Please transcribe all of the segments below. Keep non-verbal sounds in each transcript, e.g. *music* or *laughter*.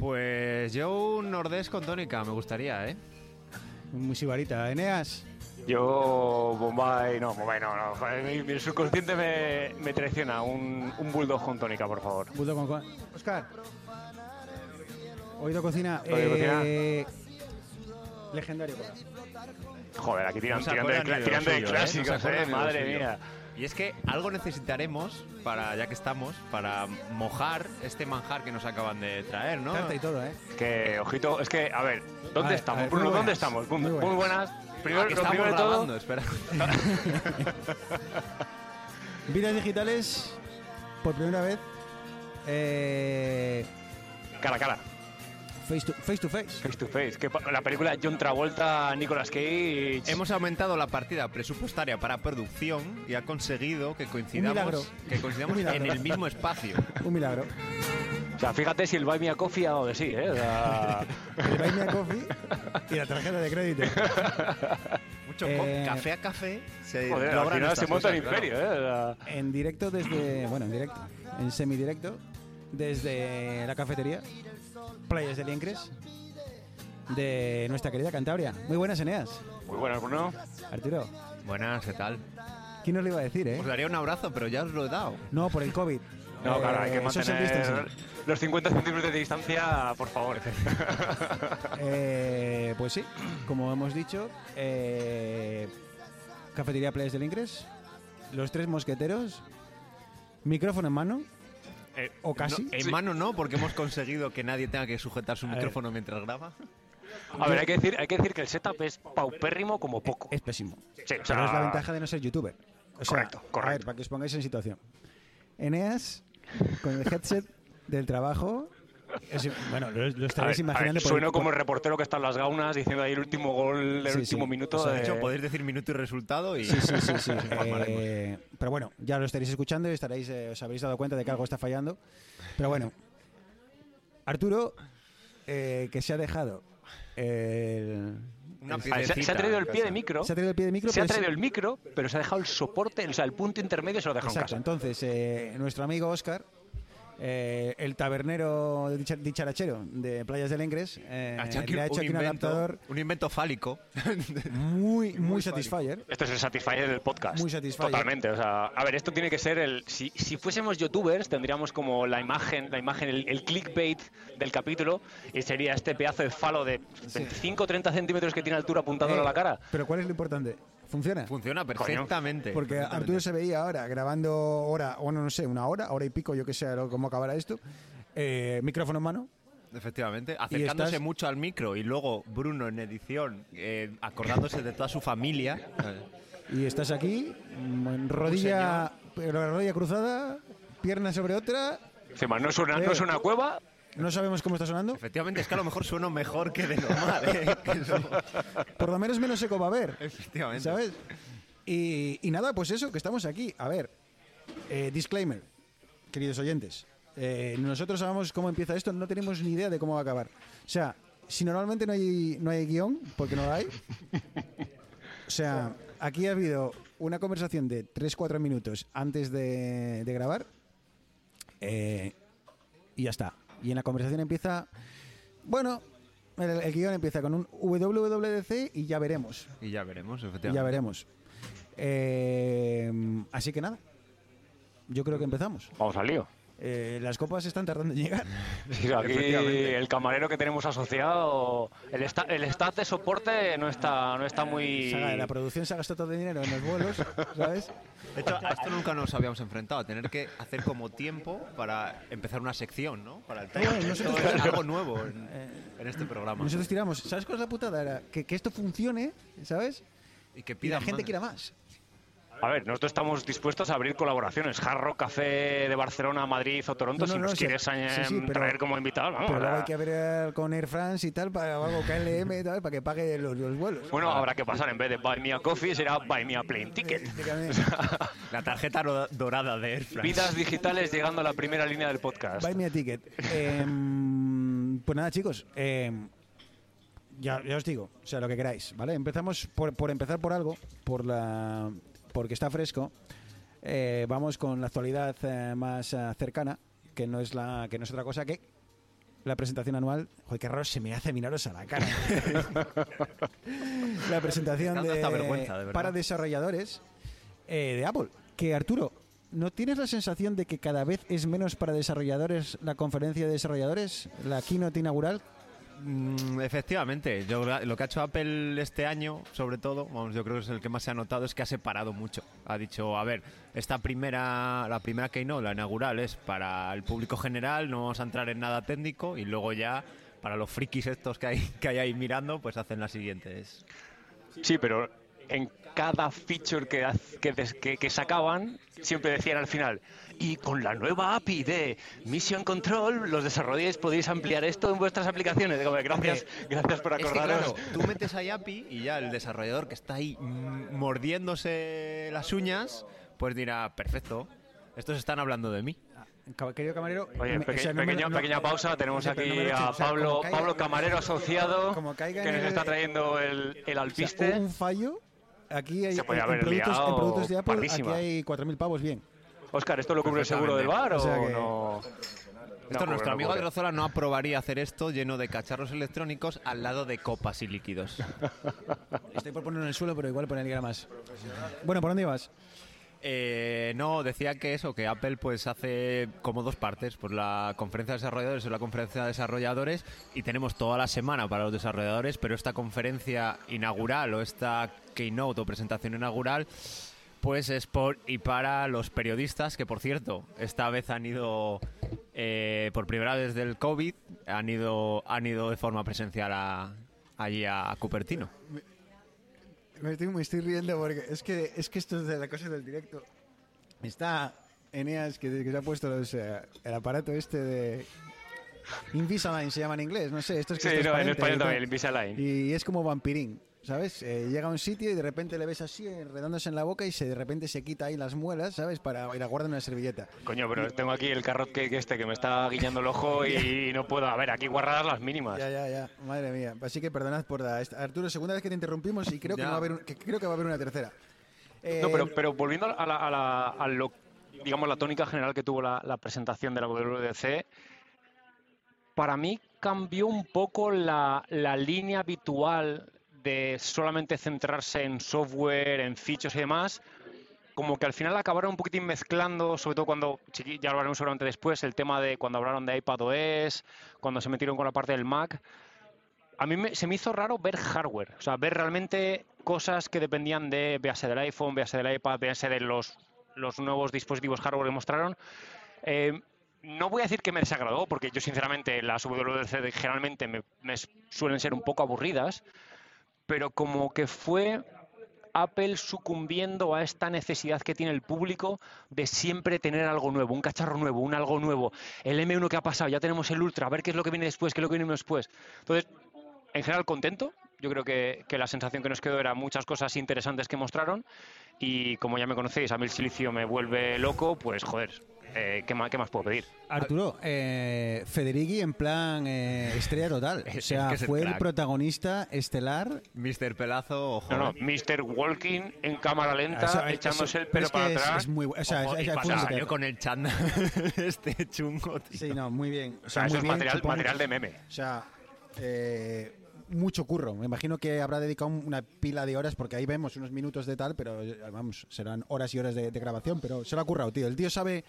Pues yo un nordés con tónica, me gustaría, ¿eh? Muy sibarita. Eneas. Yo, Bombay, no, Bombay no, no. Mi, mi subconsciente me, me traiciona. Un, un bulldog con tónica, por favor. Bulldog con co- Oscar. Oído cocina. Oído eh, Legendario. Joder, aquí tiran, tirando de, tirando de ¿eh? clásicos, eh, madre suyo. mía. Y es que algo necesitaremos para, ya que estamos, para mojar este manjar que nos acaban de traer, ¿no? Tarta y todo, ¿eh? Que, ojito, es que, a ver, ¿dónde A ver, estamos? a ver, Bruno, ¿dónde estamos? Muy, buenas. Primero, Ah, lo estamos primero de todo, grabando, espera. *laughs* Vidas digitales. Por primera vez. eh, cara a cara, face, to, face to face. face to face. Que la película John Travolta, Nicolas Cage. Hemos aumentado la partida presupuestaria para producción y ha conseguido que coincidamos, que coincidamos en el mismo espacio. *laughs* Un milagro. O sea, fíjate si el Buy Me a Coffee ha dado de sí, ¿eh? O sea, *laughs* El Buy Me a Coffee y la tarjeta de crédito. *laughs* Mucho Eh, café a café se joder, al final se monta cosas, imperio, claro. ¿eh? O sea, En directo desde. Bueno, en directo. En semidirecto. Desde la cafetería. Playas de Liencres. De nuestra querida Cantabria. Muy buenas, Eneas. muy buenas, Bruno. Arturo. Buenas, ¿qué tal? ¿Quién nos lo iba a decir, eh? Os daría un abrazo, pero ya os lo he dado. No, por el COVID. No, Eh, claro, hay que social mantener los 50 centímetros de distancia, por favor. *laughs* Eh, pues sí, como hemos dicho, eh, Cafetería Playas del Ingres, los tres mosqueteros, micrófono en mano, Eh, O casi. no, en Sí. mano no, porque hemos conseguido que nadie tenga que sujetar su micrófono mientras graba. A ver, hay que, decir, hay que decir que el setup es paupérrimo como poco. es pésimo. Sí, o Pero sea, es la ventaja de no ser youtuber. O sea, Correcto, correcto. A ver, para que os pongáis en situación. Eneas, con el headset del trabajo, es- bueno, lo, lo ver, estaréis a imaginando ver, por- como por- el reportero que está en las gaunas diciendo ahí el último gol del Sí, último sí. minuto. O sea, de- hecho, podéis decir minuto y resultado y... Sí, sí, sí, sí. *laughs* Eh, pero bueno, ya lo estaréis escuchando y estaréis, eh, os habréis dado cuenta de que algo está fallando. Pero bueno, Arturo, eh, que se ha dejado el- Una ver, se, se ha traído el pie de micro. se ha traído el pie de micro. Se ha pero traído el micro, pero se ha dejado el soporte, o sea, el punto intermedio se lo ha dejado Exacto, en casa. entonces eh, nuestro amigo Oscar, eh, el tabernero dicha- dicharachero de Playas del Engres, eh, Ha hecho aquí le ha hecho un aquí un invento- adaptador Un invento fálico. *laughs* muy, muy satisfyer. Esto es el Satisfyer del podcast. Muy Satisfyer. Totalmente. O sea, a ver, esto tiene que ser el. Si, si fuésemos youtubers, tendríamos como la imagen, la imagen, el, el clickbait del capítulo, y sería este pedazo de falo de 25 o 30 centímetros que tiene altura apuntándole Eh, a la cara. Pero ¿cuál es lo importante? ¿Funciona? Funciona perfectamente. Porque perfectamente. Arturo se veía ahora grabando hora, o no, sé, una hora, hora y pico, yo que sé cómo acabará esto. eh, micrófono en mano. Efectivamente, acercándose estás- mucho al micro y luego Bruno en edición, eh, acordándose de toda su familia. Y estás aquí, mm, en rodilla, pero rodilla cruzada, pierna sobre otra. Encima, no es una, no es una cueva. No sabemos cómo está sonando. Efectivamente, es que a lo mejor sueno mejor que de normal. ¿eh? *laughs* Por lo menos menos seco va a haber. Efectivamente. ¿Sabes? Y, y nada, pues eso, que estamos aquí. A ver, eh, disclaimer, queridos oyentes. Eh, nosotros sabemos cómo empieza esto, no tenemos ni idea de cómo va a acabar. O sea, si normalmente no hay, no hay guion, porque no lo hay. O sea, aquí ha habido una conversación de 3-4 minutos antes de, de grabar. eh, y ya está. Y en la conversación empieza. Bueno, el, el guion empieza con un WWDC y ya veremos. Y ya veremos, Y efectivamente. ya veremos. Eh, así que nada. Yo creo que empezamos. Vamos al lío. Eh, las copas están tardando en llegar. *laughs* Sí, aquí Efectivamente. el camarero que tenemos asociado, el, esta- el staff de soporte no está, no está muy. Saga- la producción se ha gastado todo el dinero en los vuelos, *laughs* ¿sabes? De hecho, a esto nunca nos habíamos enfrentado, a tener que hacer como tiempo para empezar una sección, ¿no? Para el tema. Bueno, nosotros- es algo nuevo en, en este programa. Nosotros tiramos. ¿Sabes cuál es la putada? Era que, que esto funcione, ¿sabes? y que Y la gente más. quiera más. A ver, nosotros estamos dispuestos a abrir colaboraciones. Hard Rock Café de Barcelona, Madrid o Toronto, No, no, si no, nos sí, quieres sí, eh, sí, pero- traer como invitado, vamos. Pero luego a- hay que ver con Air France y tal, para algo KLM y tal, para que pague los, los vuelos. Bueno, habrá que pasar en vez de Buy Me a Coffee, será Buy Me a Plane Ticket. *laughs* La tarjeta dorada de Air France. Vidas digitales llegando a la primera línea del podcast. Buy me a ticket. Em, pues nada, chicos. em, ya, ya os digo, o sea, lo que queráis, ¿vale? Empezamos por, por empezar por algo, por la porque está fresco. Eh, vamos con la actualidad eh, más eh, cercana, que no es la que no es otra cosa que la presentación anual. Joder, qué raro se me hace miraros a la cara. *laughs* la presentación de, para desarrolladores eh, de Apple. Que Arturo, ¿no tienes la sensación de que cada vez es menos para desarrolladores la conferencia de desarrolladores, la keynote inaugural? Mm, efectivamente, yo, lo que ha hecho Apple este año, sobre todo, vamos, yo creo que es el que más se ha notado, es que ha separado mucho. Ha dicho, a ver, esta primera, la primera keynote, la inaugural, es para el público general, no vamos a entrar en nada técnico, y luego ya, para los frikis estos que hay, *laughs* que hay ahí mirando, pues hacen las siguientes. Sí, pero en cada feature que, que, que- que sacaban, siempre decían al final, y con la nueva API de Mission Control, los desarrolladores podéis ampliar esto en vuestras aplicaciones. Digo, gracias, gracias por Es que acordaros. claro, *laughs* tú metes ahí API y ya el desarrollador que está ahí mm, mordiéndose las uñas, pues dirá, perfecto, estos están hablando de mí. Ca- Querido camarero. Oye, me- peque- o sea, no me- pequeña, no- pequeña pausa. Tenemos aquí no me lo a eches, o sea, Pablo, caiga- Pablo Camarero asociado, como que nos está trayendo el, el o sea, alpiste. un fallo. Aquí hay, Se podía en, haber productos, en liado productos de Apple, aquí hay 4.000 pavos bien. Oscar, ¿esto lo cubre el seguro del bar o, O sea que- no? Esto, No, nuestro cubre, amigo no de. Rozola no aprobaría hacer esto lleno de cacharros electrónicos al lado de copas y líquidos. *laughs* Estoy por ponerlo en el suelo, pero igual poner más. Bueno, ¿por dónde ibas? Eh, no, decía que eso, que Apple pues hace como dos partes, pues la conferencia de desarrolladores o la conferencia de desarrolladores y tenemos toda la semana para los desarrolladores, pero esta conferencia inaugural o esta keynote o presentación inaugural pues es por y para los periodistas que por cierto esta vez han ido eh, por primera vez desde el COVID han ido han ido de forma presencial a- allí a Cupertino. Me estoy, me estoy riendo porque es que, es que esto es de la cosa del directo. Está Eneas que, que se ha puesto los, eh, el aparato este de Invisalign se llama en inglés, no sé, esto es que Sí, no, en español también, Invisalign. Y es como vampirín, ¿sabes? Eh, llega a un sitio y de repente le ves así, enredándose en la boca y se, de repente se quita ahí las muelas, ¿sabes? Para y la guarda en una servilleta. Coño, pero tengo aquí el carrot cake este que me está guiñando el ojo *laughs* y no puedo. A ver, aquí guardadas las mínimas. Ya, ya, ya, madre mía. Así que perdonad por la... Arturo, segunda vez que te interrumpimos y creo que, no va a haber un- que creo que va a haber una tercera. Eh, No, pero, pero volviendo a, la, a, la- a lo, digamos, la tónica general que tuvo la, la presentación de la WWDC, para mí cambió un poco la, la línea habitual de solamente centrarse en software, en features y demás. Como que al final acabaron un poquitín mezclando, sobre todo cuando, ya hablaremos seguramente después, el tema de cuando hablaron de iPadOS, cuando se metieron con la parte del Mac. A mí me- se me hizo raro ver hardware, o sea, ver realmente cosas que dependían de, véase del iPhone, véase del iPad, véase de los, los nuevos dispositivos hardware que mostraron. Eh, no voy a decir que me desagradó, porque yo sinceramente las WWDC generalmente me, me suelen ser un poco aburridas, pero como que fue Apple sucumbiendo a esta necesidad que tiene el público de siempre tener algo nuevo, un cacharro nuevo, un algo nuevo. El M1 que ha pasado, ya tenemos el Ultra, a ver qué es lo que viene después, qué es lo que viene después. Entonces, en general contento. Yo creo que, la sensación que nos quedó era muchas cosas interesantes que mostraron y como ya me conocéis, a mí el silicio me vuelve loco, pues joder, eh, ¿qué, más, ¿qué más puedo pedir? Arturo, eh, Federighi en plan eh, estrella total. *laughs* O Es sea, que es el fue el protagonista estelar. Mr. Pelazo, ojo. No, no. Mr. Walking en cámara lenta, Eso- echándose eso- el pelo es para atrás. es muy o sea, Ojo, es- y detalle. con el chándal *laughs* este chungo, tío. Sí, no, muy bien. O O sea, eso es bien, material, de meme. O sea, eh, mucho curro. Me imagino que habrá dedicado una pila de horas, porque ahí vemos unos minutos de tal, pero vamos, serán horas y horas de, de grabación, pero se lo ha currado, tío. El tío sabe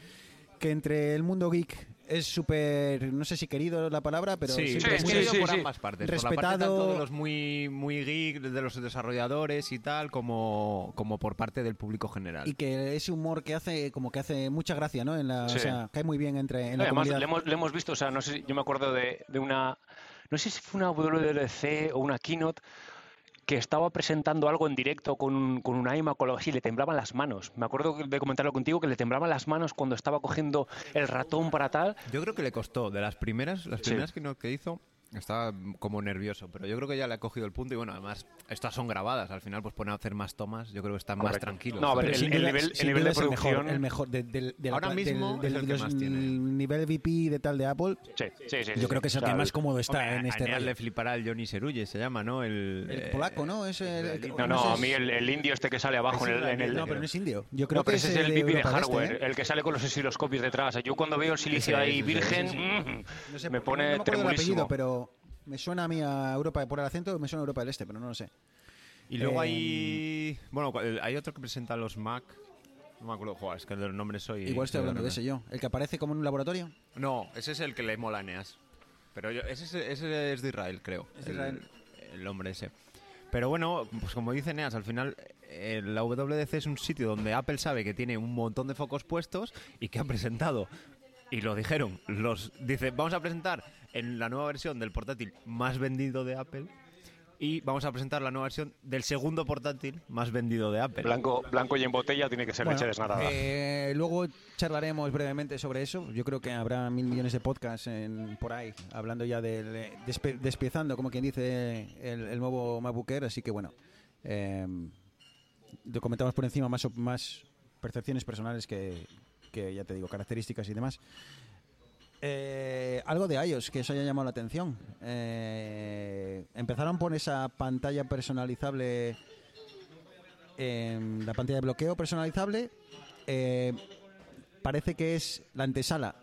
que entre el mundo geek es súper, no sé si querido la palabra, pero sí, siempre sí, muy- querido sí, por sí. ambas partes. Por la Respetado. parte tanto de los muy, muy geek, de los desarrolladores y tal, como, como por parte del público general. y que ese humor que hace, como que hace mucha gracia, ¿no? En la, Sí. O sea, cae muy bien entre en la Además, comunidad. le hemos, le hemos visto, o sea, no sé, si- yo me acuerdo de, de una, no sé si fue una WWDC o una keynote, que estaba presentando algo en directo con un, con un iMac o algo así, le temblaban las manos. Me acuerdo de comentarlo contigo que le temblaban las manos cuando estaba cogiendo el ratón para tal. Yo creo que le costó. De las primeras, las Sí. primeras que, no- que hizo, estaba como nervioso. Pero yo creo que ya le ha cogido el punto. Y bueno, además, estas son grabadas. Al final, pues pone a hacer más tomas. Yo creo que están más tranquilos. No, a ver, Pero el- el nivel- el nivel de es el mejor, producción- el mejor de, del- del- Ahora del- mismo del- es el que los- nivel VP de tal de Apple. Sí, sí, sí. Yo sí. creo que es el que más cómodo está Hombre, en a este rollo. le flipará el Johnny Serulle, se llama, ¿no? El, El eh, polaco, ¿no? Es el- No, no, a mí el, el indio este que sale abajo en el... en el- No, pero no es indio. Yo creo No, pero que ese es el VP de del Este, hardware, ¿eh? el que sale con los osciloscopios detrás. Yo cuando veo el silicio ahí virgen, mm, No sé, me no pone me acuerdo del apellido, tremulísimo. pero me suena a mí a Europa por el acento, me suena a Europa del Este, pero no lo sé. Y luego Eh, hay. Bueno, cu- hay otro que presenta los Mac. No me acuerdo, joder, es que de los nombres soy. Igual estoy hablando de ese yo. El que aparece como en un laboratorio. No, ese es el que le mola a Eneas. Pero yo, ese, es- ese es de Israel, creo. Es de el, Israel. el hombre ese. Pero bueno, pues como dice Eneas, al final eh, la WDC es un sitio donde Apple sabe que tiene un montón de focos puestos y que ha presentado. Y lo dijeron, los dice, vamos a presentar en la nueva versión del portátil más vendido de Apple y vamos a presentar la nueva versión del segundo portátil más vendido de Apple. Blanco, blanco y en botella tiene que ser Bueno, leche desnatada. eh, luego charlaremos brevemente sobre eso. Yo creo que habrá mil millones de podcasts en- por ahí, hablando ya del eh, despe- despiezando, como quien dice, el, el nuevo MacBook Air. Así que bueno, eh, lo comentamos por encima más, más percepciones personales que, que, ya te digo, características y demás. Eh, algo de iOS que os haya llamado la atención. Eh, empezaron por esa pantalla personalizable, em, la pantalla de bloqueo personalizable. Eh, parece que es la antesala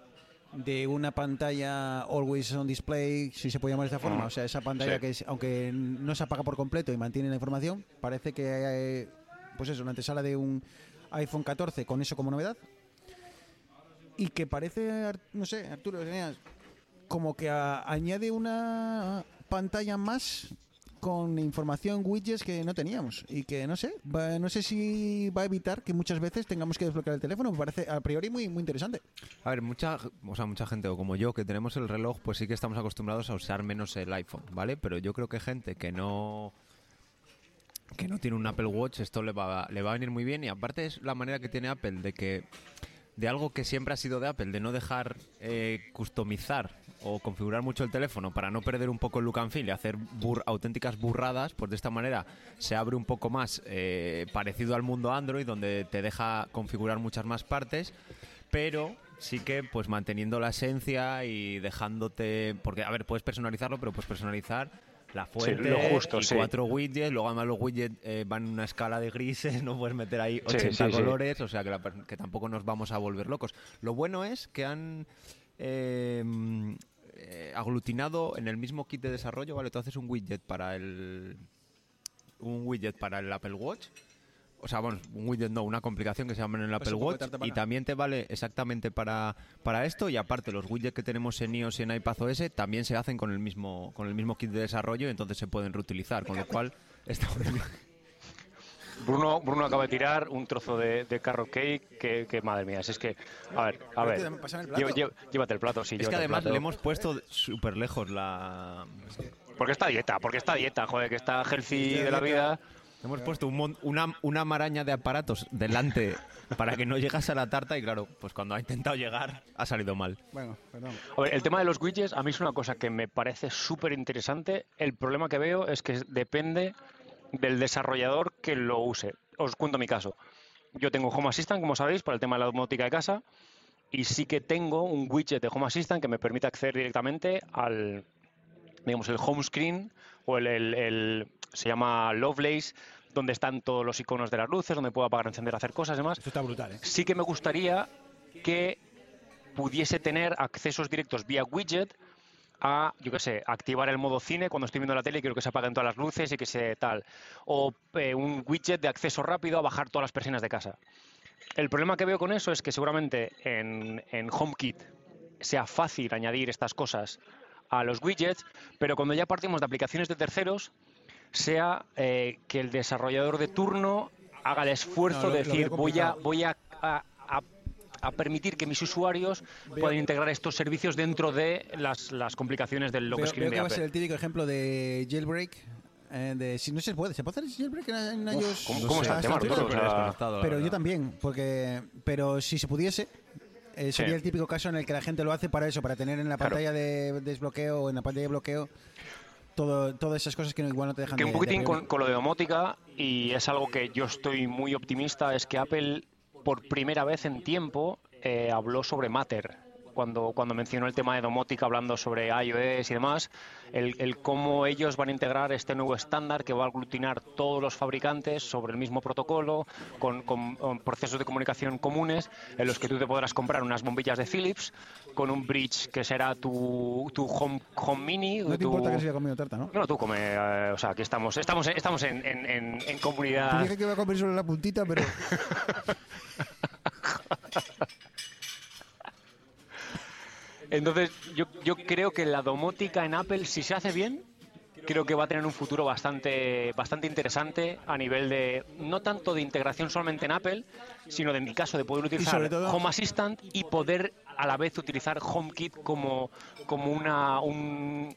de una pantalla always on display, si se puede llamar de esta forma. O sea, esa pantalla Sí. que es, aunque no se apaga por completo y mantiene la información, parece que, pues eso, una antesala de un iPhone 14 con eso como novedad. Y que parece, Ar- no sé, Arturo, como que añade una pantalla más con información widgets que no teníamos y que no sé, va- no sé si va a evitar que muchas veces tengamos que desbloquear el teléfono, me parece a priori muy muy interesante. A ver, mucha, o sea, mucha gente, o como yo, que tenemos el reloj, pues sí que estamos acostumbrados a usar menos el iPhone, ¿vale? Pero yo creo que gente que no que no tiene un Apple Watch, esto le va, le va a venir muy bien y aparte es la manera que tiene Apple de que de algo que siempre ha sido de Apple, de no dejar eh, customizar o configurar mucho el teléfono para no perder un poco el look and feel y hacer auténticas burradas, pues de esta manera se abre un poco más eh, parecido al mundo Android, donde te deja configurar muchas más partes, pero sí que pues manteniendo la esencia y dejándote, porque a ver, puedes personalizarlo, pero puedes personalizar la fuente lo justo, y sí. cuatro widgets, luego además los widgets eh, van en una escala de grises, *laughs* no puedes meter ahí Sí, 80 sí, sí. colores, o sea que, la per- que tampoco nos vamos a volver locos. Lo bueno es que han mm, eh, aglutinado en el mismo kit de desarrollo, ¿vale? Tú haces un widget para el un widget para el Apple Watch. O sea, bueno, un widget no, una complicación que se llama en el Apple poco de Watch y también te vale exactamente para, para esto y aparte los widgets que tenemos en iOS y en iPadOS también se hacen con el mismo con el mismo kit de desarrollo y entonces se pueden reutilizar, con lo cual está. Bruno, Bruno acaba de tirar un trozo de, de carrot cake que, que, madre mía, si es que, a ver, a ver, llévate el plato, sí, Es que además le hemos puesto súper lejos la... Porque está dieta, porque está dieta, joder, que está healthy de la vida. Hemos puesto un mon- una, una maraña de aparatos delante para que no llegase a la tarta y claro, pues cuando ha intentado llegar ha salido mal. Bueno, perdón. A ver, el tema de los widgets a mí es una cosa que me parece súper interesante. El problema que veo es que depende del desarrollador que lo use. Os cuento mi caso. Yo tengo Home Assistant, como sabéis, para el tema de la domótica de casa y sí que tengo un widget de Home Assistant que me permite acceder directamente al, digamos, el home screen o el, el- el- se llama Lovelace, donde están todos los iconos de las luces, donde puedo apagar, encender, hacer cosas y demás Esto está brutal, ¿eh? sí que me gustaría que pudiese tener accesos directos vía widget a, yo qué sé, activar el modo cine cuando estoy viendo la tele y quiero que se apaguen todas las luces y que se tal. O eh, un widget de acceso rápido a bajar todas las persianas de casa. El problema que veo con eso es que seguramente en, en HomeKit sea fácil añadir estas cosas a los widgets, pero cuando ya partimos de aplicaciones de terceros, sea eh, que el desarrollador de turno haga el esfuerzo No, lo- de decir voy a, voy a, a- a- a permitir que mis usuarios puedan integrar estos servicios dentro de las, las complicaciones del lock Veo, screen veo de que va a ser el típico ejemplo de jailbreak eh, de si no se puede, ¿se puede hacer jailbreak en, en iOS? ¿cómo- No cómo está el tema, Pero yo también, porque pero si se pudiese eh, sería Sí. el típico caso en el que la gente lo hace para eso, para tener en la Claro. pantalla de desbloqueo o en la pantalla de bloqueo todo, todas esas cosas que igual no te dejan que un de poquitín con lo de domótica, y es algo que yo estoy muy optimista, es que Apple por primera vez en tiempo eh, habló sobre Matter. Cuando, cuando mencionó el tema de domótica, hablando sobre iOS y demás, el, el cómo ellos van a integrar este nuevo estándar que va a aglutinar todos los fabricantes sobre el mismo protocolo, con, con- con procesos de comunicación comunes, en los que tú te podrás comprar unas bombillas de Philips, con un bridge que será tu, tu home, home mini. No te tu- importa que se haya comido tarta, ¿no? no, tú come, eh, o sea, aquí estamos, estamos, estamos en, en, en- en Te comunidad. dije que iba a comer solo la puntita, pero *laughs* Entonces, yo, yo creo que la domótica en Apple, si se hace bien, creo que va a tener un futuro bastante, bastante interesante a nivel de, no tanto de integración solamente en Apple, sino de, en mi caso, de poder utilizar sobre todo- Home Assistant y poder a la vez utilizar HomeKit como, como una, un,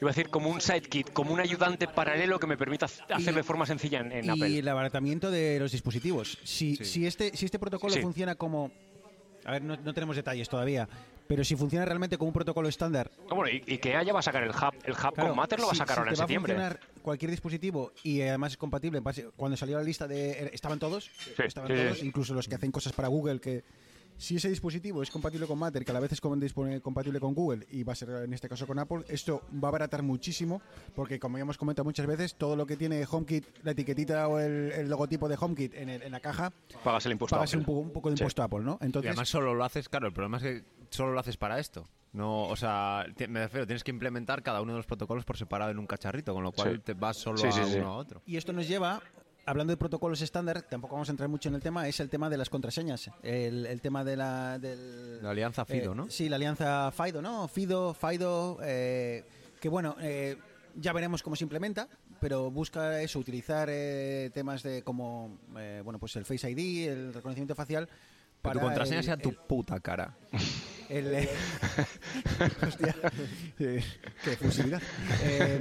iba a decir como un sidekick, como un ayudante paralelo que me permita hacerlo de forma sencilla en, en y Apple. el abaratamiento de los dispositivos. Si, Sí. si, este, si este protocolo Sí. funciona como... A ver, no, no tenemos detalles todavía, pero si funciona realmente como un protocolo estándar... Bueno, y, y que haya va a sacar el hub, el hub claro, con Matter lo va a si- sacar si ahora en te va a septiembre. funcionar cualquier dispositivo y además es compatible, cuando salió la lista de... er, Estaban todos, estaban sí, sí. todos, incluso los que hacen cosas para Google que... Si ese dispositivo es compatible con Matter, que a la vez es compatible con Google y va a ser en este caso con Apple, esto va a abaratar muchísimo porque como ya hemos comentado muchas veces, todo lo que tiene HomeKit, la etiquetita o el, el logotipo de HomeKit en, el- en la caja, Pagas el impuesto. a pagas un Apple. poco, un poco de Sí. impuesto a Apple, ¿no? Y Entonces, además solo lo haces, claro, el problema es que solo lo haces para esto. No, o sea, te- me refiero, tienes que implementar cada uno de los protocolos por separado en un cacharrito, con lo cual Sí. te vas solo Sí, a sí, uno a otro. Y esto nos lleva, hablando de protocolos estándar, tampoco vamos a entrar mucho en el tema, es el tema de las contraseñas. El, el tema de la, del, La alianza FIDO, eh, ¿no? Sí, la alianza FIDO, ¿no? FIDO, FIDO, eh, que bueno, eh, ya veremos cómo se implementa, pero busca eso, utilizar eh, temas de como, eh, bueno, pues el Face ID, el reconocimiento facial. Que tu contraseña el- sea tu el- puta cara. el, *laughs* eh, hostia, eh, qué efusividad. Eh,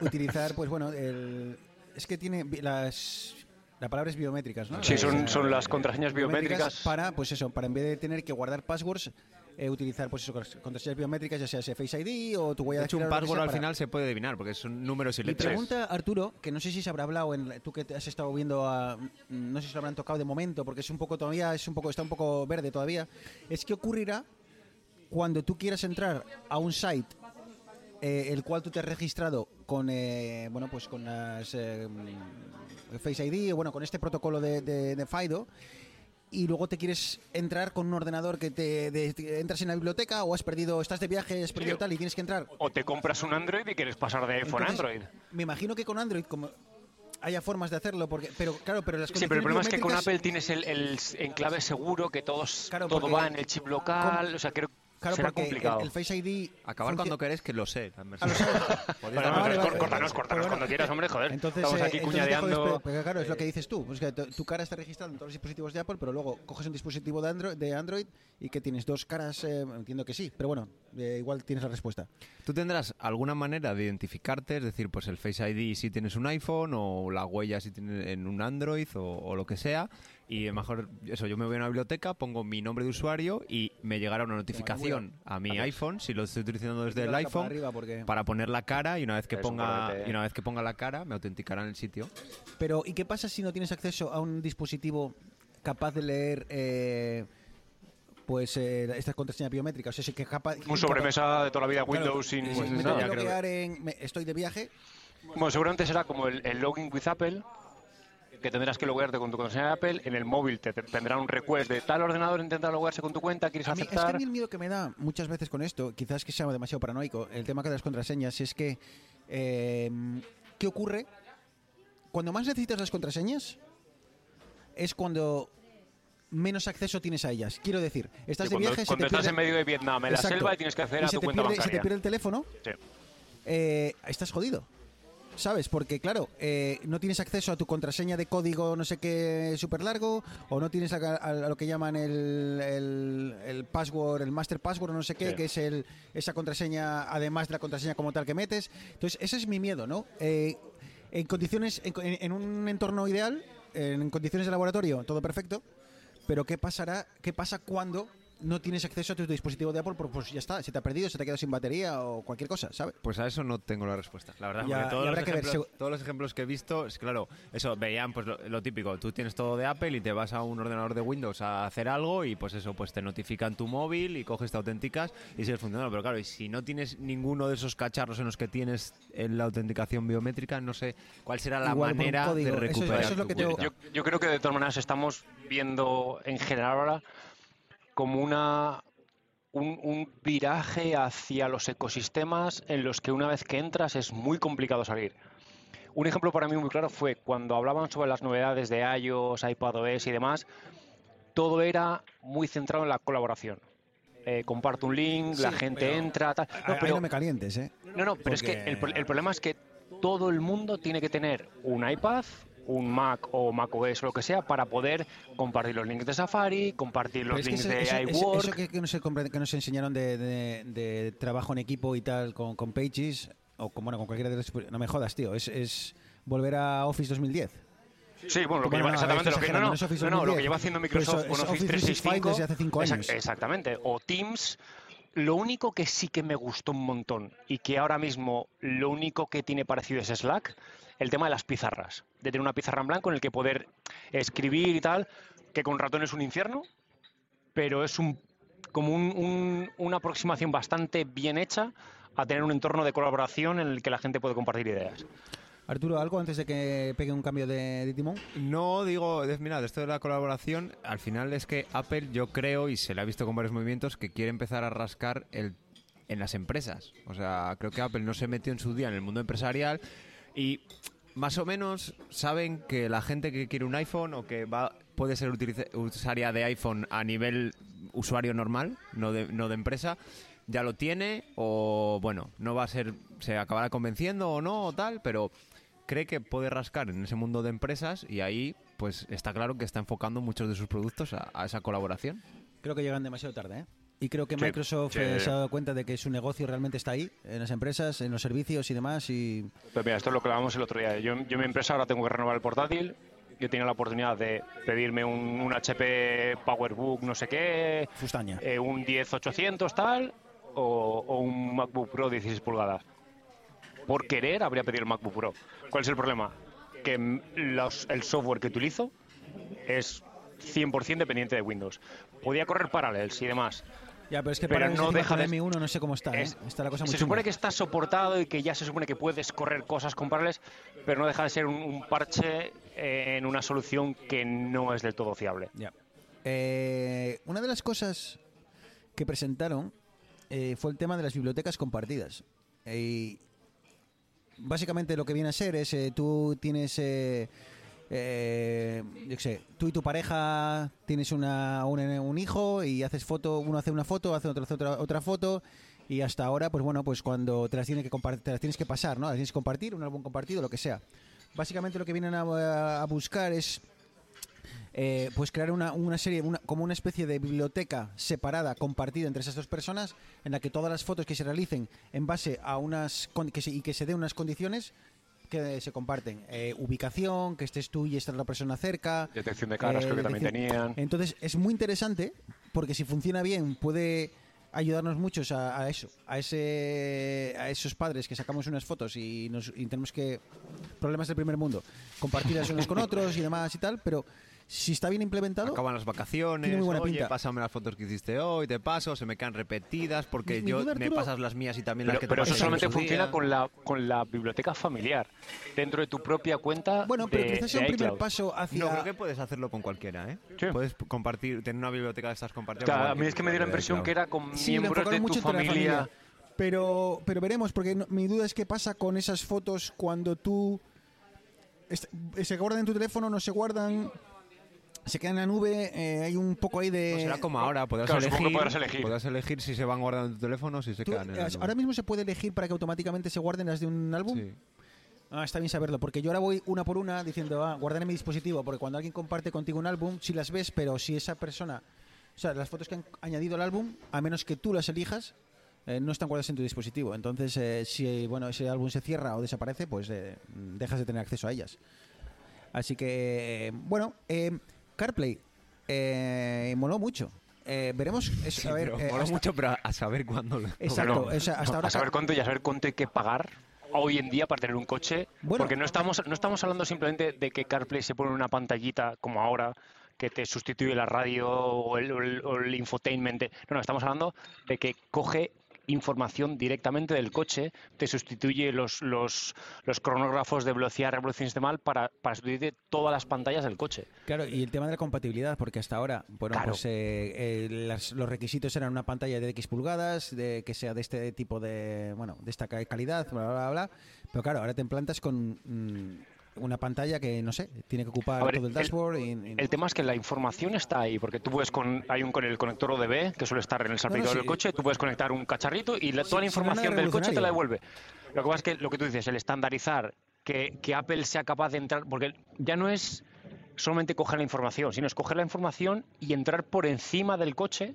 utilizar, pues bueno, el, es que tiene bi- las. La palabra es biométricas, ¿no? Sí, son, son las contraseñas biométricas. para, pues eso, para en vez de tener que guardar passwords, eh, utilizar pues eso, contraseñas biométricas, ya sea ese Face ID o tu huella De hecho, un que password al para- final se puede adivinar, porque son números y Mi letras. pregunta, Arturo, que no sé si se habrá hablado, en, tú que te has estado viendo, a- no sé si lo habrán tocado de momento, porque es un poco todavía, es un poco, está un poco verde todavía, es qué ocurrirá cuando tú quieras entrar a un site eh, el cual tú te has registrado con, eh, bueno, pues con las eh, Face ID o bueno, con este protocolo de, de, de FIDO. Y luego te quieres entrar con un ordenador que te, de- te- entras en la biblioteca o has perdido, estás de viaje, has perdido Sí. tal y tienes que entrar O te compras un Android y quieres pasar de iPhone a Android. Me imagino que con Android, como haya formas de hacerlo, porque, pero claro, pero las Sí, pero el problema es que con Apple tienes el, el enclave seguro, que todos, Claro, todo va en el chip local, o sea, creo Claro, será porque el- complicado. El, Face ID. Acabar cuando querés, que lo sé. la Ah, lo *laughs* córtanos, córtanos cuando quieras, hombre, joder. Entonces, Estamos eh, aquí entonces dejo de cuñadeando. porque claro, es lo que dices tú. Pues que tu, tu cara está registrada en todos los dispositivos de Apple, pero luego coges un dispositivo de Android, de Android y que tienes dos caras. eh, entiendo que sí, pero bueno, eh, igual tienes la respuesta. ¿Tú tendrás alguna manera de identificarte? Es decir, pues el Face ID si tienes un iPhone o la huella si tienes en un Android o, o lo que sea. Y a lo mejor, eso, yo me voy a una biblioteca, pongo mi nombre de usuario y me llegará una notificación a mi iPhone, si lo estoy utilizando desde el iPhone, para poner la cara y una vez que Es ponga importante. y una vez que ponga la cara me autenticará en el sitio. Pero, ¿y qué pasa si no tienes acceso a un dispositivo capaz de leer eh, pues eh, estas contraseñas biométricas? O sea, que capaz, Un sobremesa de toda la vida Claro, Windows sin, si pues me tengo que loguear en- me- estoy de viaje, Bueno, seguramente será como el, el login with Apple, que tendrás que loguearte con tu contraseña de Apple. En el móvil te, te tendrá un request de tal ordenador intenta loguearse con tu cuenta, quieres A mí- es que a aceptar. mí el miedo que me da muchas veces con esto, quizás que sea demasiado paranoico, el tema de las contraseñas, es que eh, ¿qué ocurre? Cuando más necesitas las contraseñas es cuando menos acceso tienes a ellas. Quiero decir, estás Sí, de cuando viaje, se cuando te estás pierde- en medio de Vietnam, en Exacto. la selva, y tienes que acceder y a se tu cuenta pierde, se te bancaria. pierde el teléfono, Sí. eh, estás jodido. ¿Sabes? Porque, claro, eh, no tienes acceso a tu contraseña de código no sé qué súper largo, o no tienes a, lo que llaman el, el, el password, el master password o no sé qué, Sí. que es el, esa contraseña, además de la contraseña como tal que metes. Entonces, ese es mi miedo, ¿no? Eh, en condiciones, en, en- en un entorno ideal, en condiciones de laboratorio, todo perfecto, pero ¿qué pasará? ¿Qué pasa cuando no tienes acceso a tu dispositivo de Apple? Porque pues ya está, se te ha perdido, se te ha quedado sin batería o cualquier cosa, ¿sabes? Pues a eso no tengo la respuesta, la verdad. Ya- porque todos, los que ver, ejemplos, segu- todos los ejemplos que he visto, es claro, eso, veían pues lo, lo típico, tú tienes todo de Apple y te vas a un ordenador de Windows a hacer algo y pues eso, pues te notifican tu móvil y coges, te autenticas y sigues funcionando. Pero claro, y si no tienes ninguno de esos cacharros en los que tienes eh, la autenticación biométrica, no sé cuál será la Igual manera de recuperar eso es lo que tengo-. Yo, yo creo que de todas maneras estamos viendo en general ahora como una un, un viraje hacia los ecosistemas en los que una vez que entras es muy complicado salir. Un ejemplo para mí muy claro fue cuando hablaban sobre las novedades de iOS, iPadOS y demás, todo era muy centrado en la colaboración. Eh, comparto un link, la gente pero- entra, tal. No, pero- no me calientes, ¿eh? no, no, pero es que el, el problema es que todo el mundo tiene que tener un iPad, un Mac o macOS o lo que sea para poder compartir los links de Safari, compartir los links eso, de eso- iWork. eso que, que nos, que nos enseñaron de, de- de trabajo en equipo y tal con, con Pages, o con, bueno, con cualquiera de los... No me jodas, tío, es, es volver a Office 2010. Sí, bueno, lo que Bueno, lleva, no, exactamente lo que, no, exagerando, no, no es Office no, no, lo 2010. que lleva haciendo Microsoft con Office Office 365 365 desde hace cinco Exact- años. exactamente, o Teams. Lo único que sí que me gustó un montón y que ahora mismo lo único que tiene parecido es Slack, el tema de las pizarras, de tener una pizarra en blanco en el que poder escribir y tal, que con ratón es un infierno, pero es un como un- un- una aproximación bastante bien hecha a tener un entorno de colaboración en el que la gente puede compartir ideas. Arturo, ¿algo antes de que pegue un cambio de, de timón? No digo, mira, de esto de la colaboración, al final es que Apple, yo creo, y se le ha visto con varios movimientos, que quiere empezar a rascar el, en las empresas. O sea, creo que Apple no se metió en su día en el mundo empresarial y más o menos saben que la gente que quiere un iPhone o que va puede ser usuaria de iPhone a nivel usuario normal, no de, no de empresa, ya lo tiene o bueno, no va a ser, se acabará convenciendo o no o tal, pero cree que puede rascar en ese mundo de empresas y ahí pues está claro que está enfocando muchos de sus productos a, a esa colaboración. Creo que llegan demasiado tarde, ¿eh? Y creo que Sí, Microsoft sí. eh, se ha dado cuenta de que su negocio realmente está ahí, en las empresas, en los servicios y demás, y Pues mira, esto es lo que hablábamos el otro día. Yo, yo en mi empresa ahora tengo que renovar el portátil. Yo tenía la oportunidad de pedirme un, un HP PowerBook no sé qué, fustaña. eh, un 10800 tal, o, o un MacBook Pro 16 pulgadas. Por querer habría pedido el MacBook Pro. ¿Cuál es el problema? Que los- el software que utilizo es 100% dependiente de Windows. Podía correr Parallels y demás, Ya, pero es que pero para no deja de- el M1 no sé cómo está, ¿eh? Es- Está la cosa muy se chunga. supone que está soportado y que ya se supone que puedes correr cosas comparables, pero no deja de ser un, un parche eh, en una solución que no es del todo fiable. Ya. Eh, una de las cosas que presentaron eh, fue el tema de las bibliotecas compartidas. Eh, y básicamente lo que viene a ser es, eh, tú tienes, eh, yo sé, tú y tu pareja tienes una, un, un hijo y haces foto, uno hace una foto, hace otro hace otra, otra foto y hasta ahora, pues bueno, pues cuando te las, tiene que te las tienes que pasar, ¿no? Las tienes que compartir, un álbum compartido, lo que sea. Básicamente lo que vienen a- a buscar es eh, pues crear una, una serie, una- como una especie de biblioteca separada, compartida entre esas dos personas, en la que todas las fotos que se realicen en base a unas que se- y que se den unas condiciones que se comparten. Eh, ubicación, que estés tú y esta otra persona cerca. Detección de caras eh, creo que también tenían. Entonces es muy interesante porque si funciona bien puede ayudarnos muchos a, a eso, a ese, a esos padres que sacamos unas fotos y, nos, y tenemos que problemas del primer mundo, compartirlas unos con otros y demás y tal, pero si está bien implementado, Acaban las vacaciones, Tiene muy buena oye, pinta. pásame las fotos que hiciste hoy, te paso, se me quedan repetidas porque Mi- mi yo duda, me pasas las mías y también Pero, las que te pero eso solamente funciona con la, con la biblioteca familiar, dentro de tu propia cuenta bueno, pero de, quizás sea un primer iCloud. paso hacia No, creo que puedes hacerlo con cualquiera, ¿eh? Sí. Puedes compartir, tener una biblioteca de estas compartidas. Claro, a mí es que me dio la impresión que era con Sí, miembros de tu familia. Pero, pero veremos, porque no- mi duda es qué pasa con esas fotos cuando tú se guardan en tu teléfono, no se guardan, se quedan en la nube, eh, hay un poco ahí de... No será como ahora, podrás Claro, supongo que elegir, podrás elegir. podrás elegir si se van guardando en tu teléfono o si se quedan en la eh, nube. ahora mismo se puede elegir para que automáticamente se guarden las de un álbum. Sí. Ah, está bien saberlo, porque yo ahora voy una por una diciendo, ah, guardar en mi dispositivo, porque cuando alguien comparte contigo un álbum, si las ves, pero si esa persona, o sea, las fotos que han añadido al álbum, a menos que tú las elijas, eh, no están guardadas en tu dispositivo. Entonces, eh, si bueno ese álbum se cierra o desaparece, pues eh, dejas de tener acceso a ellas. Así que, eh, bueno, eh, CarPlay eh, moló mucho. Eh, veremos, es- Sí, a ver, pero eh, hasta- mucho, pero a saber cuándo lo. Exacto, Bueno, o sea, hasta ahora a saber cuánto y a saber cuánto hay que pagar hoy en día para tener un coche. Bueno. porque no estamos, no estamos hablando simplemente de que CarPlay se pone en una pantallita como ahora que te sustituye la radio o el, o el- o el infotainment. No, no, estamos hablando de que coge información directamente del coche, te sustituye los, los, los cronógrafos de velocidad, revolución sistemal para, para sustituir todas las pantallas del coche. Claro, y el tema de la compatibilidad, porque hasta ahora, bueno, Claro. pues eh, eh, las- los requisitos eran una pantalla de X pulgadas, de que sea de este tipo de, bueno, de esta ca- calidad, bla, bla, bla, bla. Pero claro, ahora te implantas con mm, una pantalla que, no sé, tiene que ocupar ver, todo el el- dashboard. y, y- El tema es que la información está ahí, porque tú puedes con hay un con el conector ODB que suele estar en el salpicador sí. del coche, tú puedes conectar un cacharrito y la- toda la información del coche te la devuelve. Lo que pasa es que lo que tú dices, el estandarizar, que, que Apple sea capaz de entrar, porque ya no es solamente coger la información, sino es coger la información y entrar por encima del coche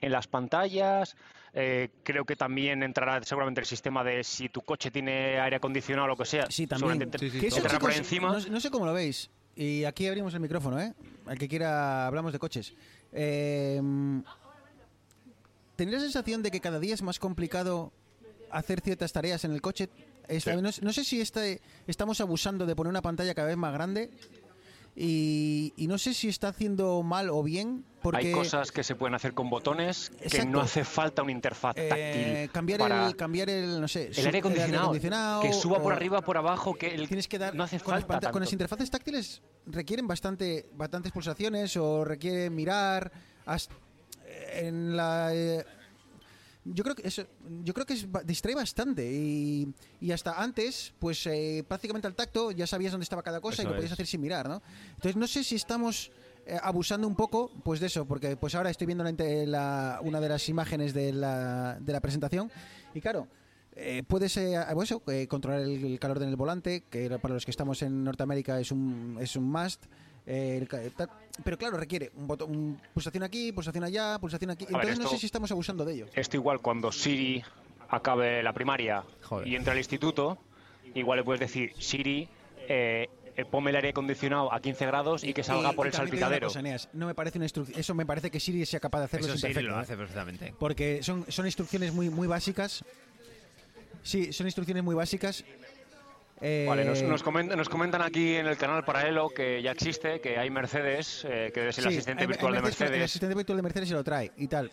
en las pantallas. Eh, creo que también entrará seguramente el sistema de si tu coche tiene aire acondicionado o lo que sea. Sí, también. Sí, sí, eso, por encima. No, no sé cómo lo veis. Y aquí abrimos el micrófono, ¿eh? Al que quiera, hablamos de coches. Eh, ¿Tenéis la sensación de que cada día es más complicado hacer ciertas tareas en el coche? Esta- no, no sé si este- estamos abusando de poner una pantalla cada vez más grande y, y no sé si está haciendo mal o bien porque Hay cosas que se pueden hacer con botones que no hace falta una interfaz eh, táctil. cambiar para el cambiar el no sé el aire acondicionado, acondicionado, que suba por arriba, por abajo, que el- tienes que dar no hace con, las falta con las interfaces táctiles requieren bastante bastantes pulsaciones o requiere mirar en la eh, yo creo que eso yo creo que es, distrae bastante y, y hasta antes pues eh, prácticamente al tacto ya sabías dónde estaba cada cosa y lo podías es. hacer sin mirar no entonces no sé si estamos eh, abusando un poco pues de eso porque pues ahora estoy viendo la la- una de las imágenes de la, de la presentación y claro eh, puedes eh, pues eh, controlar el, el calor en el volante, que para los que estamos en Norteamérica es un, es un must. Eh, el pero claro, requiere un botón, un- pulsación aquí, pulsación allá, pulsación aquí. ver, Entonces no esto- sé si estamos abusando de ello. Esto igual cuando Siri acabe la primaria Joder. y entra al instituto, igual le puedes decir, Siri, eh, eh, ponme el aire acondicionado a 15 grados y que salga Y- por y el salpicadero. cosa, Eneas, no me parece una instrucción. Eso me parece que Siri sea capaz de hacerlo Eso perfecto, lo ¿eh? hace perfectamente. Porque son, son instrucciones muy, muy básicas. Sí, son instrucciones muy básicas. Eh, Vale, nos, nos comentan, nos comentan aquí en el canal paralelo que ya existe, que hay Mercedes, eh, que es el sí, asistente hay- hay virtual de Mercedes El Mercedes. asistente virtual de Mercedes se lo trae y tal.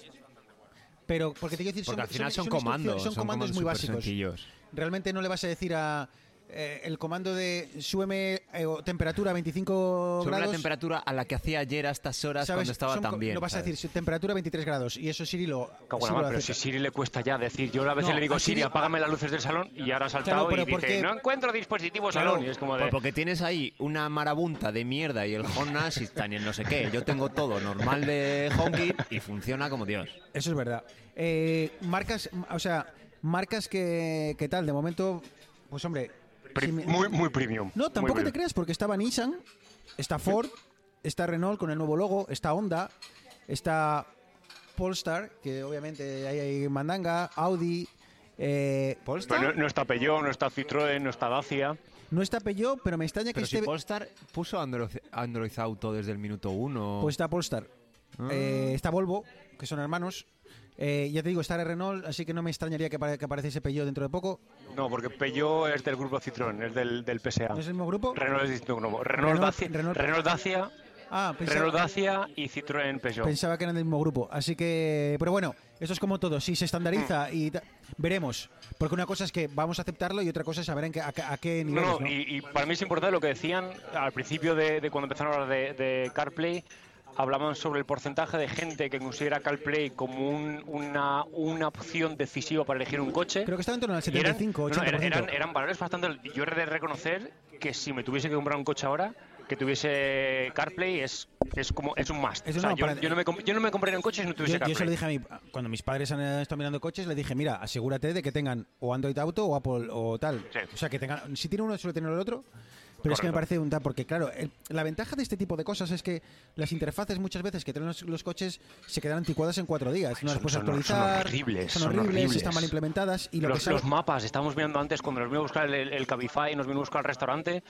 Pero, porque te quiero decir, Porque son, al final son, instrucciones- comandos. Son, comandos muy básicos. sencillos. Realmente no le vas a decir a. eh, el comando de súbeme eh, temperatura a 25 Sobre la grados. temperatura a la que hacía ayer a estas horas ¿sabes? cuando estaba Son tan bien. No vas a decir temperatura 23 grados y eso Siri lo. Cago la Siri lo pero si. Siri le cuesta ya decir, yo a veces No, le digo, a Siri, Siri- apágame las luces del salón y ahora ha saltado pero y dice, ¿por qué? no encuentro dispositivo Claro, salón. Y es como de, Pues porque tienes ahí una marabunta de mierda y el Assistant y el no sé qué. Yo tengo todo normal de HomeKit y funciona como Dios. Eso es verdad. Eh, marcas, o sea, marcas que, que tal, de momento, pues hombre. Pri- si me- muy, muy premium. No, muy tampoco te premium. creas, porque estaba Nissan, está Ford, está Renault con el nuevo logo, está Honda, está Polestar, que obviamente ahí hay mandanga, Audi, eh, ¿Polestar? Pero no, no está Peugeot, no está Citroën, no está Dacia. no está Peugeot, pero me extraña que Pero si esté... Polestar puso Android, Android Auto desde el minuto uno. Pues está Polestar. Ah. Eh, está Volvo, que son hermanos. Eh, ya te digo, está Renault, así que no me extrañaría que, que apareciese Peugeot dentro de poco. No, porque Peugeot es del grupo Citroën, es del, del PSA. ¿No es el mismo grupo? Renault es distinto grupo. Renault, Renault- Dacia, Renault- Renault Dacia, Ah, pensaba, Renault Dacia y Citroën Peugeot. pensaba que eran del mismo grupo. Así que, pero bueno, esto es como todo. Si se estandariza y ta- veremos. Porque una cosa es que vamos a aceptarlo y otra cosa es saber en qué, a, a qué No, niveles. no, ¿no? Y, y para mí es importante lo que decían al principio de, de cuando empezaron a hablar de, de CarPlay. Hablaban sobre el porcentaje de gente que considera CarPlay como un- una, una opción decisiva para elegir un coche. Creo que estaba en torno al Y eran, 75, no, no, 80%. eran, eran- valores bastante. Yo he de reconocer que si me tuviese que comprar un coche ahora, que tuviese CarPlay es, es como es un must. O sea, no, yo, yo no me, yo no me compraría un coche si no Yo, tuviese yo se CarPlay. lo dije a mi, cuando mis padres han estado mirando coches, le dije, mira, asegúrate de que tengan o Android Auto o Apple o tal. Sí. O sea, que tengan, si tiene uno, suele tener el otro. Pero es que me Correcto. parece un tal, porque claro, el- la ventaja de este tipo de cosas es que las interfaces muchas veces que tienen los, los coches se quedan anticuadas en cuatro días. No las son- puedes son- son actualizar. horribles, Son son horribles, horribles. están mal implementadas. Y lo que los, sabe- los mapas, estábamos mirando antes cuando nos vino a buscar el, el Cabify, nos vino a buscar el restaurante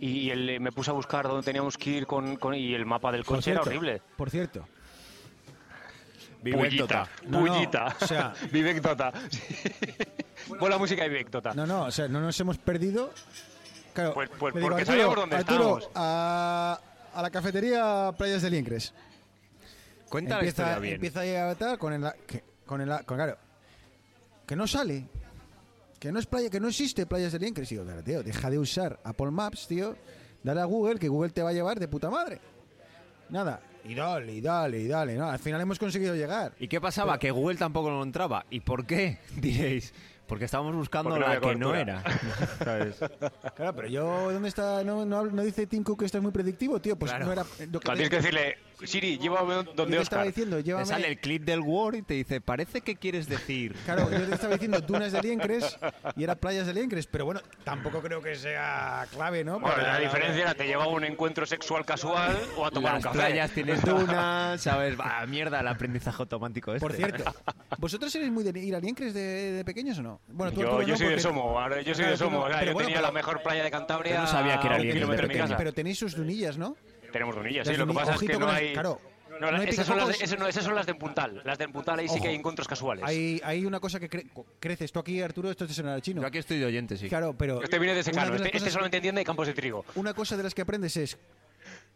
y el- me puse a buscar dónde teníamos que ir con, con- y el mapa del coche era cierto, horrible. Por cierto, Vivek Tota. No, no, Bullita. o sea- *laughs* Vivek Tota. Pon la música Tota. no, no, o sea, no nos hemos perdido. Claro, Pues- pues digo, porque Arturo, sabíamos dónde Arturo, estábamos. a, a la cafetería Playas del Incres. Cuenta la empieza, historia bien. empieza a tal con el que, con el con, claro que no sale que no es playa que no existe playas del Incres digo "Pero, tío deja de usar Apple Maps tío dale a Google que Google te va a llevar de puta madre nada y dale y dale y dale no al final hemos conseguido llegar ¿Y qué pasaba? Pero- que Google tampoco lo entraba. ¿Y por qué? *laughs* Diréis. Porque estábamos buscando Porque no la que no era. *laughs* ¿Sabes? claro pero yo dónde está no, no, no dice Tim Cook que esto es muy predictivo tío pues Claro. no era lo que Claro, tienes que decirle, Siri, llévame yo donde te estaba Oscar. diciendo Te sale el clip del Word y te dice, parece que quieres decir. Claro, yo te estaba diciendo dunas de *laughs* Liencres y era playas de Liencres, pero bueno, tampoco creo que sea clave, ¿no? Bueno, Para- la diferencia era te lleva a un encuentro sexual casual o a tomar Las un café. playas tienes *laughs* dunas, ¿sabes? Va, mierda, el aprendizaje automático este. Por cierto, ¿vosotros eres muy de ir a Liencres de, de pequeños o no? Bueno, tú, Yo, yo soy de porque- Somo, ahora yo soy Claro, de Somo. no, o sea, pero yo bueno, tenía pero- la mejor playa de Cantabria Yo no sabía que era Liencres de. Pero tenéis sus dunillas, ¿no? Tenemos dunillas, Las sí. Lo que pasa es que no hay... claro, No, no la- hay esas, son las de, no, esas son las de Puntal. Las de Puntal ahí sí que hay encuentros casuales. Hay, hay una cosa que cre- creces. Tú aquí, Arturo, esto te sonará chino. Yo aquí estoy de oyente, sí. Claro, pero... Este viene de secano. Este, este solamente entiende campos de trigo. Una cosa de las que aprendes es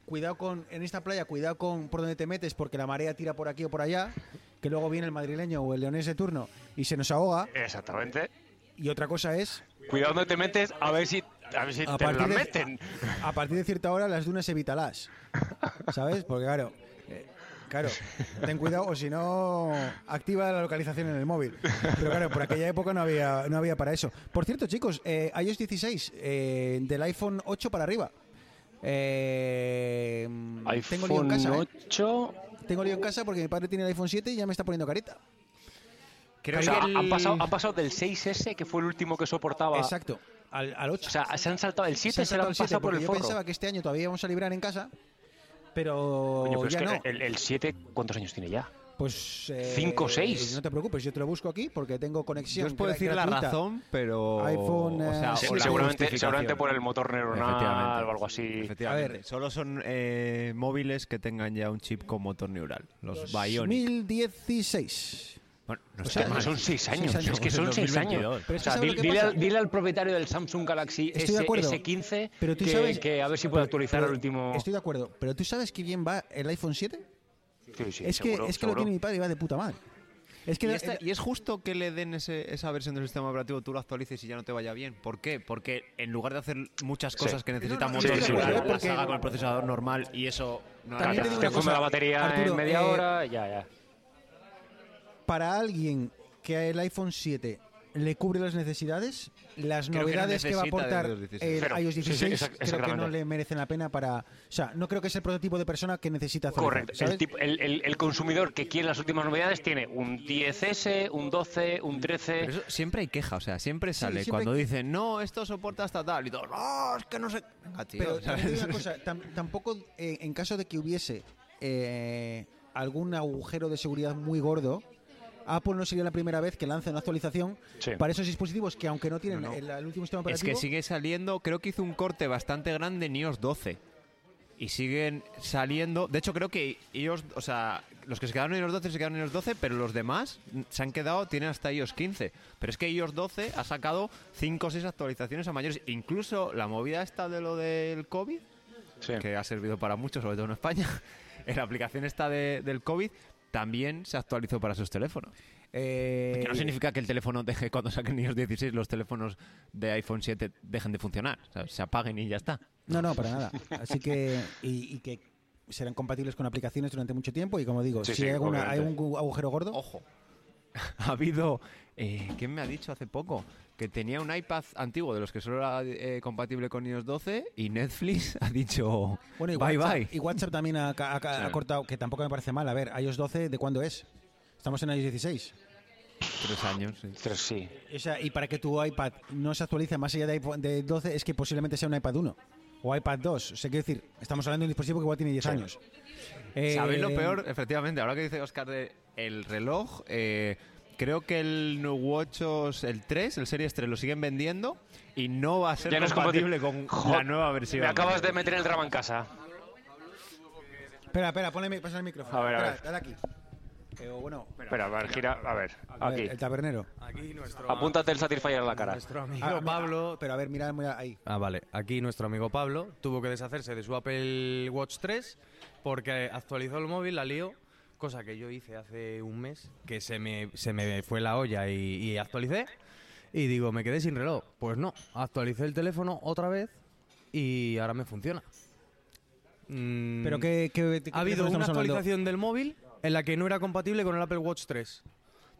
cuidado con en esta playa, cuidado con por donde te metes porque la marea tira por aquí o por allá, que luego viene el madrileño o el leonés de turno y se nos ahoga. Exactamente. Y otra cosa es Cuidado donde te metes a ver si, a ver si a te la partir, de, meten. a, a partir de cierta hora las dunas evítalas. ¿Sabes? Porque claro, eh, claro, ten cuidado o si no activa la localización en el móvil. Pero claro, por aquella época no había no había para eso. Por cierto, chicos, eh, iOS 16 eh, del iPhone 8 para arriba. Eh, tengo lío en iPhone casa. ¿eh? 8. Tengo lío en casa porque mi padre tiene el iPhone 7 y ya me está poniendo carita. Creo O sea, que el- han, pasado, han pasado del 6S, que fue el último que soportaba. Exacto, al, al 8. O sea, se han saltado el 7, Se ha se, lo saltado han el 7 pasado por el yo forro. pensaba que este año todavía íbamos a librar en casa, pero Coño, pero es ya que no. el, el 7, ¿cuántos años tiene ya? Pues. eh, ¿Cinco o seis? No te preocupes, yo te lo busco aquí porque tengo conexión. Yo os puedo decir la razón, pero... iPhone, o sea, eh, o la seguramente, seguramente por el motor neuronal Efectivamente. o algo así. Efectivamente. A ver. Solo son eh, móviles que tengan ya un chip con motor neural. Los Bionic. 2016. Bueno, no O sea, son seis años, años. es que son seis 2022. años. Pero es o que sea, ¿sabes lo dile, al, dile al propietario del Samsung Galaxy Estoy de S, acuerdo. S15 Pero tú que, sabes- que a ver si puede actualizar Pero el último... Estoy de acuerdo, pero tú sabes que bien va el iPhone 7? Sí, sí, es que, seguro, es que lo tiene mi padre y va de puta madre. Es que ¿Y, esta- y es justo que le den ese- esa versión del sistema operativo, tú lo actualices y ya no te vaya bien. ¿Por qué? Porque en lugar de hacer muchas cosas que no, sí, sí, neural, sí. las Porque- haga con el procesador normal y eso no También te digo te cosa, la batería Arturo, en media eh, hora, ya, ya. Para alguien que el iPhone 7 le cubre las necesidades, las Creo que no novedades que, va a aportar iOS 16. el iOS Sí, sí, 16 exact- creo que no le merecen la pena para... O sea, no creo que es el prototipo de persona que necesita hacer Correcto. El, tipo- el, el- el consumidor que quiere las últimas novedades tiene un 10S, un 12, un 13. Pero eso siempre hay queja, o sea, siempre sale siempre cuando hay- dicen, no, esto soporta hasta tal, y todo, no, es que no sé. Venga, tío, Pero ¿sabes? una cosa, tam- tampoco eh, en caso de que hubiese eh, algún agujero de seguridad muy gordo, Apple no sería la primera vez que lanza una actualización Sí. para esos dispositivos que aunque no tienen No, no. El, el último sistema Es operativo... que sigue saliendo, creo que hizo un corte bastante grande en iOS 12. Y siguen saliendo. De hecho, creo que iOS, o sea, los que se quedaron en iOS 12 se quedaron en iOS 12, pero los demás se han quedado, tienen hasta iOS 15. Pero es que iOS 12 ha sacado 5 o 6 actualizaciones a mayores. Incluso la movida esta de lo del COVID, Sí. que ha servido para muchos, sobre todo en España, *laughs* en la aplicación esta de- del COVID, también se actualizó para sus teléfonos. eh, Que no significa que el teléfono deje, cuando saquen iOS 16, los teléfonos de iPhone 7 dejen de funcionar. O sea, se apaguen y ya está. No, no, para nada. Así que... Y, y que serán compatibles con aplicaciones durante mucho tiempo y como digo, Sí, si sí, hay, alguna- hay un gu- agujero gordo... Ojo. *laughs* ha habido... Eh, ¿Quién me ha dicho hace poco? Que tenía un iPad antiguo de los que solo era eh, compatible con iOS 12 y Netflix *laughs* ha dicho Bueno, y bye WhatsApp, bye. y WhatsApp también ha, ha- ha- ha cortado, que tampoco me parece mal. A ver, iOS 12, ¿de cuándo es? Estamos en iOS 16. Tres años. sí. Pero sí. O sea, y para que tu iPad no se actualice más allá de, iPhone- de 12, es que posiblemente sea un iPad 1 o iPad 2. O sea, quiero decir, estamos hablando de un dispositivo que igual tiene 10 Sí. años. Eh, ¿Sabéis lo peor? Efectivamente, ahora que dice Oscar de el reloj, eh, creo que el New Watch OS, el 3, el Series 3, lo siguen vendiendo y no va a ser Ya no es compatible compatible. con la nueva versión. Me acabas de meter el drama en casa. Espera, espera, ponle, pasa el micrófono. A ver, a Espera, ver. dale aquí. Eh, bueno, Espera, a ver, gira. A ver, aquí. el tabernero. Aquí nuestro, Apúntate el Satisfyer a la cara. nuestro amigo Ah, mira, Pablo. Pero a ver, mira, mira ahí. Ah, vale. Aquí nuestro amigo Pablo tuvo que deshacerse de su Apple Watch 3 porque actualizó el móvil, la lío, cosa que yo hice hace un mes, que se me, se me fue la olla y, y actualicé. Y digo, me quedé sin reloj. Pues no, actualicé el teléfono otra vez y ahora me funciona. Mm, Pero que, que, ha habido una actualización del móvil en la que no era compatible con el Apple Watch 3.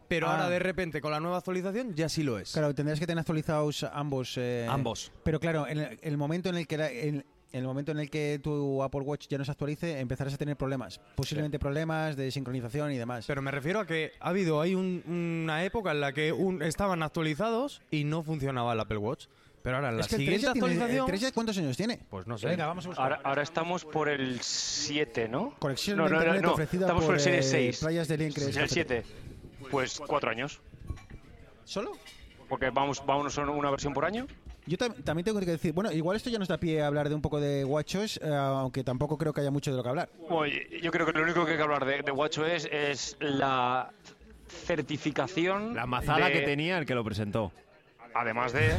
Pero Ah. ahora de repente con la nueva actualización ya sí lo es. Claro, tendrás que tener actualizados ambos. eh, Ambos. Pero claro, en el, el momento en el que la- en, en el momento en el que tu Apple Watch ya no se actualice, empezarás a tener problemas. Posiblemente problemas de sincronización y demás. Pero me refiero a que ha habido hay un- una época en la que un- estaban actualizados y no funcionaba el Apple Watch. Pero ahora en la es que el 3 siguiente ya tiene- el actualización. 3 ya ¿cuántos años tiene? Pues no sé. Venga, vamos a buscar. Ahora, ahora estamos por el 7, ¿no? Conexión no, de no, no, no, ofrecida Estamos por, por, el Series eh, 6. Playas de Liencres El Café. 7. Pues cuatro años. ¿Solo? Porque vamos, vamos a una versión por año. Yo tam- también tengo que decir, bueno, igual esto ya nos da pie a hablar de un poco de WatchOS, eh, aunque tampoco creo que haya mucho de lo que hablar. Bueno, yo creo que lo único que hay que hablar de, de WatchOS es la certificación. La mazada de- que tenía el que lo presentó. Además de,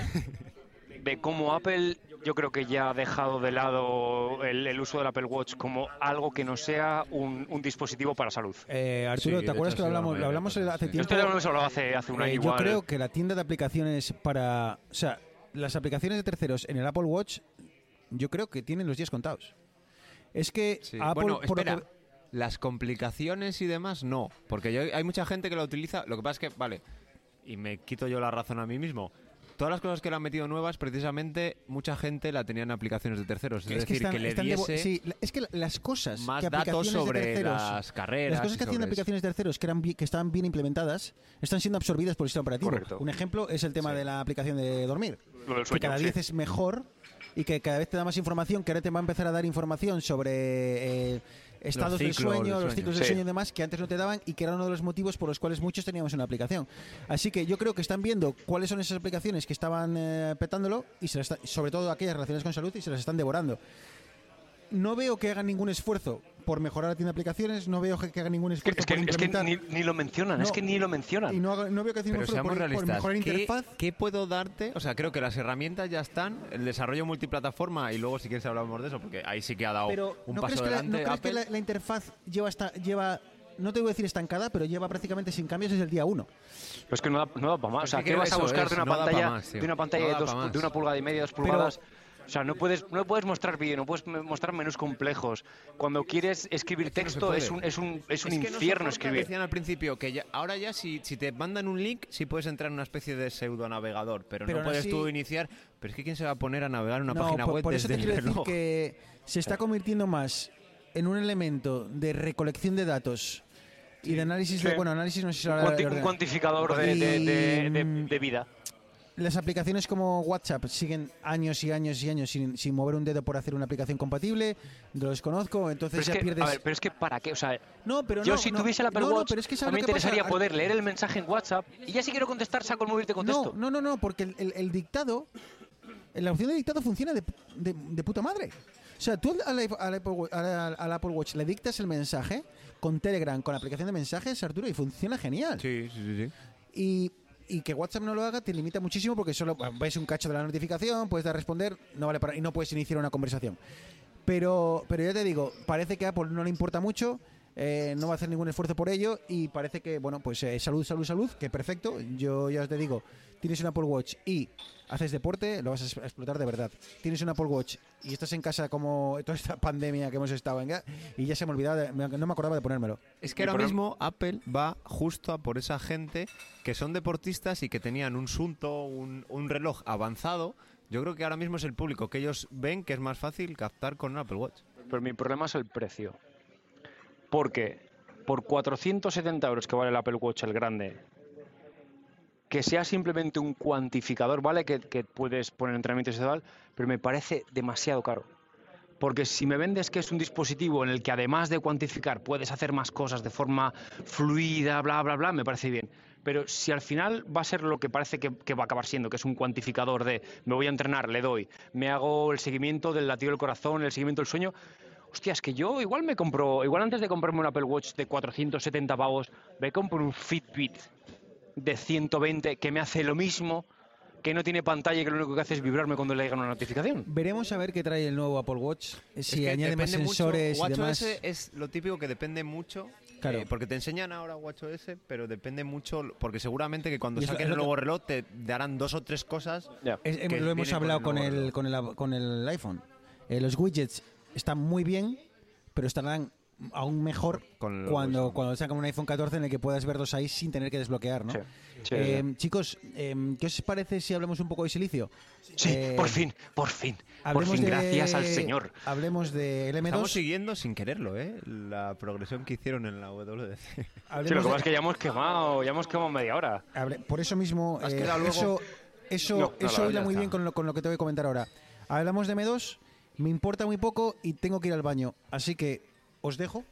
de cómo Apple, yo creo que ya ha dejado de lado el, el uso del Apple Watch como algo que no sea un, un dispositivo para salud. Eh, Arturo, Sí, ¿te acuerdas que lo hablamos, lo hablamos hace tiempo? Esto ya lo hemos hablado hace, hace un Eh, año yo igual. creo que la tienda de aplicaciones para... O sea, las aplicaciones de terceros en el Apple Watch, yo creo que tienen los días contados. Es que Sí. Apple... bueno, por espera. que- Las complicaciones y demás, no. Porque yo, hay mucha gente que lo utiliza. Lo que pasa es que, vale, y me quito yo la razón a mí mismo. Todas las cosas que le han metido nuevas, precisamente, mucha gente la tenía en aplicaciones de terceros. Es, es que decir, están- que le están devo- diese sí, es que la- las cosas más que datos aplicaciones de sobre terceros, las carreras. Las cosas que hacían aplicaciones de terceros que, eran que estaban bien implementadas están siendo absorbidas por el sistema operativo. Correcto. Un ejemplo es el tema de la aplicación de dormir. Lo del que cada sí. vez es mejor y que cada vez te da más información, que ahora te va a empezar a dar información sobre eh, estados del sueño, los ciclos del Sí. sueño y demás, que antes no te daban y que era uno de los motivos por los cuales muchos teníamos una aplicación. Así que yo creo que están viendo cuáles son esas aplicaciones que estaban eh, petándolo y se las está- sobre todo aquellas relacionadas con salud y se las están devorando. No veo que hagan ningún esfuerzo por mejorar la tienda de aplicaciones, no veo que hagan ningún esfuerzo es que- por es que implementar ni, ni lo mencionan, es que ni lo mencionan. y no, haga- no veo que Pero ningún esfuerzo seamos por, por realistas. mejorar la ¿Qué, interfaz. qué puedo darte? O sea, creo que las herramientas ya están. El desarrollo multiplataforma, y luego si quieres hablamos de eso, porque ahí sí que ha dado Pero un ¿no paso crees, que la, adelante. ¿no crees que la, la interfaz lleva hasta lleva no te voy a decir estancada, pero lleva prácticamente sin cambios desde el día 1. Pero es que no da, no da para más. O sea, ¿qué vas a buscar es, de una no pantalla, más, de una pantalla No dos de una pulgada y media, dos pulgadas? O sea, no puedes, no puedes mostrar vídeo, no puedes mostrar menús complejos. Cuando quieres escribir que no se texto puede. es un, es un, es un Es que no infierno soporta, escribir. Decían al principio que ya- ahora ya si, si te mandan un link, sí puedes entrar en una especie de pseudo navegador, pero, Pero no puedes así- tú iniciar. Pero es que quién se va a poner a navegar en una no, página por, web por eso desde te el quiero decir reloj? que se está convirtiendo más en un elemento de recolección de datos y de análisis de Sí. bueno análisis no sé si Un, cuanti- de un cuantificador de, de- de- de- de vida. Las aplicaciones como WhatsApp siguen años y años y años sin, sin mover un dedo por hacer una aplicación compatible. Lo desconozco, entonces Pero es, ya que, pierdes. a ver, pero es que ¿para qué? O sea, no, pero yo no, si no, tuviese el Apple no, no, Watch, pero es que a ¿sabes mí lo me pasa? interesaría Ar- poder leer el mensaje en WhatsApp y ya si quiero contestar saco el móvil y te contesto. No, no, no, porque el, el- el dictado, la opción de dictado funciona de, de- de puta madre. O sea, tú al, al Apple, al Apple Watch le dictas el mensaje con Telegram, con la aplicación de mensajes, Arturo, y funciona genial. Sí, sí, sí. sí. Y, y que WhatsApp no lo haga te limita muchísimo porque solo ves un cacho de la notificación, puedes dar a responder, no vale para, y no puedes iniciar una conversación. Pero, pero ya te digo, parece que a Apple no le importa mucho. Eh, no va a hacer ningún esfuerzo por ello y parece que, bueno, pues eh, salud, salud, salud, que perfecto. Yo ya te digo, tienes un Apple Watch y haces deporte, lo vas a explotar de verdad. Tienes un Apple Watch y estás en casa como toda esta *laughs* pandemia que hemos estado en y ya se me olvidaba, de- no me acordaba de ponérmelo. Es que Y ahora por mismo Apple va justo a por esa gente que son deportistas y que tenían un Sunto, un, un reloj avanzado. Yo creo que ahora mismo es el público que ellos ven que es más fácil captar con un Apple Watch. Pero mi problema es el precio. Porque por 470 euros que vale el Apple Watch el grande, que sea simplemente un cuantificador, ¿vale? Que, puedes poner entrenamientos y tal, pero me parece demasiado caro. Porque si me vendes que es un dispositivo en el que además de cuantificar puedes hacer más cosas de forma fluida, bla, bla, bla, me parece bien. Pero si al final va a ser lo que parece que, que va a acabar siendo, que es un cuantificador de me voy a entrenar, le doy, me hago el seguimiento del latido del corazón, el seguimiento del sueño, hostia, es que yo igual me compro, igual antes de comprarme un Apple Watch de 470 pavos, me compro un Fitbit de 120 que me hace lo mismo, que no tiene pantalla y que lo único que hace es vibrarme cuando le llega una notificación. Veremos a ver qué trae el nuevo Apple Watch, eh, si Es que añade más depende mucho- sensores y WatchOS demás. es lo típico que depende mucho. Claro. eh, porque te enseñan ahora WatchOS, pero depende mucho. Porque seguramente que cuando saquen el que- nuevo reloj te darán dos o tres cosas. Ya. Es- que lo hemos viene con hablado el con el, con el, con el iPhone. Eh, los widgets están muy bien, pero estarán aún mejor cuando, cuando sacan un iPhone 14 en el que puedas verlos ahí sin tener que desbloquear, ¿no? Sí, sí, Eh, sí. Chicos, eh, ¿qué os parece si hablamos un poco de silicio? Sí, eh, por fin, por fin, por Hablemos fin, de- gracias al Señor. Hablemos del Estamos M2. siguiendo sin quererlo, ¿eh? La progresión que hicieron en la WDC. Sí, lo *laughs* que de- pasa es que ya hemos quemado, ya hemos quemado media hora. hable- por eso mismo, eh, eso, eso, No, no, eso la muy está. bien con lo, con lo que te voy a comentar ahora. Hablamos de M2, me importa muy poco y tengo que ir al baño. Así que os dejo.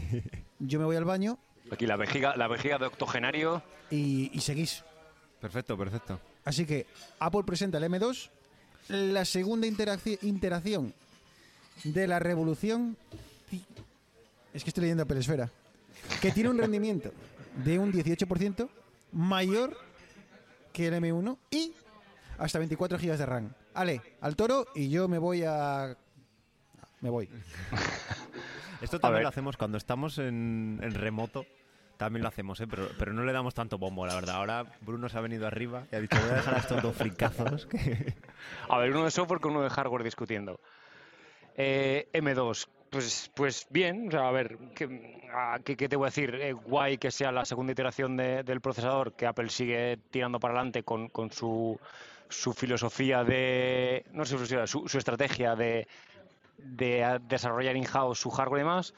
*laughs* Yo me voy al baño Aquí la vejiga, la vejiga de octogenario. y, y seguís. Perfecto, perfecto. Así que Apple presenta el M2, la segunda interacci- interacción de la revolución. ci- Es que estoy leyendo Apple Esfera. Que tiene un rendimiento de un 18% mayor que el M1 y hasta 24 GB de RAM. Ale, al toro y yo me voy a. Me voy. *laughs* Esto también lo hacemos cuando estamos en, en remoto. También lo hacemos, ¿eh? pero, pero no le damos tanto bombo, la verdad. Ahora Bruno se ha venido arriba y ha dicho, voy a dejar a estos dos fricazos. que-". *laughs* A ver, uno de software con uno de hardware discutiendo. Eh, M2, pues, pues bien, o sea, a ver, ¿qué, a- qué- qué te voy a decir? Eh, guay que sea la segunda iteración de- del procesador, que Apple sigue tirando para adelante con, su, su filosofía de, no sé, su, su, estrategia de, de desarrollar in-house su hardware y demás.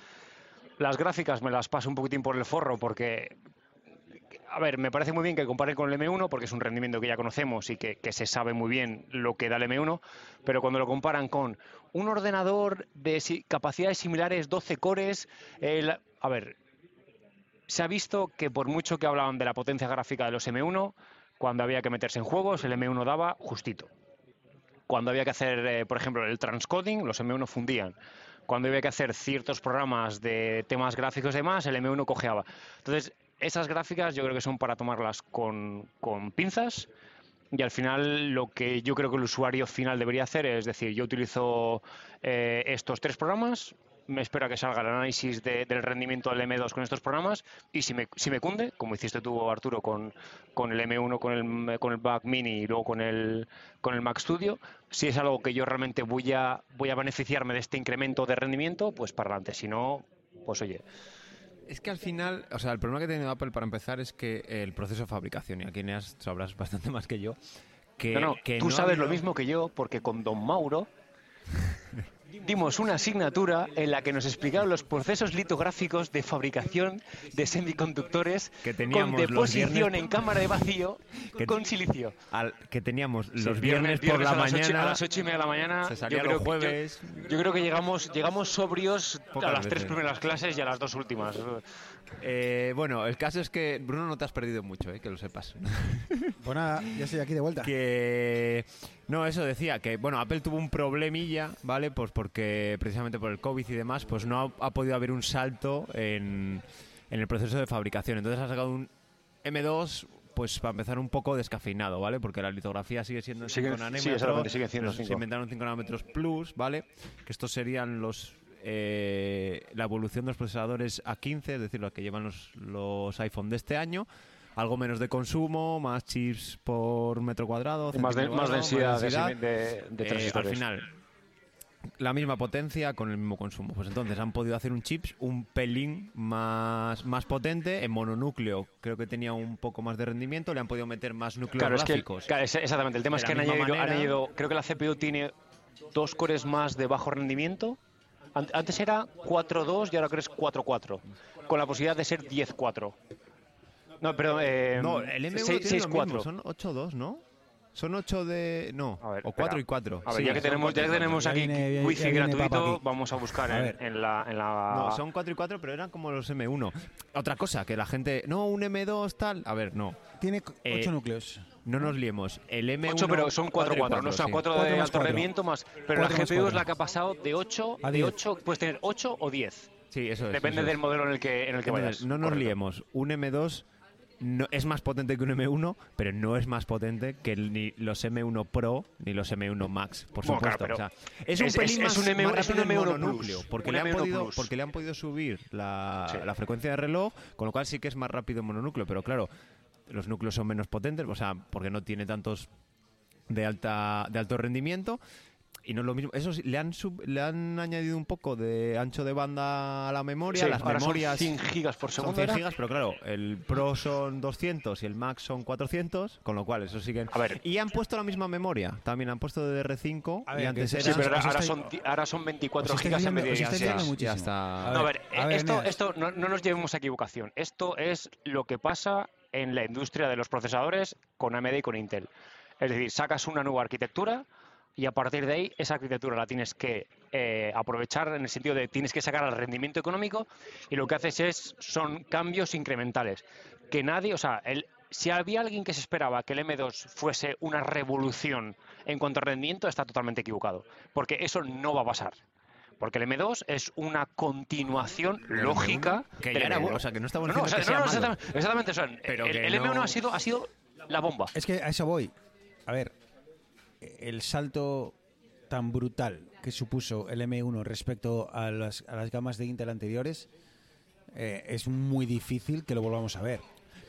Las gráficas me las paso un poquitín por el forro porque a ver, me parece muy bien que comparen con el M1 porque es un rendimiento que ya conocemos y que, se sabe muy bien lo que da el M1, pero cuando lo comparan con un ordenador de capacidades similares, 12 cores, a ver, se ha visto que por mucho que hablaban de la potencia gráfica de los M1, cuando había que meterse en juegos, el M1 daba justito. Cuando había que hacer, eh, por ejemplo, el transcoding, los M1 fundían. Cuando había que hacer ciertos programas de temas gráficos y demás, el M1 cojeaba. Entonces, esas gráficas yo creo que son para tomarlas con, con pinzas y al final lo que yo creo que el usuario final debería hacer es decir, yo utilizo eh, estos tres programas, me espero que salga el análisis de- del rendimiento del M2 con estos programas y si me, si me cunde, como hiciste tú Arturo con, con el M1, con el, con el Mini y luego con el, con el Mac Studio, si es algo que yo realmente voy a, voy a beneficiarme de este incremento de rendimiento, pues para adelante, si no, pues oye, Es que al final, o sea, el problema que ha tenido Apple para empezar es que el proceso de fabricación, y aquí Neas sabrás *laughs* bastante más que yo, que, No, no, que tú no sabes lo mismo que yo, porque con Don Mauro dimos una asignatura en la que nos explicaron los procesos litográficos de fabricación de semiconductores Que con teníamos los deposición viernes- en cámara de vacío Que- con silicio. al- que teníamos Sí, los viernes, por la a las ocho- mañana, a las ocho y media de la mañana. se salía yo creo los que- jueves. Yo, yo creo que llegamos, llegamos sobrios Pocas a las tres veces. primeras clases y a las dos últimas. Eh, bueno, el caso es que Bruno no te has perdido mucho, eh, que lo sepas. *laughs* Pues nada, ya estoy aquí de vuelta. que no, eso decía que bueno, Apple tuvo un problemilla, ¿vale? Pues porque precisamente por el COVID y demás, pues no ha, ha podido haber un salto en, en el proceso de fabricación. Entonces ha sacado un M2 pues para empezar un poco descafeinado, ¿ale? Porque la litografía sigue siendo en Sigue- 5 sí, nanómetros. exactamente, sigue siendo se cinco. inventaron 5 nanómetros plus, ¿vale? Que estos serían los eh, la evolución de los procesadores A15, es decir, los que llevan los, los iPhone de este año. Algo menos de consumo, más chips por metro cuadrado. Más, de- más cuadrado, densidad, de, más de- de Eh, al final, la misma potencia con el mismo consumo. Pues entonces han podido hacer un chip un pelín más, más potente en mononúcleo. Creo que tenía un poco más de rendimiento. Le han podido meter más núcleos Claro, es que, gráficos. claro, exactamente. El tema De es que han añadido, han añadido- creo que la CPU tiene dos cores más de bajo rendimiento. An- Antes era 4.2 y ahora creo que es 4.4, con la posibilidad de ser 10.4. No, perdón, eh, no, el M1 seis- tiene lo 6.4. mismo. Son 8-2, ¿no? Son 8 de... No, A ver, o 4 espera. y 4. A ver, ya que tenemos, ya que tenemos Ya aquí viene- ya- wifi ya viene gratuito, aquí. vamos a buscar A en, en la, en la- No, son 4 y 4, pero eran como los M1. Otra cosa, que la gente... No, un M2 tal... A ver, no. Tiene ocho Eh, núcleos. No nos liemos. El M1... 8, pero son 4.4, cuatro y cuatro, no son sí. 4 Cuatro de alto más. Pero la GPU es la que ha pasado de 8 A de 10. 8, puedes tener 8 o 10. Sí, eso es. Depende eso del es. modelo en el que, en el que vayas. no nos Correcto. liemos. Un M2 no, es más potente que un M1, pero no es más potente que el- ni los M1 Pro ni los M1 Max, por Bueno, supuesto. claro, O sea, pero es un pelín es- más, un M- más es un rápido en M1 mononúcleo, Plus, porque un le, han M1 podido, Plus. porque le han podido subir la, Sí. la frecuencia de reloj, con lo cual sí que es más rápido en mononúcleo, pero claro, los núcleos son menos potentes, o sea, porque no tiene tantos de alta de alto rendimiento y no es lo mismo. Eso sí, le han sub- le han añadido un poco de ancho de banda a la memoria, Sí, las ahora memorias son 100 gigas por son segundo. 100 ¿era? gigas, pero claro, el Pro son 200 y el Max son 400, con lo cual eso siguen. A ver. Y han puesto la misma memoria, también han puesto DDR5 A y ver, antes era Sí, pero ahora, son, ahora son 24 os estáis gigas en vez de liando- os estáis 16. liando ya está. A No, a ver, ver, a ver, esto, mira. esto no, no nos llevemos a equivocación. Esto es lo que pasa en la industria de los procesadores con AMD y con Intel. Es decir, sacas una nueva arquitectura y a partir de ahí esa arquitectura la tienes que eh, aprovechar en el sentido de tienes que sacar al rendimiento económico y lo que haces es son cambios incrementales que nadie, o sea, el, si había alguien que se esperaba que el M2 fuese una revolución en cuanto a rendimiento está totalmente equivocado, porque eso no va a pasar. Porque el M2 es una continuación lógica M1, que del ya era M1. bueno, o sea, que no estamos No, no, o sea, que no, no, exactamente, exactamente, o sea, Pero el, el M1 no- ha sido, ha sido la bomba. Es que a eso voy. A ver, el salto tan brutal que supuso el M1 respecto a las, a las gamas de Intel anteriores eh, es muy difícil que lo volvamos a ver.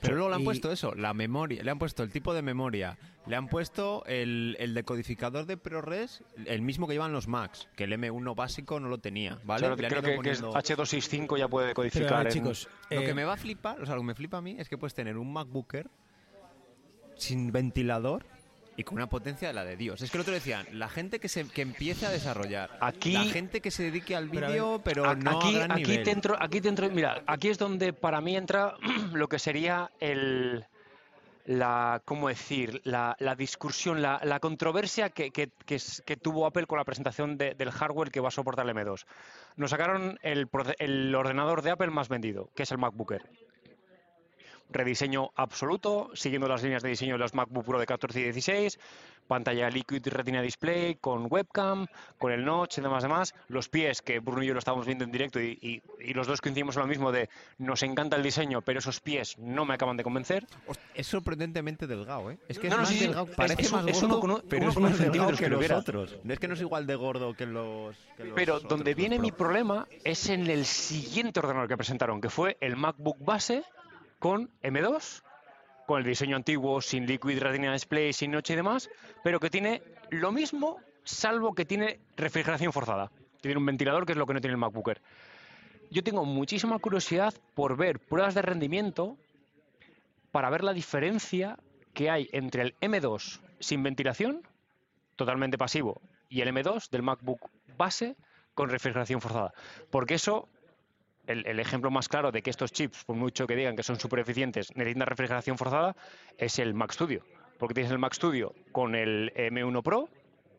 Pero luego le han Y- puesto eso, la memoria, le han puesto el tipo de memoria, le han puesto el, el decodificador de ProRes, el mismo que llevan los Macs, que el M1 básico no lo tenía, ¿vale? Claro, Le han creo que, que es poniendo- H265 ya puede Pero, codificar. a ver, en- chicos, Lo eh, que me va a flipar, o sea, lo que me flipa a mí es que puedes tener un MacBooker sin ventilador y con una potencia de la de Dios. Es que el otro decían, la gente que se que empiece a desarrollar, Aquí- la gente que se dedique al vídeo, pero, A- no aquí, a gran aquí nivel. te entro, aquí te entro- mira, aquí es donde para mí entra *clears throat* lo que sería el la cómo decir la, la discusión, la, la controversia que, que- que es- que tuvo Apple con la presentación de- del hardware que va a soportar el M2. Nos sacaron el, el ordenador de Apple más vendido, que es el MacBook Air. Rediseño absoluto, siguiendo las líneas de diseño de los MacBook Pro de 14 y 16, pantalla Liquid Retina Display con webcam, con el notch y demás, demás. Los pies, que Bruno y yo lo estábamos viendo en directo y, y- y los dos coincidimos en lo mismo de nos encanta el diseño, pero esos pies no me acaban de convencer. Es sorprendentemente delgado, ¿eh? Es que No, es no, más sí, delgado, parece es más es gordo, uno con un- pero uno es con un más delgado que que lo los otros. Es que no es igual de gordo que los, que los Pero otros, donde viene mi problema es en el siguiente ordenador que presentaron, que fue el MacBook base con M2, con el diseño antiguo, sin Liquid Retina Display, sin noche y demás, pero que tiene lo mismo, salvo que tiene refrigeración forzada. Tiene un ventilador, que es lo que no tiene el MacBook Air. Yo tengo muchísima curiosidad por ver pruebas de rendimiento para ver la diferencia que hay entre el M2 sin ventilación, totalmente pasivo, y el M2 del MacBook base con refrigeración forzada. Porque eso, el, el ejemplo más claro de que estos chips, por mucho que digan que son súper eficientes, necesitan refrigeración forzada, es el Mac Studio. Porque tienes el Mac Studio con el M1 Pro,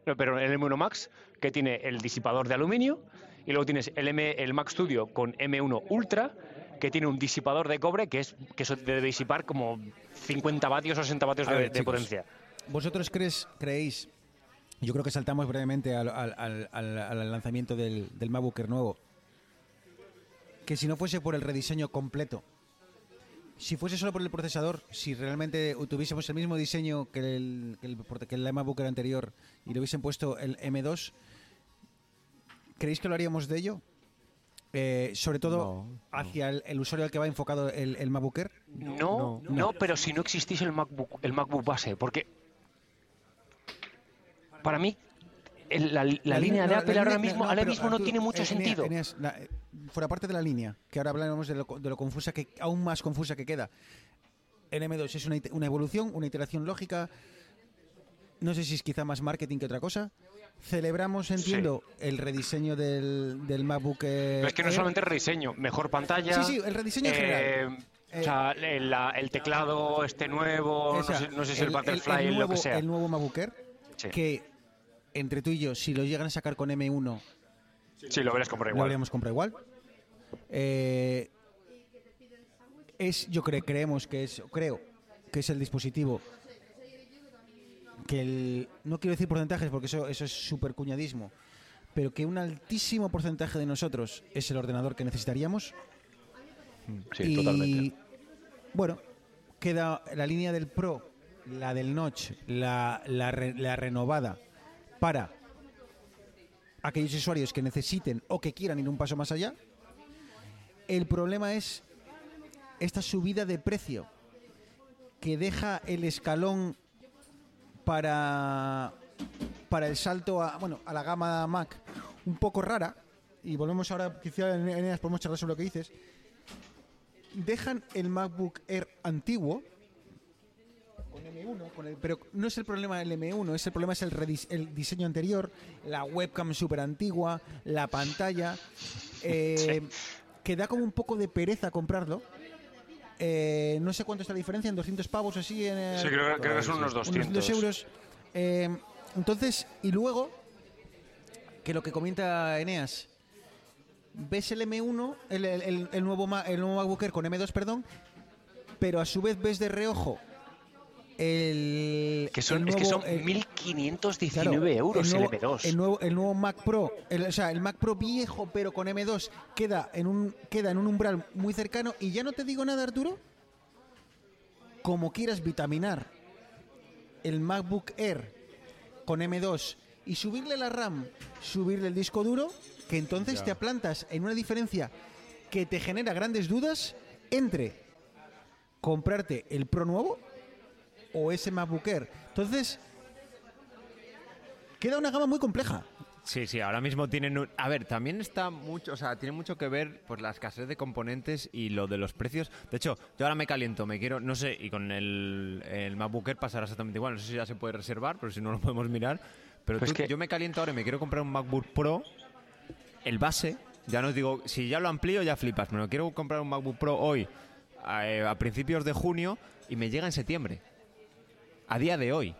no, pero el M1 Max, que tiene el disipador de aluminio, y luego tienes el, M, el Mac Studio con M1 Ultra, que tiene un disipador de cobre que es que eso debe disipar como 50 vatios o 60 vatios de, ver, de chicos, potencia. ¿Vosotros crees, creéis, yo creo que saltamos brevemente al, al- al- al- lanzamiento del, del MacBook Air nuevo, que si no fuese por el rediseño completo, si fuese solo por el procesador, si realmente tuviésemos el mismo diseño que el, que el, que el MacBook Air anterior y le hubiesen puesto el M2, ¿creéis que lo haríamos de ello? Eh, sobre todo hacia el, el usuario al que va enfocado el, el MacBook Air. No, no, pero si no existiese el MacBook, el MacBook base, porque para mí la, la línea de Apple ahora mismo, ahora mismo no Arturo, tiene mucho eh, sentido. Eh, fuera parte de la línea, que ahora hablamos de lo, de lo confusa que aún más confusa que queda. El M2 es una, una evolución, una iteración lógica. No sé si es quizá más marketing que otra cosa. Celebramos, entiendo, el rediseño del, del MacBook. eh, Pero es que no solamente el rediseño, mejor pantalla. Sí, sí, el rediseño en general. eh, o sea, el, la- el teclado este nuevo, O sea, no, sé, no sé si el, el- Butterfly, el lo que sea. El nuevo MacBook Air, Sí. que entre tú y yo, si lo llegan a sacar con M1, Sí, lo como lo igual. habríamos comprado igual. Eh, es, yo creo, creemos que es, creo que es el dispositivo que el, no quiero decir porcentajes porque eso, eso es súper cuñadismo, pero que un altísimo porcentaje de nosotros es el ordenador que necesitaríamos. Sí, y, totalmente. Bueno, queda la línea del Pro, la del Notch, la, la, re- la renovada para aquellos usuarios que necesiten o que quieran ir un paso más allá. El problema es esta subida de precio que deja el escalón para para el salto a bueno a la gama Mac un poco rara y volvemos ahora quizá en Eneas podemos charlar sobre lo que dices dejan el MacBook Air antiguo con M1, con el- pero no es el problema el M1, es el problema es el, redis- el diseño anterior, la webcam súper antigua, la pantalla, eh, que da como un poco de pereza comprarlo. Eh, no sé cuánto está la diferencia, en 200 pavos así. En, eh, Sí, creo, creo que son unos unos 200. 200 euros. Eh, entonces, y luego, que lo que comenta Eneas, ves el M1, el, el- el- el nuevo, el nuevo MacBook Air con M2, perdón, pero a su vez ves de reojo el. Que son, el es que son el- 1.519 Claro, euros el, nuevo, M2. El nuevo, el nuevo Mac Pro, el- o sea, el Mac Pro viejo pero con M2 queda en un queda en un umbral muy cercano y ya no te digo nada, Arturo. Como quieras vitaminar el MacBook Air con M2 y subirle la RAM, subirle el disco duro, que entonces te aplantas en una diferencia que te genera grandes dudas entre comprarte el Pro nuevo o ese MacBook Air. Entonces, queda una gama muy compleja. Sí, sí, ahora mismo tienen... un- A ver, también está mucho, o sea, tiene mucho que ver pues la escasez de componentes y lo de los precios. De hecho, yo ahora me caliento, me quiero, no sé, y con el, el MacBook Air pasará exactamente igual. No sé si ya se puede reservar, pero si no lo podemos mirar. Pero Pues tú- que- yo me caliento ahora y me quiero comprar un MacBook Pro, el base, ya no os digo, si ya lo amplío ya flipas, pero quiero comprar un MacBook Pro hoy, a, eh, a principios de junio, y me llega en septiembre. A día de hoy.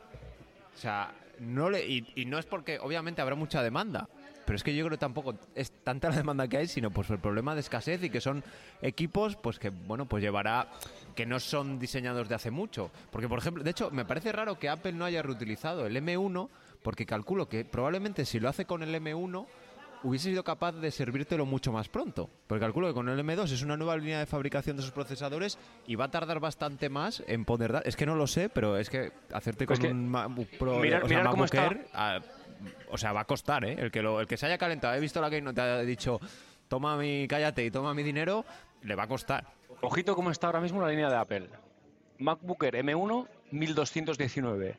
O sea, no le, y, y no es porque obviamente habrá mucha demanda, pero es que yo creo que tampoco es tanta la demanda que hay, sino pues el problema de escasez y que son equipos pues que bueno, pues llevará que no son diseñados de hace mucho, porque por ejemplo, de hecho, me parece raro que Apple no haya reutilizado el M1 porque calculo que probablemente si lo hace con el M1 hubiese sido capaz de servírtelo mucho más pronto. Porque calculo que con el M2 es una nueva línea de fabricación de sus procesadores y va a tardar bastante más en poder dar. Es que no lo sé, pero es que hacerte con Pues que un MacBook Pro, mirar- o sea, mirar cómo MacBook está. Air, ah, o sea, va a costar, ¿eh? El que, lo, el que se haya calentado, he visto la que no te ha dicho, toma mi, cállate y toma mi dinero, le va a costar. Ojito cómo está ahora mismo la línea de Apple. MacBook Air M1, 1219.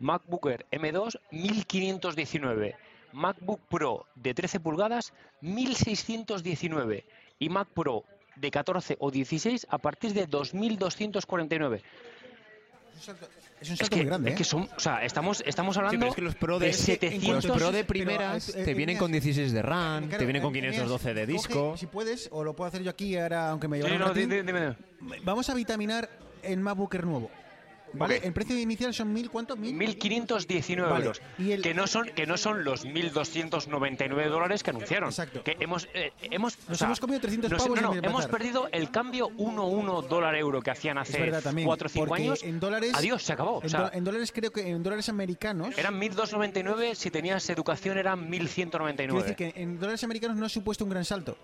MacBook Air M2, 1519. MacBook Pro de 13 pulgadas, 1619. Y Mac Pro de 14 o 16 a partir de 2249. Es un Es salto que, muy grande. es que ¿eh? son, o sea, estamos, estamos hablando pero es que los Pro de, de los 700 Pro de pero, primeras eh, te eh, vienen con 16 de RAM, Claro, te vienen con Eneas, 512 de coge, disco. si puedes, o lo puedo hacer yo aquí ahora, aunque me lleve Sí, no. Vamos a vitaminar el MacBook Air nuevo. ¿Vale? El precio inicial son mil, ¿cuánto? Mil. 1.519 Vale, euros. y el- que, no son, que no son los 1.299 dólares que anunciaron. Exacto. Que hemos, eh, hemos, Nos hemos comido 300 nos- pavos no, hemos perdido el cambio 1-1 dólar euro que hacían hace verdad también. 4 o 5 porque años. En dólares. Adiós, se acabó. O En, sea, do- en dólares creo que en dólares americanos. eran 1.299, si tenías educación eran Quiero 1.199. decir que en dólares americanos no ha supuesto un gran salto.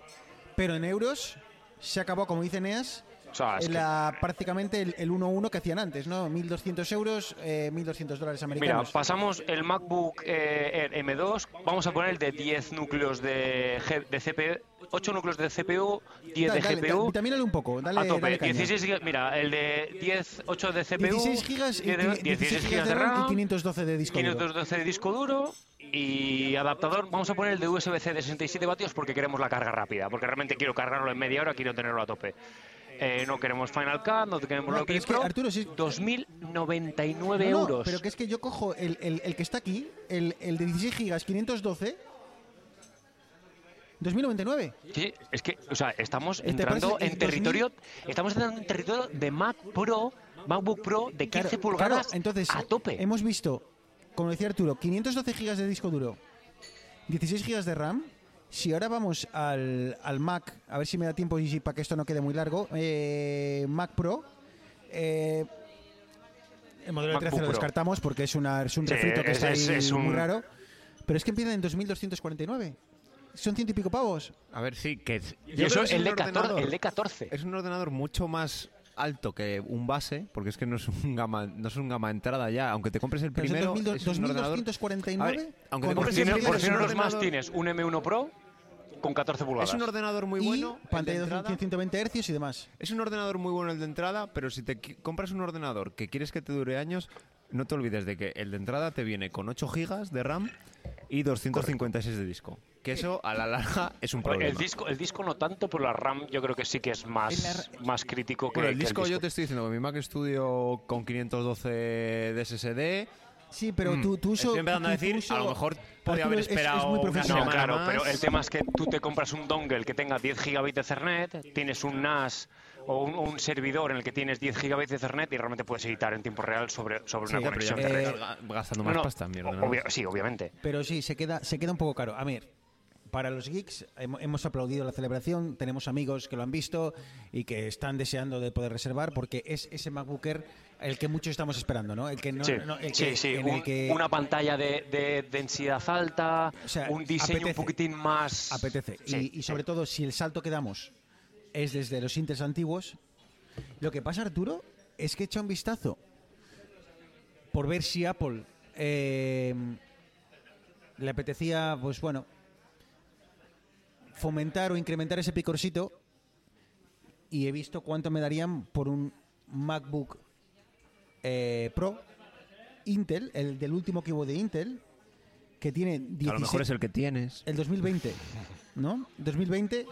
Pero en euros se acabó, como dice Neas, O sea, es que- la, prácticamente el, el 1-1 que hacían antes, ¿no? 1.200 euros, eh, 1.200 dólares Mira, americanos. pasamos el MacBook eh, Air M2, vamos a poner el de 10 núcleos de, G- de CPU, 8 núcleos de CPU, 10 Dale, de dale, GPU. vitamínalo un poco, dale, a tope, dale caña. 16 gigas, mira, el de 10, 8 de CPU, 16 gigas y 10 de- quini- 16 gigas de y RAM, 512 de disco duro. 512 de disco duro y adaptador, vamos a poner el de USB-C de 67 vatios porque queremos la carga rápida, porque realmente quiero cargarlo en media hora, quiero tenerlo a tope. Eh, no queremos Final Cut, no queremos No, lo pero es que, Pro. Arturo, si- 2.099 No, no, euros. pero que es que yo cojo el, el- el que está aquí, el, el de 16 gigas 512, 2099. Sí, es que, o sea, estamos ¿Te entrando en territorio, estamos entrando en territorio de Mac Pro, MacBook Pro de 15 Claro, pulgadas claro, entonces a tope. hemos visto, como decía Arturo, 512 gigas de disco duro, 16 gigas de RAM. Si ahora vamos al, al Mac, a ver si me da tiempo y si para que esto no quede muy largo, eh, Mac Pro. eh, el modelo de 13 MacBook lo descartamos porque es, una, es un Sí, refrito que es- está es- ahí es un- muy raro. Pero es que empieza en 2249. Son ciento y pico pavos. A ver, sí, que es, y eso que el de 14, ordenador- el de 14. Es un ordenador mucho más alto que un base, porque es que no es un gama, no es un gama entrada ya, aunque te compres el primero, 22- es un ordenador- 2249. A ver, aunque te compres si el no, primero, por es si no los más tienes un M1 Pro con 14 pulgadas. Es un ordenador muy y bueno. el pantalla de entrada. 120 Hz y demás. Es un ordenador muy bueno el de entrada, pero si te compras un ordenador que quieres que te dure años, no te olvides de que el de entrada te viene con 8 GB de RAM y 256 de disco. Que eso a la larga es un problema. el disco, el disco no tanto, pero la RAM yo creo que sí que es más, más crítico que, Bueno, el que disco yo te estoy diciendo que mi Mac Studio con 512 de SSD. Sí, pero mm, tú, tú uso, Estoy empezando a decir, uso- a lo mejor podría haber es- es muy esperado una profesional. No, claro, pero el tema es que tú te compras un dongle que tenga 10 gigabits de Ethernet, tienes un NAS o un, un servidor en el que tienes 10 gigabits de Ethernet y realmente puedes editar en tiempo real sobre, sobre Sí, una conexión de red. gastando más no, pasta, mierda. ¿no? obvia- sí, obviamente. Pero sí, se queda, se queda un poco caro. A ver, para los geeks hemo- hemos aplaudido la celebración, tenemos amigos que lo han visto y que están deseando de poder reservar porque es ese MacBook Air el que muchos estamos esperando, ¿no? El que no, Sí, no- el sí, que- sí, en el un- que una pantalla de, de densidad alta, O sea, un diseño apetece. un poquitín más... apetece. Sí, y, y sobre todo, si el salto que damos es desde los Intels antiguos, lo que pasa, Arturo, es que echa un vistazo por ver si Apple eh, le apetecía, pues bueno, fomentar o incrementar ese picorcito y he visto cuánto me darían por un MacBook eh, Pro Intel, el del último que hubo de Intel, que tiene 16, A lo mejor es el que tienes. el 2020, ¿no? 2020,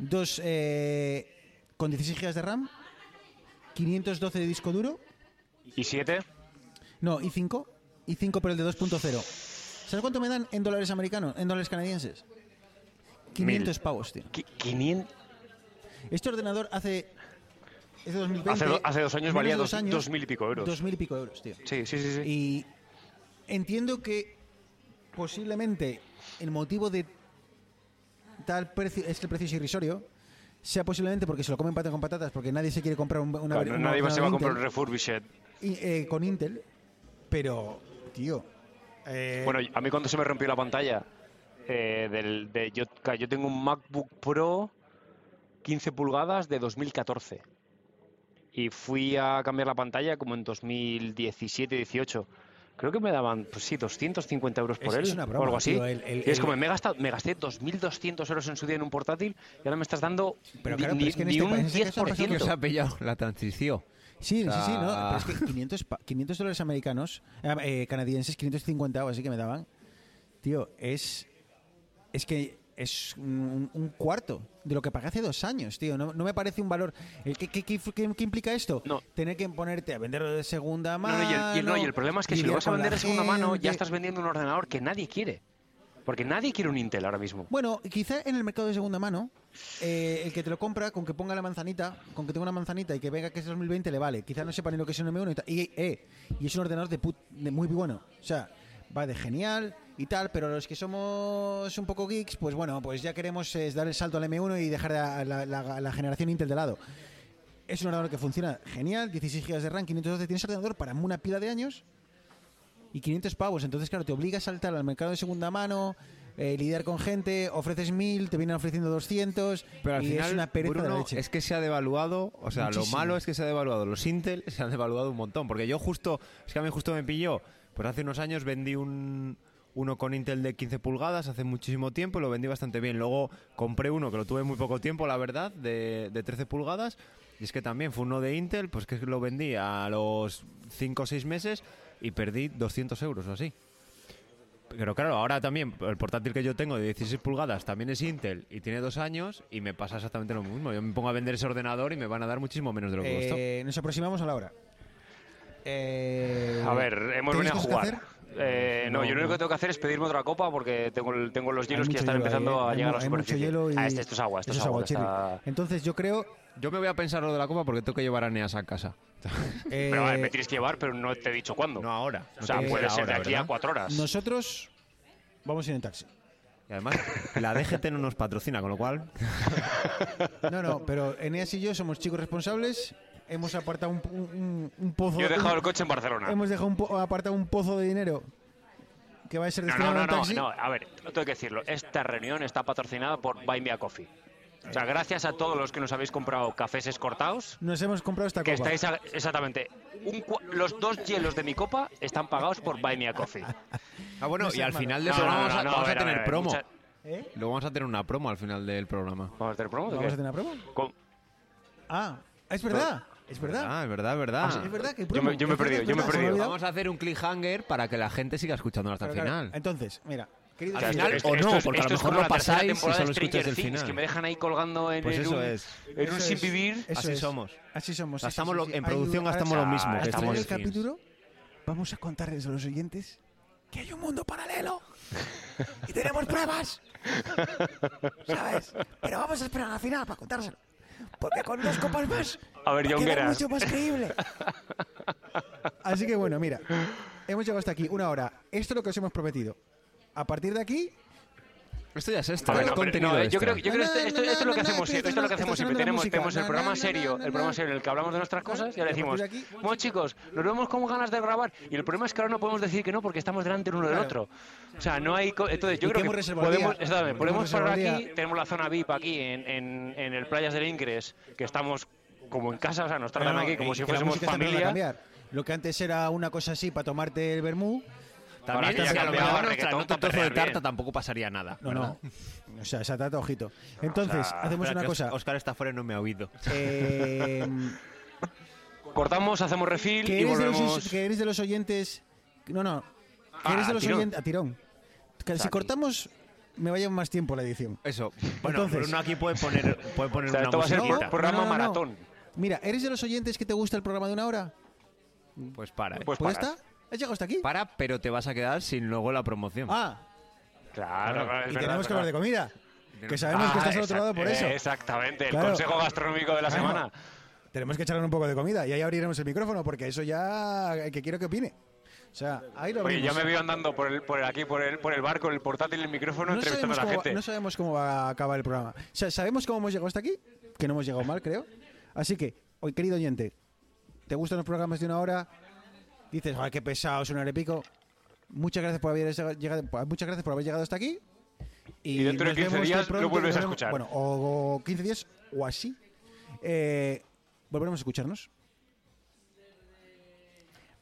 dos eh, con 16 GB de RAM, 512 de disco duro, ¿Y 7? no, i5, i5 pero el de 2.0. ¿Sabes cuánto me dan en dólares americanos, en dólares canadienses? 500 pavos, tío. 500... Este ordenador hace es de 2020, Hace do- hace dos años valía dos- años, dos mil y pico euros. Dos mil y pico euros, tío. Sí, sí, sí. sí. Y entiendo que posiblemente el motivo de tal precio es que el precio es irrisorio sea posiblemente porque se lo comen pata con patatas porque nadie se quiere comprar un, una, Claro, un nadie se va a comprar un refurbished. y, eh, con Intel pero tío eh, Bueno, a mí cuando se me rompió la pantalla eh, del, de, yo, claro, yo tengo un MacBook Pro 15 pulgadas de 2014 y fui a cambiar la pantalla como en 2017-18. Creo que me daban, pues sí, 250 euros por Es- él es una broma, o algo así. tío, el- el- y es el- como, me, he gastado, me gasté 2.200 euros en su día en un portátil y ahora me estás dando Pero ni, claro, ni- pero es que en ni este un país- en este caso ha pasado ¿Qué 10%. os ha pillado la transición? sí sí sí no pero es que 500, pa- 500 dólares americanos eh, eh, canadienses 550 o así que me daban tío es es que es un, un cuarto de lo que pagué hace dos años, tío. No, no me parece un valor. ¿Qué, qué- qué- qué- implica esto? No. Tener que ponerte a venderlo de segunda No, mano. no, y, el, y el- no, y el problema es que si lo vas a vender de segunda mano, ya estás vendiendo un ordenador que nadie quiere. Porque nadie quiere un Intel ahora mismo. Bueno, quizá en el mercado de segunda mano, eh, el que te lo compra, con que ponga la manzanita, con que tenga una manzanita y que venga que es 2020, le vale. Quizá no sepa ni lo que es un M1 y tal. Y, eh, y es un ordenador de, put- de muy bueno. O sea, va de genial y tal, pero los que somos un poco geeks, pues bueno, pues ya queremos eh, dar el salto al M1 y dejar a la, la- la generación Intel de lado. Es un ordenador que funciona genial, 16 GB de RAM, 512, tienes ordenador para una pila de años y 500 pavos. Entonces, claro, te obliga a saltar al mercado de segunda mano, eh, lidiar con gente, ofreces 1000, te vienen ofreciendo 200 Pero al y final, es una pereza de leche. es que se ha devaluado, o sea, Muchísimo. lo malo es que se ha devaluado. Los Intel *laughs* se han devaluado un montón, porque yo justo, es que a mí justo me pilló, pues hace unos años vendí un uno con Intel de 15 pulgadas hace muchísimo tiempo y lo vendí bastante bien. Luego compré uno que lo tuve muy poco tiempo, la verdad, de, de 13 pulgadas. Y es que también fue uno de Intel, pues que lo vendí a los 5 o 6 meses y perdí 200 euros o así. Pero claro, ahora también el portátil que yo tengo de 16 pulgadas también es Intel y tiene dos años y me pasa exactamente lo mismo. Yo me pongo a vender ese ordenador y me van a dar muchísimo menos de lo que costó. Eh, nos aproximamos a la hora. Eh, A ver, hemos ¿tenéis venido a jugar. Eh, no, No, yo lo único que tengo que hacer es pedirme otra copa porque tengo, el- tengo los hielos que ya están hielo empezando ¿eh? a Hay llegar a la mucho superficie. hielo y- Ah, este- esto es agua, esto es es agua. agua, está- Chirri. Entonces yo creo... Yo me voy a pensar lo de la copa porque tengo que llevar a Neas a casa. *laughs* eh, Pero a ver, me tienes que llevar, pero no te he dicho cuándo. No ahora. o sea, que puede ser de aquí a cuatro horas. nosotros vamos a ir en taxi. Y además, la DGT no nos patrocina, con lo cual... *laughs* No, no, pero Eneas y yo somos chicos responsables. Hemos apartado un, un- un pozo... Yo he dejado un- el coche en Barcelona. Hemos dejado un po- apartado un pozo de dinero que va a ser No, destinado no, no, al no, taxi. no, a ver, no tengo que decirlo. Esta reunión está patrocinada por Buy Me a Coffee. O sea, gracias a todos los que nos habéis comprado cafés escortados, Nos hemos comprado esta que copa. estáis a- exactamente. un los dos hielos de mi copa están pagados por Buy Me a Coffee. Ah, bueno, No y al hermano. final del No, programa no, vamos a, no, vamos a ver, tener ver, promo. mucha- ¿Eh? Luego vamos a tener una promo al final del programa. ¿Vamos a tener promo? ¿De ¿Vamos qué? a tener una prueba? Con- Ah, es verdad. Es verdad. Ah, es verdad, es verdad. Es verdad que Yo me- yo me he perdido, yo me he perdido. Vamos a hacer un cliffhanger para que la gente siga escuchando hasta el final. Entonces, mira, queridos Al final, esto- o no, porque a lo mejor lo pasáis y solo escucháis el final. que me dejan ahí colgando en, Pues en eso un, es. en un Eso sin es. vivir. Eso Así es. somos. Así somos. Gastamos sí, lo- sí, en producción gastamos lo mismo que Al final del Stranger Things. capítulo vamos a contarles a los oyentes que hay un mundo paralelo *laughs* y tenemos pruebas. ¿Sabes? Pero vamos a esperar al final para contárselo. Porque con dos copas más A ver, va quedar Jongueras. mucho más creíble. *laughs* Así que bueno, mira, hemos llegado hasta aquí, una hora. Esto es lo que os hemos prometido. A partir de aquí, Esto ya es esto, A ver, es no, pero contenido no, yo extra. creo, yo creo que esto, esto- esto es lo que hacemos. Esto es lo que hacemos siempre. Tenemos, tenemos el programa serio, el programa serio en el que hablamos de nuestras cosas y ahora decimos, bueno chicos, nos vemos con ganas de grabar y el problema es que ahora no podemos decir que no porque estamos delante el uno del otro. O sea, no hay... Entonces yo ¿Y qué creo que podemos, podemos parar aquí, tenemos la zona VIP aquí en, en, en el Playas del Ingres, que estamos como en casa, o sea, nos tratan aquí como y si fuésemos familia. Lo que antes era una cosa así para tomarte el vermú, También, que a lo mejor a nos reggaetón traen otro para trozo de tarta bien. tampoco pasaría nada. no, ¿verdad? no. O sea, esa trata, ojito. Entonces, sea, hacemos una cosa. Os- Oscar está fuera y no me ha oído. eh, *laughs* Cortamos, hacemos refil que, y eres de volvemos... los, que eres de los oyentes. No, no. Que Ah, eres de a los tirón. oyentes. A tirón. Que si cortamos, me va a llevar más tiempo la edición. Eso. Bueno, Entonces- Bruno aquí puede poner, puede poner O sea, una esto va a ser por- programa No, no, no, no. maratón. Mira, ¿eres de los oyentes que te gusta el programa de una hora? Pues para, ¿eh? Pues Pues paras. está. ¿Has llegado hasta aquí? Para, pero te vas a quedar sin luego la promoción. Ah, Claro, claro, y verdad, tenemos que hablar de comida. Que sabemos que Ah, estás al otro exact- lado por eso. Exactamente, el Claro. consejo gastronómico de la Claro. semana. Tenemos que echarle un poco de comida y ahí abriremos el micrófono porque eso ya que quiero que opine. O sea, ahí lo Oye, ya abrimos. me veo andando por el, por el- aquí, por el, por el bar con el portátil y el micrófono no entrevistando sabemos, a la cómo, gente. no sabemos cómo va a acabar el programa. O sea, sabemos cómo hemos llegado hasta aquí, que no hemos llegado mal, creo. Así que, hoy, querido oyente, ¿te gustan los programas de una hora? Dices, ay, qué pesado, una hora y pico. Muchas gracias por haber llegado, muchas gracias por haber llegado hasta aquí. Y dentro de nos 15 vemos días pronto, lo vuelves a escuchar. Bueno, o, o 15 días o así. Eh, volveremos a escucharnos.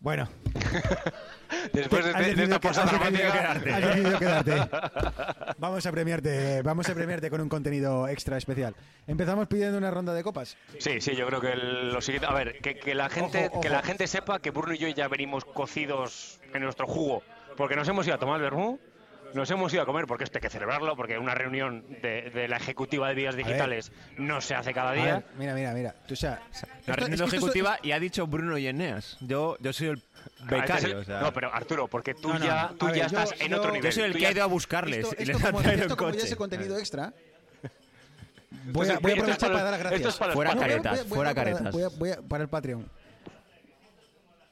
Bueno, *laughs* Después de, de- esta decidido dramática. *laughs* Has decidido quedarte. *laughs* Vamos a premiarte, vamos a premiarte con un contenido extra especial. Empezamos pidiendo una ronda de copas. Sí, sí, yo creo que el- lo siguiente. A ver, que, que la gente, Ojo, que la gente sepa que Bruno y yo ya venimos cocidos en nuestro jugo. Porque nos hemos ido a tomar el vermú, nos hemos ido a comer, porque esto hay que celebrarlo, porque una reunión de, de la ejecutiva de vías digitales no se hace cada día. ver, mira, mira, mira. Tú, o sea, La reunión es que esto es- ejecutiva y ha dicho Bruno y Eneas. Yo, yo soy el Ah, este es becario. el- o sea, No, pero Arturo, porque tú No, no, ya, tú ya yo- estás en otro yo nivel. yo soy el Tú que ya- ha ido a buscarles esto, y les como, traído esto el como ya coche. es el contenido extra. Voy a, voy aprovechar para dar gracias. para los Fuera caretas, voy voy fuera caretas. voy a- voy a- para el Patreon.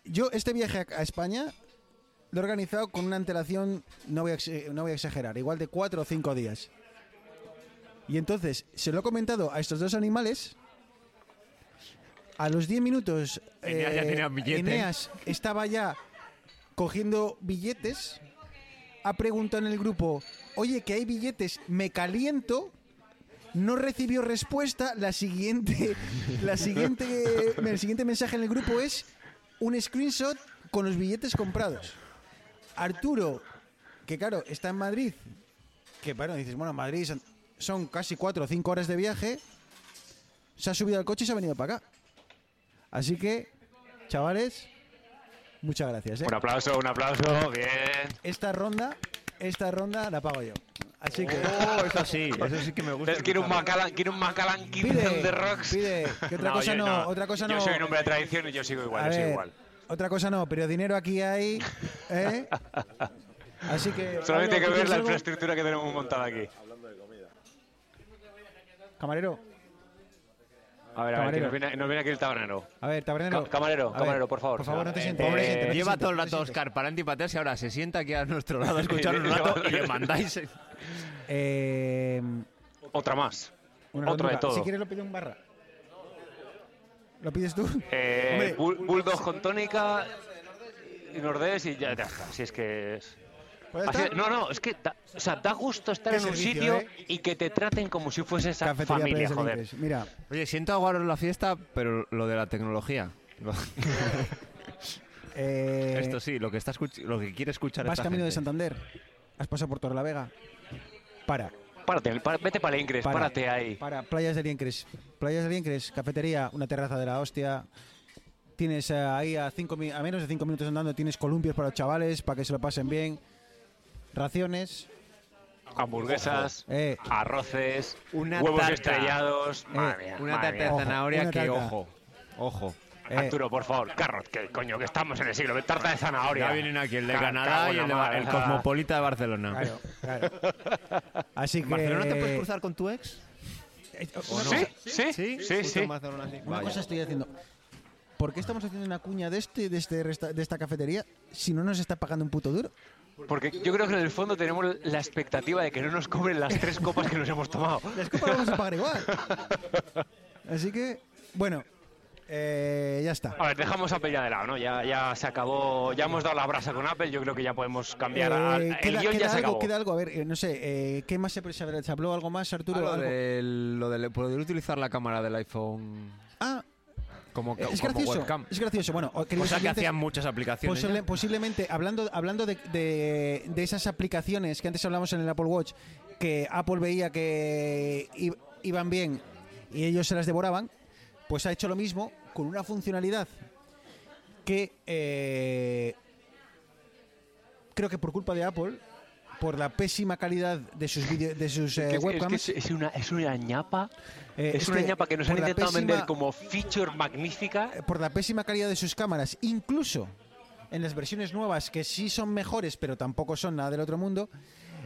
Yo este viaje a, a España lo he organizado con una antelación, no voy, a, ex- no voy a exagerar, igual de cuatro o cinco días. Y entonces se lo he comentado a estos dos animales. A los 10 minutos, Eneas ya tenía billete. Eneas estaba ya cogiendo billetes ha preguntado en el grupo, oye, que hay billetes, me caliento. No recibió respuesta. La siguiente, *laughs* la siguiente, el siguiente mensaje en el grupo es un screenshot con los billetes comprados. Arturo, que claro, está en Madrid, que bueno, dices, bueno, Madrid son, son casi cuatro o cinco horas de viaje, se ha subido al coche y se ha venido para acá. Así que, chavales, muchas gracias. ¿eh? Un aplauso, un aplauso, bien. Esta ronda, esta ronda la pago yo. Así que Oh, eso sí, eso sí que me gusta. ¿Ves? Quiere un. Macallan, quiere un Macallan 15 pide, de Rocks. pide, que otra cosa yo no, otra cosa no. Yo soy un hombre de tradición y yo sigo igual, A yo sigo igual. Otra cosa no, pero dinero aquí hay, ¿eh? Así que Solamente hay que ver la infraestructura que tenemos montada aquí. Camarero, A ver, a ver, que nos viene, nos viene aquí el tabernero. a ver, tabernero. Ca- camarero, ver, camarero, por favor. Por favor, no te Eh, sientes. Eh, no no lleva todo el no rato sientes. Oscar para antipatearse, ahora se sienta aquí a nuestro lado a *laughs* escuchar un rato y le mandáis. Eh, Otra más. una Otro de todo. Si quieres lo pido en barra. ¿Lo pides tú? Eh, *laughs* Hombre. bull- Bulldog con tónica y Nordés y ya, ya está. Si es que es. ¿Puede Así- estar? no, no, es que da, o sea, da gusto estar en un sitio ¿eh? y que te traten como si fuese esa Cafetería familia, joder. Mira, Oye, siento aguaros la fiesta, pero lo de la tecnología. *laughs* *laughs* lo- eh, Esto sí, lo que, está escuch- lo que quiere escuchar vas esta camino de. Santander, has pasado por Torrelavega. Para, Párate, pa- vete para el para, párate ahí. Para, Playas del Incres. Playas del Incres, cafetería, una terraza de la hostia. Tienes eh, ahí a, cinco, a menos de 5 minutos andando, tienes columpios para los chavales, para que se lo pasen bien. Raciones. Hamburguesas, Eh, arroces, Una huevos tarta. estrellados. Madre mía, Una madre tarta de. Ojo, zanahoria que, tarta. ojo, ojo. Eh, Arturo, por favor, carrot, que coño, que estamos en el siglo. Tarta de zanahoria. Ya vienen aquí el de Ca- Canadá y el, de, el. Cosmopolita de Barcelona. claro, claro. *laughs* Así que. ¿En Barcelona te puedes cruzar con tu ex? Eh, ¿O una no? Sí, sí, sí, sí. sí. Una cosa estoy haciendo. ¿Por qué estamos haciendo una cuña de este, de este de esta cafetería si no nos está pagando un puto duro? Porque yo creo que en el fondo tenemos la expectativa de que no nos cobren las tres copas que nos hemos tomado. Las copas las vamos a pagar igual. *laughs* Así que, bueno, eh, ya está. A ver, dejamos Apple ya de lado, ¿no? Ya, ya se acabó, ya hemos dado la brasa con Apple, yo creo que ya podemos cambiar. a- Eh, el queda, guion queda ya se algo, acabó. queda algo, a ver, eh, no sé, eh, ¿qué más se, se, se habló? ¿Algo más, Arturo? Ah, lo, ¿Algo? del- lo de poder utilizar la cámara del iPhone Ah, como, es como gracioso. webcam. Es gracioso. Bueno, o- queridos Cosa que hacían muchas aplicaciones. posible- posiblemente, hablando, hablando de, de- de esas aplicaciones que antes hablamos en el Apple Watch, que Apple veía que iban bien y ellos se las devoraban, pues ha hecho lo mismo con una funcionalidad que eh, creo que por culpa de Apple, por la pésima calidad de sus, vídeo- de sus eh, Es que- es, que webcams, es, es una, es una ñapa, eh, es una que ñapa que nos han intentado pésima- vender como feature magnífica. eh, por la pésima calidad de sus cámaras, incluso en las versiones nuevas que sí son mejores, pero tampoco son nada del otro mundo,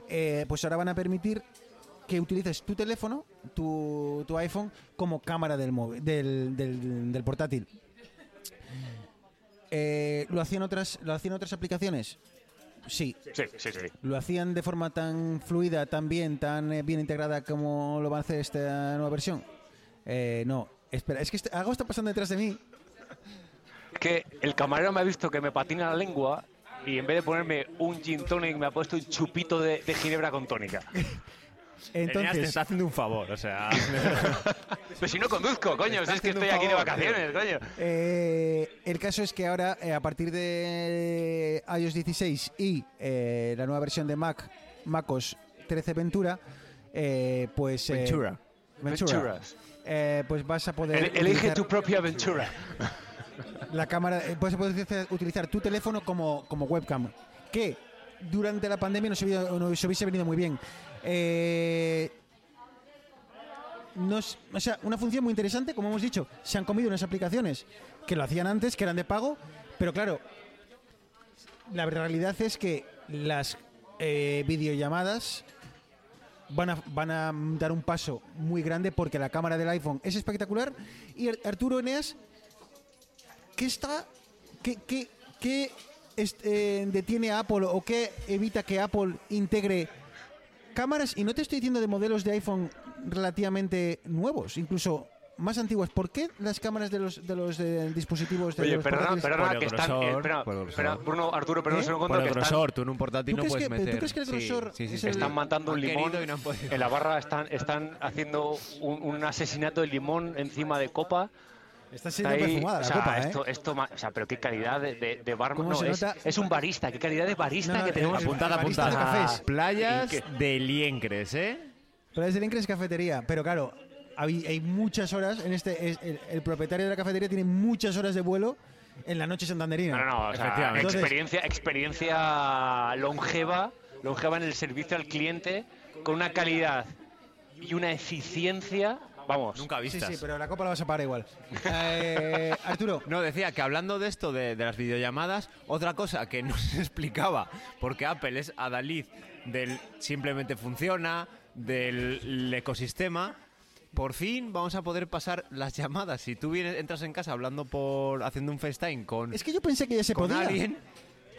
eh, pues ahora van a permitir que utilices tu teléfono, tu, tu iPhone, como cámara del, móvil, del, del- del portátil. Eh, ¿lo, hacían otras, ¿Lo hacían otras aplicaciones? Sí. Sí, sí, sí. ¿Lo hacían de forma tan fluida, tan bien, tan eh, bien integrada como lo va a hacer esta nueva versión? Eh, no. Espera, es que este- algo está pasando detrás de mí. Que el camarero me ha visto que me patina la lengua y en vez de ponerme un gin tonic me ha puesto un chupito de, de ginebra con tónica. *laughs* Eneas te Entonces, está haciendo un favor, o sea. *laughs* Pero si no conduzco, coño, si es que estoy aquí de vacaciones, coño. eh, el caso es que ahora, eh, a partir de iOS 16 y eh, la nueva versión de Mac, MacOS 13 Ventura, eh, pues... eh, Ventura. Ventura, Venturas. eh, pues vas a poder... El- elige tu propia aventura. *laughs* La cámara, eh, puedes poder utilizar, tu teléfono como, como webcam. Que durante la pandemia nos, hubiera- nos hubiese venido muy bien. Eh, o sea, una función muy interesante, como hemos dicho, se han comido unas aplicaciones que lo hacían antes, que eran de pago, pero claro, la realidad es que las eh, videollamadas van a, van a dar un paso muy grande porque la cámara del iPhone es espectacular. Y Ar- Arturo Eneas ¿qué está qué, qué- qué es- eh, detiene a Apple o qué evita que Apple integre cámaras y no te estoy diciendo de modelos de iPhone relativamente nuevos incluso más antiguas. ¿Por qué las cámaras de los, de los eh, dispositivos de Oye, los perdona, perdona, el que están. grosor, eh, espera, el espera, grosor. Bruno, Arturo, perdona ¿Eh? un segundo. Por el que están- grosor, tú en un portátil ¿Tú no crees puedes que- pero tú meter. crees que el grosor sí, sí, es sí. el- Están matando un limón. no. En la barra están, están haciendo un, un asesinato de limón encima de copa. Está Está siendo ahí, perfumada o la sea, copa, ¿eh? esto, esto o sea, pero qué calidad de, de, de barman. ¿Cómo No, es, es un barista, qué calidad de barista No, no, que tenemos. el- Apuntad, barista apuntad. de cafés. Playas de Liencres, ¿eh? Pero desde el Incres Cafetería. Pero claro, hay, hay muchas horas en este. es- el, el propietario de la cafetería tiene muchas horas de vuelo en la noche santanderina. No, no, no, o sea, Efectivamente. Entonces- experiencia, experiencia longeva, longeva en el servicio al cliente, con una calidad y una eficiencia, vamos. Nunca Sí, vistas. sí, pero la copa la vas a pagar igual. *laughs* Eh, Arturo, No, decía que hablando de esto de, de las videollamadas, otra cosa que no se explicaba, porque Apple es adalid del simplemente funciona, del ecosistema, por fin vamos a poder pasar las llamadas. Si tú vienes, entras en casa hablando por haciendo un FaceTime con, es que yo pensé que ya se con podía. alguien,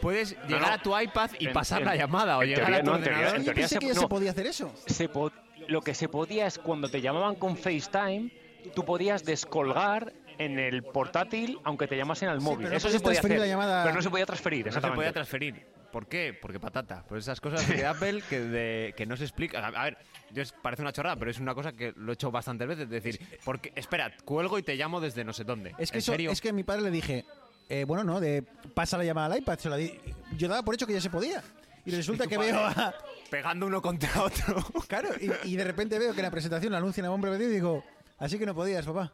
puedes llegar no. a tu iPad y En- pasar en- la llamada o llegar teoría a tu no, en teoría- ordenador. en Yo pensé se- que ya no. se podía hacer eso. Se po- lo que se podía es cuando te llamaban con FaceTime, tú podías descolgar en el portátil aunque te llamasen al móvil. Eso se podía transferir hacer, la llamada- pero no se podía transferir, No se podía transferir. ¿Por qué? Porque patata. Pues esas cosas de *laughs* Apple que, de- que no se explica. A ver, yo es- parece una chorrada, pero es una cosa que lo he hecho bastantes veces. Es decir, porque, espera, cuelgo y te llamo desde no sé dónde. Es que, ¿En eso, serio? es que a mi padre le dije, eh, bueno, no, de pasa la llamada al iPad. Se la di. Yo daba por hecho que ya se podía. Y resulta *laughs* que veo a. Pegando uno contra *laughs* otro. Claro, y, y de repente veo que en la presentación anuncian a hombre perdido y digo, así que no podías, papá.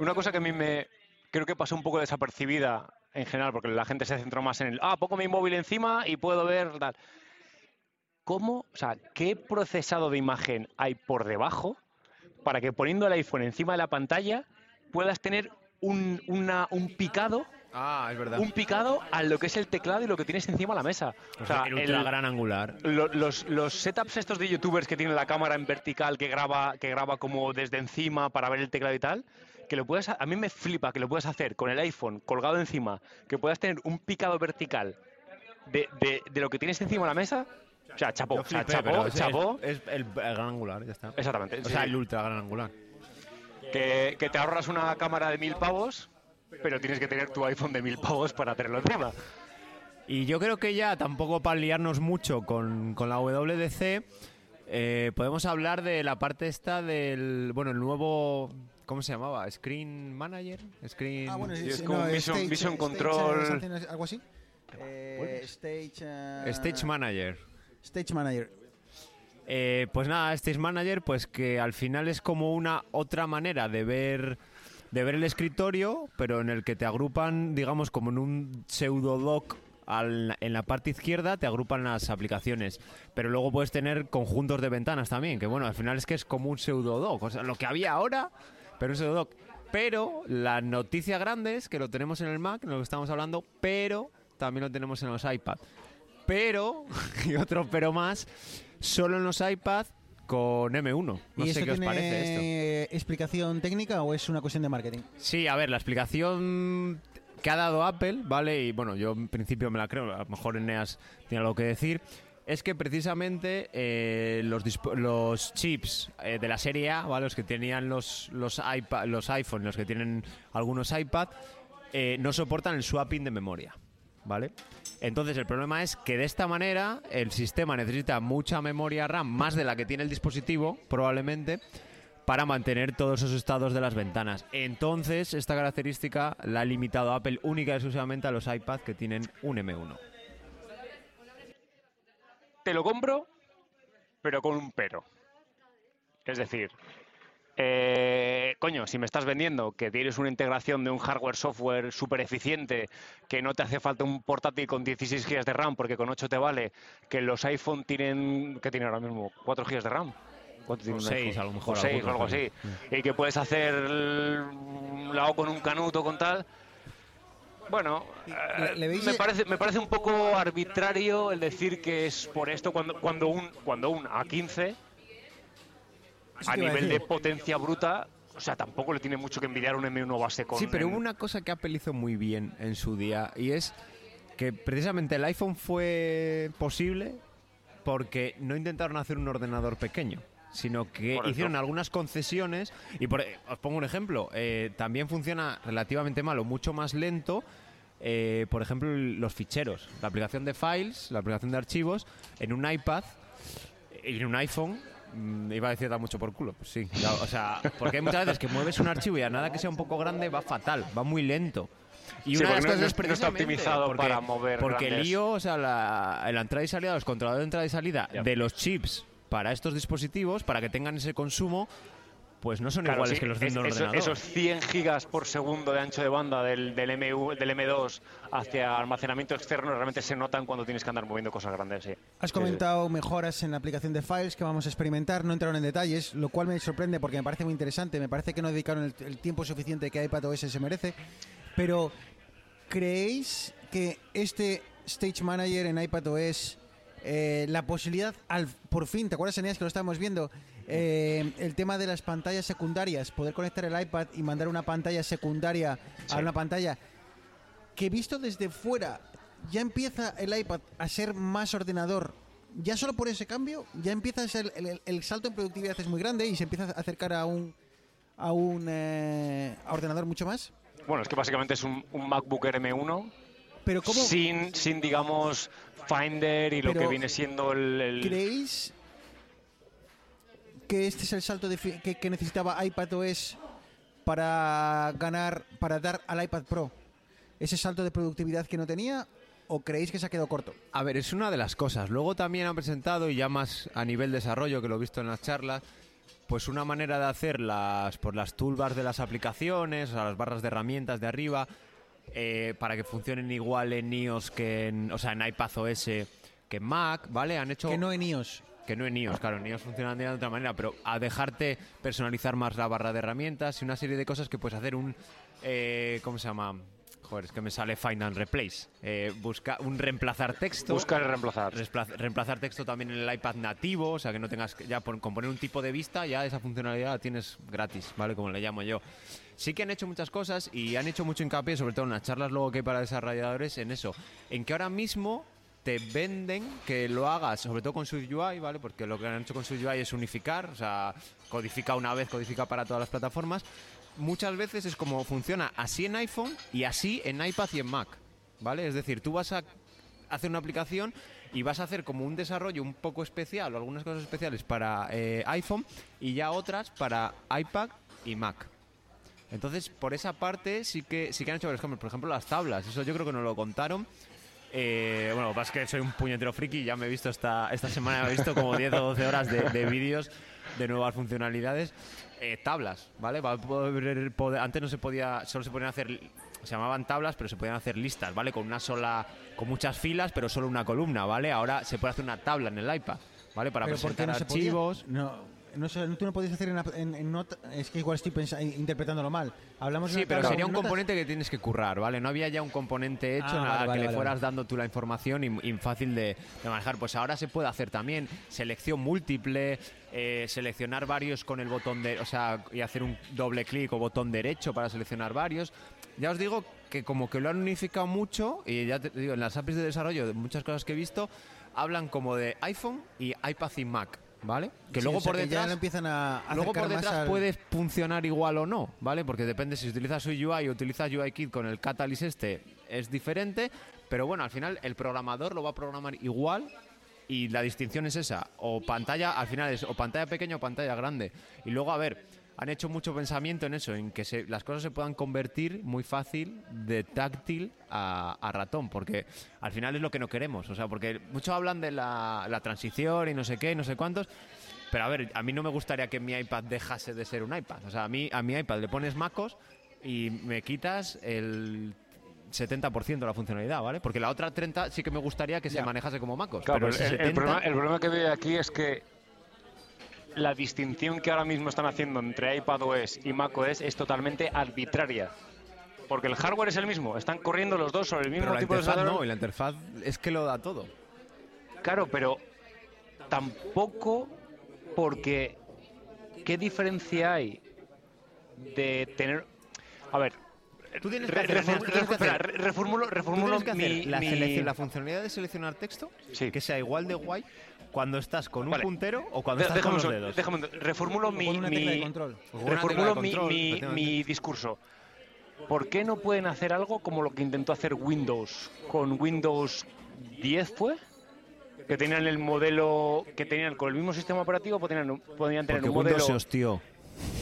Una cosa que a mí me creo que pasó un poco desapercibida en general, porque la gente se centró más en el, ah, pongo mi móvil encima y puedo ver tal. ¿Cómo, o sea, qué procesado de imagen hay por debajo para que poniendo el iPhone encima de la pantalla puedas tener un, una- un picado, Ah, es verdad. un picado a lo que es el teclado y lo que tienes encima de la mesa? O sea, el el- ultra gran angular. lo- los, los setups estos de youtubers que tienen la cámara en vertical que graba, que graba como desde encima para ver el teclado y tal, que lo puedas, a mí me flipa que lo puedas hacer con el iPhone colgado encima, que puedas tener un picado vertical de, de- de lo que tienes encima de la mesa. O sea, chapó, Yo o sea, flipé, chapó, es- chapó. Es, el, el gran angular, ya está. Exactamente. O sí, sea, el ultra gran angular. que, que te ahorras una cámara de mil pavos, pero tienes que tener tu iPhone de mil pavos para tenerlo encima. Y yo creo que ya, tampoco para liarnos mucho con, con la WDC, eh, podemos hablar de la parte esta del, bueno, el nuevo, ¿cómo se llamaba? Screen Manager, Screen... Ah, bueno, Sí, es como no, Vision- stage- Vision stage, Control. something, algo así. Eh, stage, eh, Stage Manager. Stage Manager. Eh, pues nada, Stage Manager, pues que al final es como una otra manera de ver de ver el escritorio, pero en el que te agrupan, digamos, como en un pseudo doc en la parte izquierda te agrupan las aplicaciones, pero luego puedes tener conjuntos de ventanas también, que bueno, al final es que es como un pseudo doc, o sea, lo que había ahora, pero un pseudo doc. Pero la noticia grande es que lo tenemos en el Mac, en lo que estamos hablando, pero también lo tenemos en los iPad. Pero, *laughs* y otro pero más, solo en los iPad con M1. No ¿Y sé qué os tiene parece esto. explicación técnica o es una cuestión de marketing? Sí, a ver, la explicación que ha dado Apple, ¿vale? Y bueno, yo en principio me la creo, a lo mejor Eneas tiene algo que decir. Es que precisamente eh, los, los chips eh, de la serie A, ¿vale? Los que tenían los, los, iPad, los iPhone, los que tienen algunos iPad, eh, no soportan el swapping de memoria, ¿vale? Entonces el problema es que de esta manera el sistema necesita mucha memoria RAM, más de la que tiene el dispositivo, probablemente, para mantener todos esos estados de las ventanas. Entonces, esta característica la ha limitado Apple única y exclusivamente a los iPad que tienen un M1. te lo compro, pero con un pero. Es decir, eh, coño, si me estás vendiendo que tienes una integración de un hardware-software súper eficiente, que no te hace falta un portátil con 16 GB de RAM porque con 8 te vale, que los iPhone tienen, ¿qué tiene ahora mismo? ¿4 GB de RAM? ¿Cuánto tiene O un seis, iPhone? a lo mejor, O 6 o algo así. Y que puedes hacer un lado con un canuto, con tal. Bueno, ¿Le- eh, le veis me, parece, me parece un poco arbitrario el decir que es por esto cuando, cuando, un, cuando un A15 Eso a nivel de potencia bruta, o sea, tampoco le tiene mucho que envidiar un M1 base con... Sí, pero hubo una cosa que Apple hizo muy bien en su día y es que precisamente el iPhone fue posible porque no intentaron hacer un ordenador pequeño. sino que hicieron algunas concesiones. Y por, os pongo un ejemplo. eh, también funciona relativamente mal o mucho más lento. eh, por ejemplo, los ficheros. La aplicación de files, la aplicación de archivos, en un iPad y en un iPhone. Mm, Iba a decir da mucho por culo, pues sí. o sea, porque hay muchas veces que mueves un archivo y a nada que sea un poco grande va fatal, va muy lento. Y Sí, una de las no- cosas no- es no está optimizado porque, para mover Porque el grandes- lío, o sea, la, la entrada y salida, los controladores de entrada y salida de los chips para estos dispositivos, para que tengan ese consumo, pues no son Claro, iguales sí, que los de es- un ordenador. esos 100 gigas por segundo de ancho de banda del, del, MU, del M2 hacia almacenamiento externo realmente se notan cuando tienes que andar moviendo cosas grandes. Sí. Has Sí, comentado mejoras en la aplicación de files que vamos a experimentar, no entraron en detalles, lo cual me sorprende porque me parece muy interesante, me parece que no dedicaron el, el tiempo suficiente que iPadOS se merece, pero ¿creéis que este Stage Manager en iPadOS, eh, la posibilidad, al, por fin, ¿te acuerdas, Eneas, que lo estábamos viendo? Eh, el tema de las pantallas secundarias, poder conectar el iPad y mandar una pantalla secundaria a una pantalla que visto desde fuera ya empieza el iPad a ser más ordenador. Ya solo por ese cambio, ya empieza a ser el, el- el salto en productividad es muy grande y se empieza a acercar a un a un eh, a ordenador mucho más. Bueno, es que básicamente es un, un MacBook Air M1 Pero cómo sin, sin, digamos, Finder y lo que viene siendo el... el- creéis que este es el salto de que, que necesitaba iPadOS para ganar, para dar al iPad Pro ese salto de productividad que no tenía? ¿O creéis que se ha quedado corto? A ver, es una de las cosas. Luego también han presentado, y ya más a nivel desarrollo, que lo he visto en las charlas, pues una manera de hacer las, por las toolbars de las aplicaciones, o sea, las barras de herramientas de arriba, eh, para que funcionen igual en iOS que en, o sea, en iPadOS que en Mac, ¿vale? Han hecho Que no en iOS. Que no en iOS, claro, en iOS funcionan de otra manera, pero a dejarte personalizar más la barra de herramientas y una serie de cosas que puedes hacer un, eh, ¿cómo se llama? Joder, es que me sale Find and Replace. Eh, busca un reemplazar texto. Buscar y reemplazar. Reemplazar texto también en el iPad nativo, o sea que no tengas que ya pon- con poner un tipo de vista, ya esa funcionalidad la tienes gratis, ¿vale? Como le llamo yo. Sí que han hecho muchas cosas y han hecho mucho hincapié, sobre todo en las charlas luego que hay para desarrolladores, en eso. En que ahora mismo te venden que lo hagas, sobre todo con SwiftUI, ¿vale? Porque lo que han hecho con SwiftUI es unificar, o sea, codifica una vez, codifica para todas las plataformas. Muchas veces es como funciona así en iPhone y así en iPad y en Mac, ¿vale? Es decir, tú vas a hacer una aplicación y vas a hacer como un desarrollo un poco especial o algunas cosas especiales para eh, iPhone y ya otras para iPad y Mac. Entonces, por esa parte sí que sí que han hecho. Por ejemplo, las tablas. Eso yo creo que nos lo contaron. Eh, bueno, lo que pasa es que soy un puñetero friki y ya me he visto esta, esta semana, me he visto como 10 o 12 horas de, de vídeos de nuevas funcionalidades. Eh, tablas, ¿vale? Va a poder- poder- antes no se podía, solo se podían hacer, se llamaban tablas, pero se podían hacer listas, ¿vale? Con una sola, con muchas filas, pero solo una columna, ¿vale? Ahora se puede hacer una tabla en el iPad, ¿vale? Para ¿Pero por qué presentar no se podía? archivos. No, no sé, tú no podías hacer en, en- en nota- Es que igual estoy interpretándolo mal. Hablamos de Sí, pero sería un notas. componente que tienes que currar, ¿vale? No había ya un componente hecho Ah, nada vale, vale, que le vale, fueras dando tú la información y, y fácil de, de manejar. Pues ahora se puede hacer también selección múltiple, eh, seleccionar varios con el botón de, o sea, y hacer un doble clic o botón derecho para seleccionar varios. Ya os digo que como que lo han unificado mucho y ya te digo, en las APIs de desarrollo de muchas cosas que he visto hablan como de iPhone y iPad y Mac, ¿vale? Que Sí, luego o sea, por que detrás ya lo empiezan a Luego por detrás al- puede funcionar igual o no, ¿vale? Porque depende si utilizas UI o utilizas UIKit con el Catalyst este, es diferente, pero bueno, al final el programador lo va a programar igual y la distinción es esa, o pantalla, al final es o pantalla pequeña o pantalla grande. Y luego, a ver, han hecho mucho pensamiento en eso, en que se- las cosas se puedan convertir muy fácil de táctil a, a ratón, porque al final es lo que no queremos. O sea, porque muchos hablan de la, la transición y no sé qué, y no sé cuántos. Pero a ver, a mí no me gustaría que mi iPad dejase de ser un iPad. O sea, a mí a mi iPad le pones MacOS y me quitas el 70% de la funcionalidad, ¿vale? Porque la otra 30 sí que me gustaría que se manejase como MacOS. Claro, pero pero ese el, el 70 problema, el problema que veo aquí es que la distinción que ahora mismo están haciendo entre iPadOS y macOS es totalmente arbitraria. Porque el hardware es el mismo, están corriendo los dos sobre el mismo pero la tipo de interfaz no, y la interfaz es que lo da todo. Claro, pero tampoco porque ¿qué diferencia hay de tener... A ver, Tú tienes que hacer, refor- tienes que espera, hacer- reformulo, tú reformulo tienes que hacer mi, la, mi- selección- la funcionalidad de seleccionar texto Sí. que sea igual de guay cuando estás con un Vale. puntero o cuando De- estás con los dedos. déjame reformulo mi, reformulo mi discurso. ¿Por qué no pueden hacer algo como lo que intentó hacer Windows con Windows 10 fue? Que tenían el modelo, que tenían con el mismo sistema operativo, podían, podían tener Porque un Windows modelo. se hostió.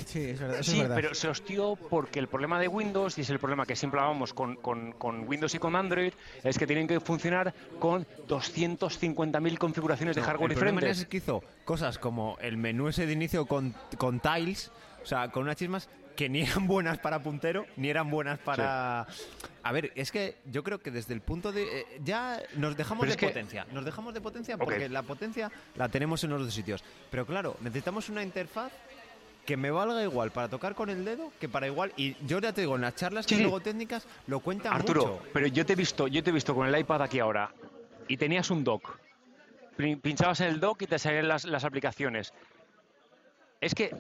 Sí, es verdad. Eso Sí, es verdad. pero se hostió porque el problema de Windows, y es el problema que siempre hablamos con, con- con Windows y con Android, es que tienen que funcionar con 250.000 configuraciones de No, hardware el problema diferentes. es que hizo cosas como el menú ese de inicio con, con tiles, o sea, con unas chismas que ni eran buenas para puntero, ni eran buenas para... A ver, es que yo creo que desde el punto de... eh, ya nos dejamos Pero de que- potencia, nos dejamos de potencia Ok. porque la potencia la tenemos en los dos sitios. Pero claro, necesitamos una interfaz que me valga igual para tocar con el dedo que para igual... Y yo ya te digo, en las charlas que Sí, sí. luego técnicas lo cuentan Arturo, mucho. pero yo te he visto, yo te he visto con el iPad aquí ahora y tenías un dock. Pin- Pinchabas en el dock y te salían las, las aplicaciones. Es que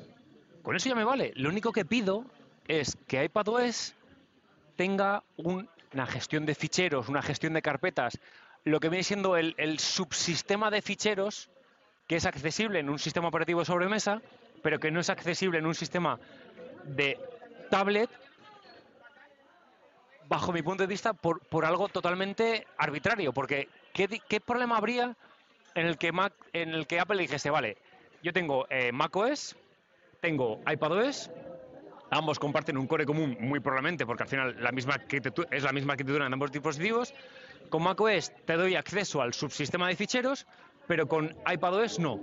con eso ya me vale. Lo único que pido es que iPadOS tenga un- una gestión de ficheros, una gestión de carpetas, lo que viene siendo el, el subsistema de ficheros que es accesible en un sistema operativo de sobremesa, pero que no es accesible en un sistema de tablet bajo mi punto de vista, por, por algo totalmente arbitrario. Porque ¿qué, qué problema habría en el que Mac, en el que Apple dijese, vale, yo tengo eh, macOS, tengo iPadOS, ambos comparten un core común, muy probablemente, porque al final la misma es la misma arquitectura en ambos dispositivos. Con macOS te doy acceso al subsistema de ficheros, pero con iPadOS no.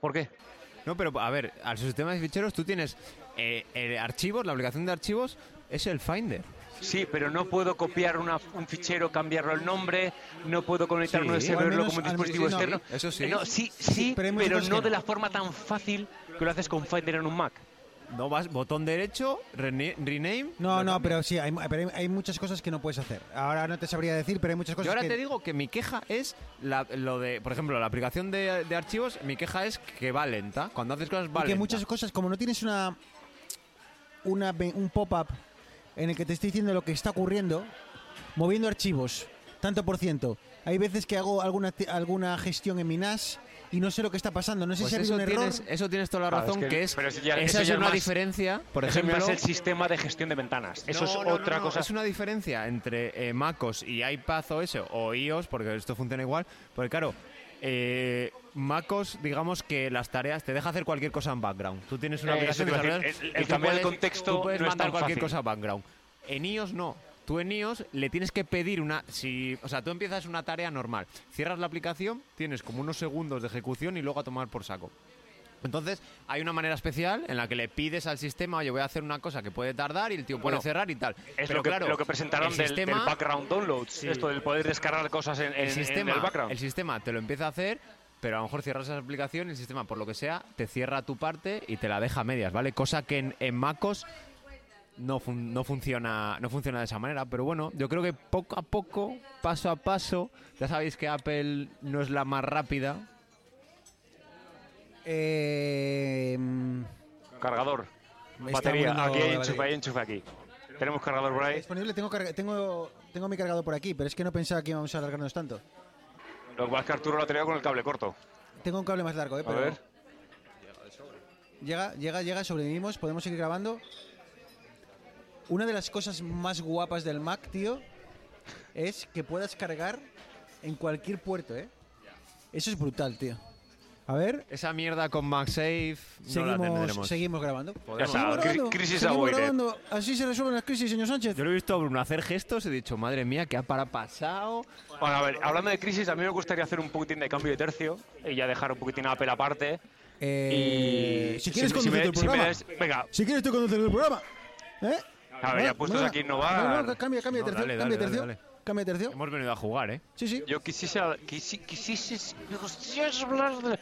¿Por qué? No, pero a ver, al sistema de ficheros tú tienes eh, eh, archivos, la aplicación de archivos es el Finder. Sí, pero no puedo copiar una- un fichero, cambiarlo el nombre, no puedo conectar Sí. un USB como un dispositivo sí, no, externo. eso sí. No, sí, sí, pero no que de no. la forma tan fácil que lo haces con Finder en un Mac. No vas, botón derecho, rene- rename. No, no, pero sí, hay, pero hay, hay muchas cosas que no puedes hacer. Ahora no te sabría decir, pero hay muchas cosas Yo ahora que... te digo que mi queja es la- lo de, por ejemplo, la aplicación de, de archivos, mi queja es que va lenta. Cuando haces cosas va y que lenta. muchas cosas, como no tienes una, una un pop-up en el que te esté diciendo lo que está ocurriendo, moviendo archivos, tanto por ciento. Hay veces que hago alguna, alguna gestión en mi NAS y no sé lo que está pasando. No sé Pues si ha habido eso, un error. tienes, eso tienes toda la Claro, razón, es que- que, es, pero eso ya- esa eso es ya es una más- diferencia, por ejemplo... es el sistema de gestión de ventanas. Eso es No, no, no, otra no, cosa. Es una diferencia entre eh, MacOS y iPadOS o iOS, porque esto funciona igual. Porque claro, eh, MacOS, digamos que las tareas te deja hacer cualquier cosa en background. Tú tienes una Eh, aplicación decir, el- el tú cambiar el contexto Tú puedes no es mandar tan cualquier fácil. cosa a background. En iOS no. Tú en iOS le tienes que pedir una... Si, o sea, tú empiezas una tarea normal, cierras la aplicación, tienes como unos segundos de ejecución y luego a tomar por saco. Entonces, hay una manera especial en la que le pides al sistema, oye, voy a hacer una cosa que puede tardar y el tío puede Bueno, cerrar y tal. Es Pero lo, que, claro, lo que presentaron el del, sistema, del background downloads. Sí. Esto del poder descargar cosas en, en- el en sistema, el background. el sistema te lo empieza a hacer, pero a lo mejor cierras esa aplicación y el sistema, por lo que sea, te cierra tu parte y te la deja a medias, ¿vale? Cosa que en, en MacOS no, fun- no, funciona, no funciona de esa manera. Pero bueno, yo creo que poco a poco, paso a paso, ya sabéis que Apple no es la más rápida. Eh, Cargador. Batería. Aquí hay enchufe, hay enchufe aquí. Tenemos cargador por ahí. Disponible, tengo, carga- tengo, tengo mi cargador por aquí, pero es que no pensaba que íbamos a alargarnos tanto. Lo que pasa es que Arturo lo ha tenido con el cable corto. Tengo un cable más largo, ¿eh? A Pero ver. Llega, llega, llega, sobrevivimos, podemos seguir grabando. Una de las cosas más guapas del Mac, tío, es que puedas cargar en cualquier puerto, ¿eh? Eso es brutal, tío. A ver, Esa mierda con MagSafe no la seguimos, tendremos. seguimos grabando. Ya está, Seguimos cri- grabando, crisis seguimos avoided. grabando. Así se resuelven las crisis, señor Sánchez. Yo lo he visto a Bruno hacer gestos y he dicho, madre mía, ¿qué ha para pasado? Bueno, a ver, hablando de crisis, a mí me gustaría hacer un poquitín de cambio de tercio y ya dejar un poquitín a Apple aparte. Eh, y si quieres conducir me- el si me programa. des- venga, Si quieres tú conducir el programa. ¿Eh? A ver, ya ¿Eh? puestos aquí innovar. No, no, cambia, cambia de No, tercio. dale, cambia de dale, tercio. dale, Cambia de tercio. Hemos venido a jugar, ¿eh? Sí, sí. yo quisiese, quisi- quisiese- me gustaría hablar de,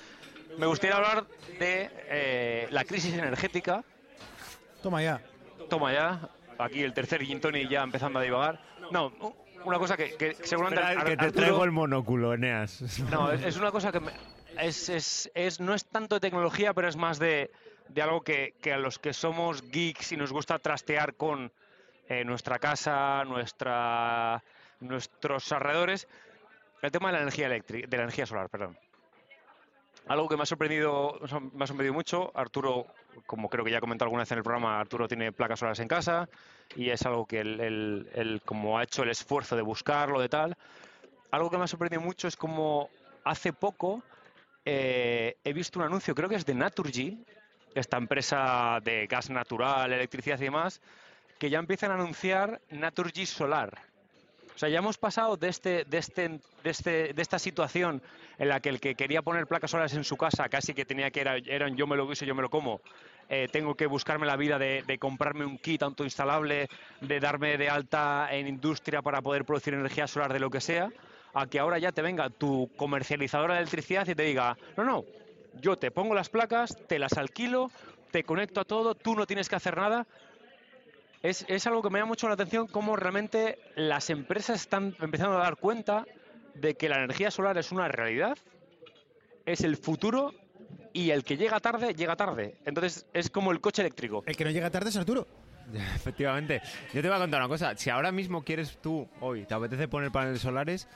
me gustaría hablar de eh, la crisis energética. Toma ya. Toma ya, aquí el tercer gin tonic ya empezando a divagar. No, una cosa que, que seguramente Espera, que te Arturo- traigo el monóculo, Eneas. No, es, es una cosa que me- es, es, es- no es tanto de tecnología, pero es más de, de algo que, que a los que somos geeks y nos gusta trastear con eh, nuestra casa, nuestra, nuestros alrededores, el tema de la energía eléctrica, de la energía solar, perdón. Algo que me ha sorprendido, me ha sorprendido mucho, Arturo, como creo que ya he comentado alguna vez en el programa, Arturo tiene placas solares en casa y es algo que él, él- él como ha hecho el esfuerzo de buscarlo, de tal. Algo que me ha sorprendido mucho es como hace poco eh, he visto un anuncio, creo que es de Naturgy, esta empresa de gas natural, electricidad y demás, que ya empiezan a anunciar Naturgy Solar. O sea, ya hemos pasado de, este, de, este, de, este, de esta situación en la que el que quería poner placas solares en su casa casi que tenía que era, eran yo me lo guiso, yo me lo como. eh, tengo que buscarme la vida de, de comprarme un kit autoinstalable, de darme de alta en industria para poder producir energía solar de lo que sea, a que ahora ya te venga tu comercializadora de electricidad y te diga, no, no, yo te pongo las placas, te las alquilo, te conecto a todo, tú no tienes que hacer nada. Es, es algo que me llama mucho la atención cómo realmente las empresas están empezando a dar cuenta de que la energía solar es una realidad, es el futuro y el que llega tarde, llega tarde. Entonces es como el coche eléctrico. El que no llega tarde es Arturo. *laughs* Efectivamente. Yo te voy a contar una cosa. Si ahora mismo quieres tú, hoy, te apetece poner paneles solares,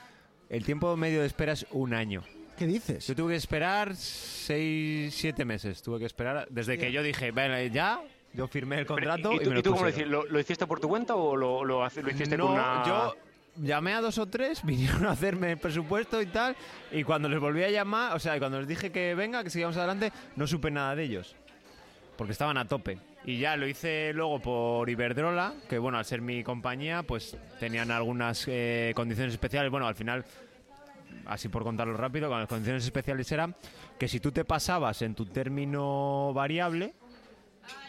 el tiempo medio de espera es un año. ¿Qué dices? Yo tuve que esperar seis, siete meses. Tuve que esperar desde que yo dije, bueno, ya, yo firmé el contrato ¿Y, y, tú, me y tú cómo lo hiciste? ¿Lo, lo hiciste por tu cuenta o lo, lo lo hiciste no, con una...? yo llamé a dos o tres, *laughs* vinieron a hacerme el presupuesto y tal, y cuando les volví a llamar, o sea, cuando les dije que venga, que sigamos adelante, no supe nada de ellos, porque estaban a tope. Y ya lo hice luego por Iberdrola, que bueno, al ser mi compañía, pues tenían algunas eh, condiciones especiales. Bueno, al final, así por contarlo rápido, con las condiciones especiales era que si tú te pasabas en tu término variable,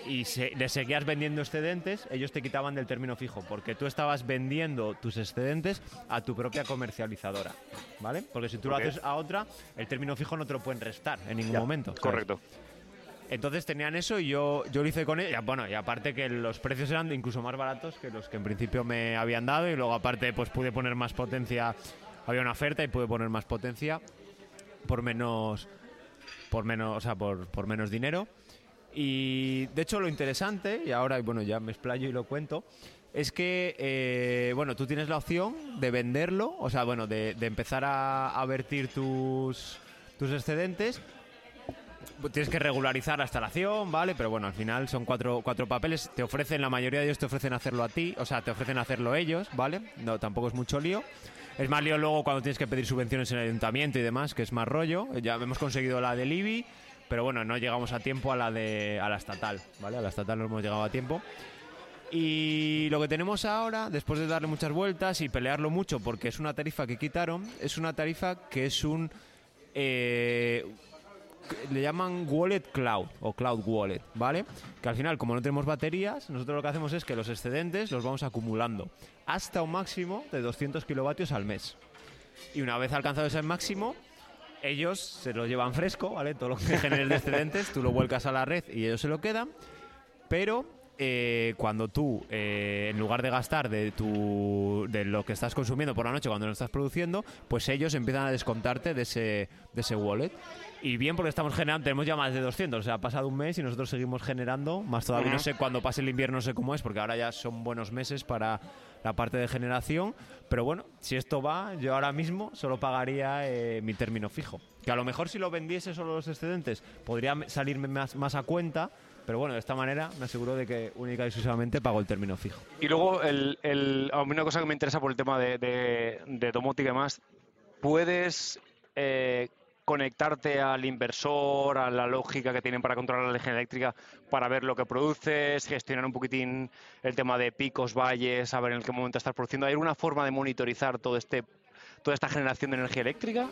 y se, le seguías vendiendo excedentes, ellos te quitaban del término fijo, porque tú estabas vendiendo tus excedentes a tu propia comercializadora, ¿vale? Porque si tú lo haces a otra, el término fijo no te lo pueden restar en ningún Ya, momento. ¿sabes? Correcto. Entonces tenían eso y yo, yo lo hice con ella. Bueno, y aparte que los precios eran incluso más baratos que los que en principio me habían dado y luego aparte pues pude poner más potencia, había una oferta y pude poner más potencia por menos, por menos, o sea, por, por menos dinero. Y de hecho lo interesante, y ahora bueno ya me explayo y lo cuento, es que eh, bueno tú tienes la opción de venderlo, o sea bueno de, de empezar a, a vertir tus, tus excedentes. Tienes que regularizar la instalación, ¿vale? Pero bueno, al final son cuatro, cuatro papeles. Te ofrecen, la mayoría de ellos te ofrecen hacerlo a ti, o sea, te ofrecen hacerlo ellos, ¿vale? No, tampoco es mucho lío. Es más lío luego cuando tienes que pedir subvenciones en el ayuntamiento y demás, que es más rollo. Ya hemos conseguido la del IBI, pero bueno, no llegamos a tiempo a la de a la estatal, ¿vale? A la estatal no hemos llegado a tiempo. Y lo que tenemos ahora, después de darle muchas vueltas y pelearlo mucho, porque es una tarifa que quitaron, es una tarifa que es un... eh, le llaman Wallet Cloud o Cloud Wallet, ¿vale? Que al final, como no tenemos baterías, nosotros lo que hacemos es que los excedentes los vamos acumulando hasta un máximo de 200 kilovatios al mes. Y una vez alcanzado ese máximo, ellos se lo llevan fresco, ¿vale? Todo lo que *laughs* generes de excedentes, tú lo vuelcas a la red y ellos se lo quedan. Pero eh, cuando tú, eh, en lugar de gastar de, tu, de lo que estás consumiendo por la noche cuando lo estás produciendo, pues ellos empiezan a descontarte de ese, de ese wallet. Y bien porque estamos generando, tenemos ya más de 200, o sea, ha pasado un mes y nosotros seguimos generando, más todavía no sé cuándo pase el invierno, no sé cómo es, porque ahora ya son buenos meses para la parte de generación, pero bueno, si esto va, yo ahora mismo solo pagaría eh, mi término fijo. Que a lo mejor si lo vendiese solo los excedentes, podría me- salirme más, más a cuenta, pero bueno, de esta manera me aseguro de que única y exclusivamente pago el término fijo. Y luego, el, el- a mí una cosa que me interesa por el tema de, de, de domótica y demás, ¿puedes eh, conectarte al inversor, a la lógica que tienen para controlar la energía eléctrica, para ver lo que produces, gestionar un poquitín el tema de picos, valles, saber en qué momento estás produciendo? ¿Hay alguna forma de monitorizar todo este, toda esta generación de energía eléctrica?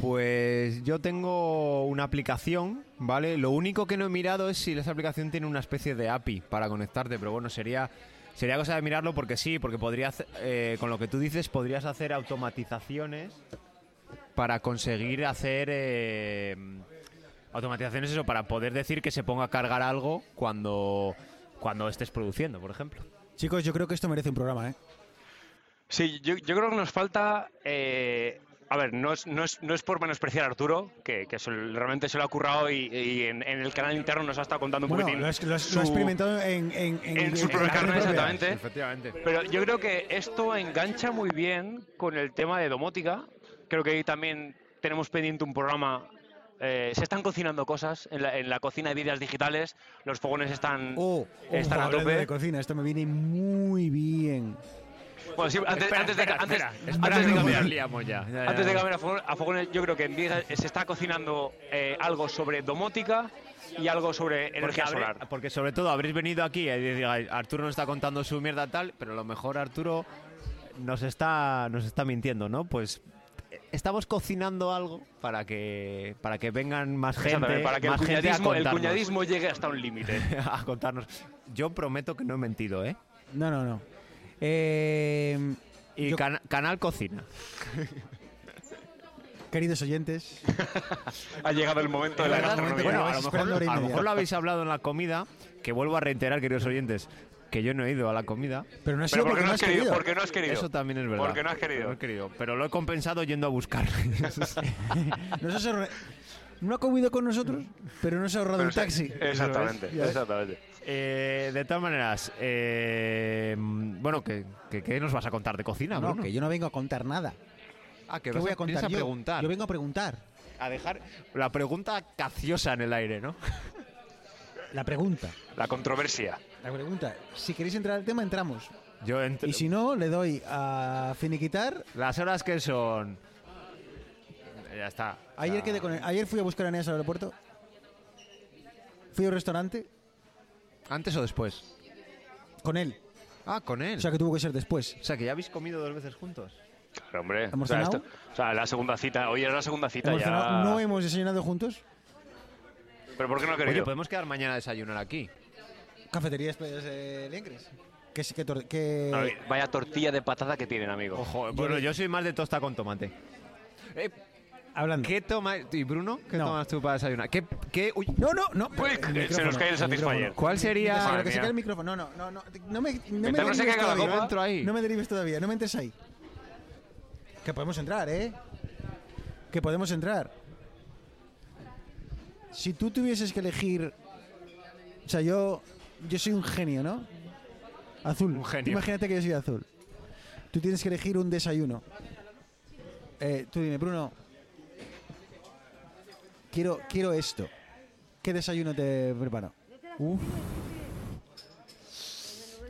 Pues yo tengo una aplicación, ¿vale? Lo único que no he mirado es si esa aplicación tiene una especie de API para conectarte, pero bueno, sería sería cosa de mirarlo porque sí, porque podría hacer- eh, con lo que tú dices podrías hacer automatizaciones para conseguir hacer eh, automatizaciones eso para poder decir que se ponga a cargar algo cuando cuando estés produciendo, por ejemplo. Chicos, yo creo que esto merece un programa, ¿eh? Sí, yo, yo creo que nos falta eh, A ver, no es, no es, no es por menospreciar a Arturo, que, que se- realmente se lo ha currado y, y en, en el canal interno nos ha estado contando un Bueno, poquitín lo has, lo su- lo has experimentado en, en, en su propia carne, exactamente. Efectivamente. Pero yo creo que esto engancha muy bien con el tema de domótica. Creo que ahí también tenemos pendiente un programa. eh, se están cocinando cosas en la, en la cocina de vidas digitales. Los fogones están, Oh, están ojo, a tope. de cocina, esto me viene muy bien. Bueno, sí, antes, Espera, antes de, espera, antes, espera, antes de cambiar- liamos ya. Ya, ya. antes de cambiar a fogones, yo creo que en Vigas se está cocinando eh, algo sobre domótica y algo sobre Porque, energía habré- solar. porque sobre todo habréis venido aquí y digáis, Arturo nos está contando su mierda tal, pero a lo mejor Arturo nos está, nos está mintiendo, ¿no? Pues estamos cocinando algo para que para que vengan más gente, para que el más gente a cuñadismo, el contarnos. cuñadismo llegue hasta un límite. *laughs* a contarnos. Yo prometo que no he mentido, ¿eh? No, no, no. Eh, Y Yo- canal cocina. queridos oyentes, ha llegado el momento de la gastronomía. Bueno, a lo, a mejor lo habéis hablado en la comida, que vuelvo a reiterar, queridos oyentes, que yo no he ido a la comida. pero no ha Pero sido porque no has querido, querido. porque no has querido. Eso también es verdad. Porque no has querido. No he querido, pero lo he compensado yendo a buscar. *laughs* No se no ha comido con nosotros, pero no se ha ahorrado Pero un sí, taxi. Exactamente, exactamente. Eh, de todas maneras, eh, bueno, ¿qué, qué, qué nos vas a contar de cocina, No, Bruno? que yo no vengo a contar nada. Ah, que ¿Qué vas voy a contar a yo? preguntar. Yo vengo a preguntar. A dejar la pregunta caciosa en el aire, ¿no? La pregunta. La controversia. La pregunta. Si queréis entrar al tema, entramos. Yo entre- Y si no, le doy a finiquitar. Las horas que son... Ya está. Ayer, quedé con él. Ayer fui a buscar a Eneas al aeropuerto. Fui a un restaurante ¿Antes o después? con él. Ah, con él. O sea que tuvo que ser después. O sea, que ya habéis comido dos veces juntos. Claro, hombre. ¿Hemos o, sea, esto- o sea, la segunda cita. Hoy es la segunda cita Hemos ya. cenado- no hemos desayunado juntos. Pero ¿por qué no Oye, querido? podemos quedar mañana a desayunar aquí. Cafeterías de Liengres. Que, sí que, tor- que No, vaya tortilla de patata que tienen, amigo. Ojo, bueno, yo soy más de tosta con tomate. Eh, hablando. ¿Qué tomas? ¿Y Bruno? ¿Qué No. tomas tú para desayunar? ¿Qué, qué, uy, No, no, no. Uy, el que se nos cae el micrófono. ¿Cuál sería- Pero Madre que se mía. cae el micrófono. No, no, no, no. No me, no me Mientras no se derives todavía. Entro ahí. No me derives todavía. No me entres ahí. Que podemos entrar, ¿eh? Que podemos entrar. Si tú tuvieses que elegir... O sea, yo... Yo soy un genio, ¿no? Azul. Un genio. Imagínate que yo soy azul. Tú tienes que elegir un desayuno. Eh, tú dime, Bruno. Quiero, quiero esto. ¿Qué desayuno te preparo? Uf.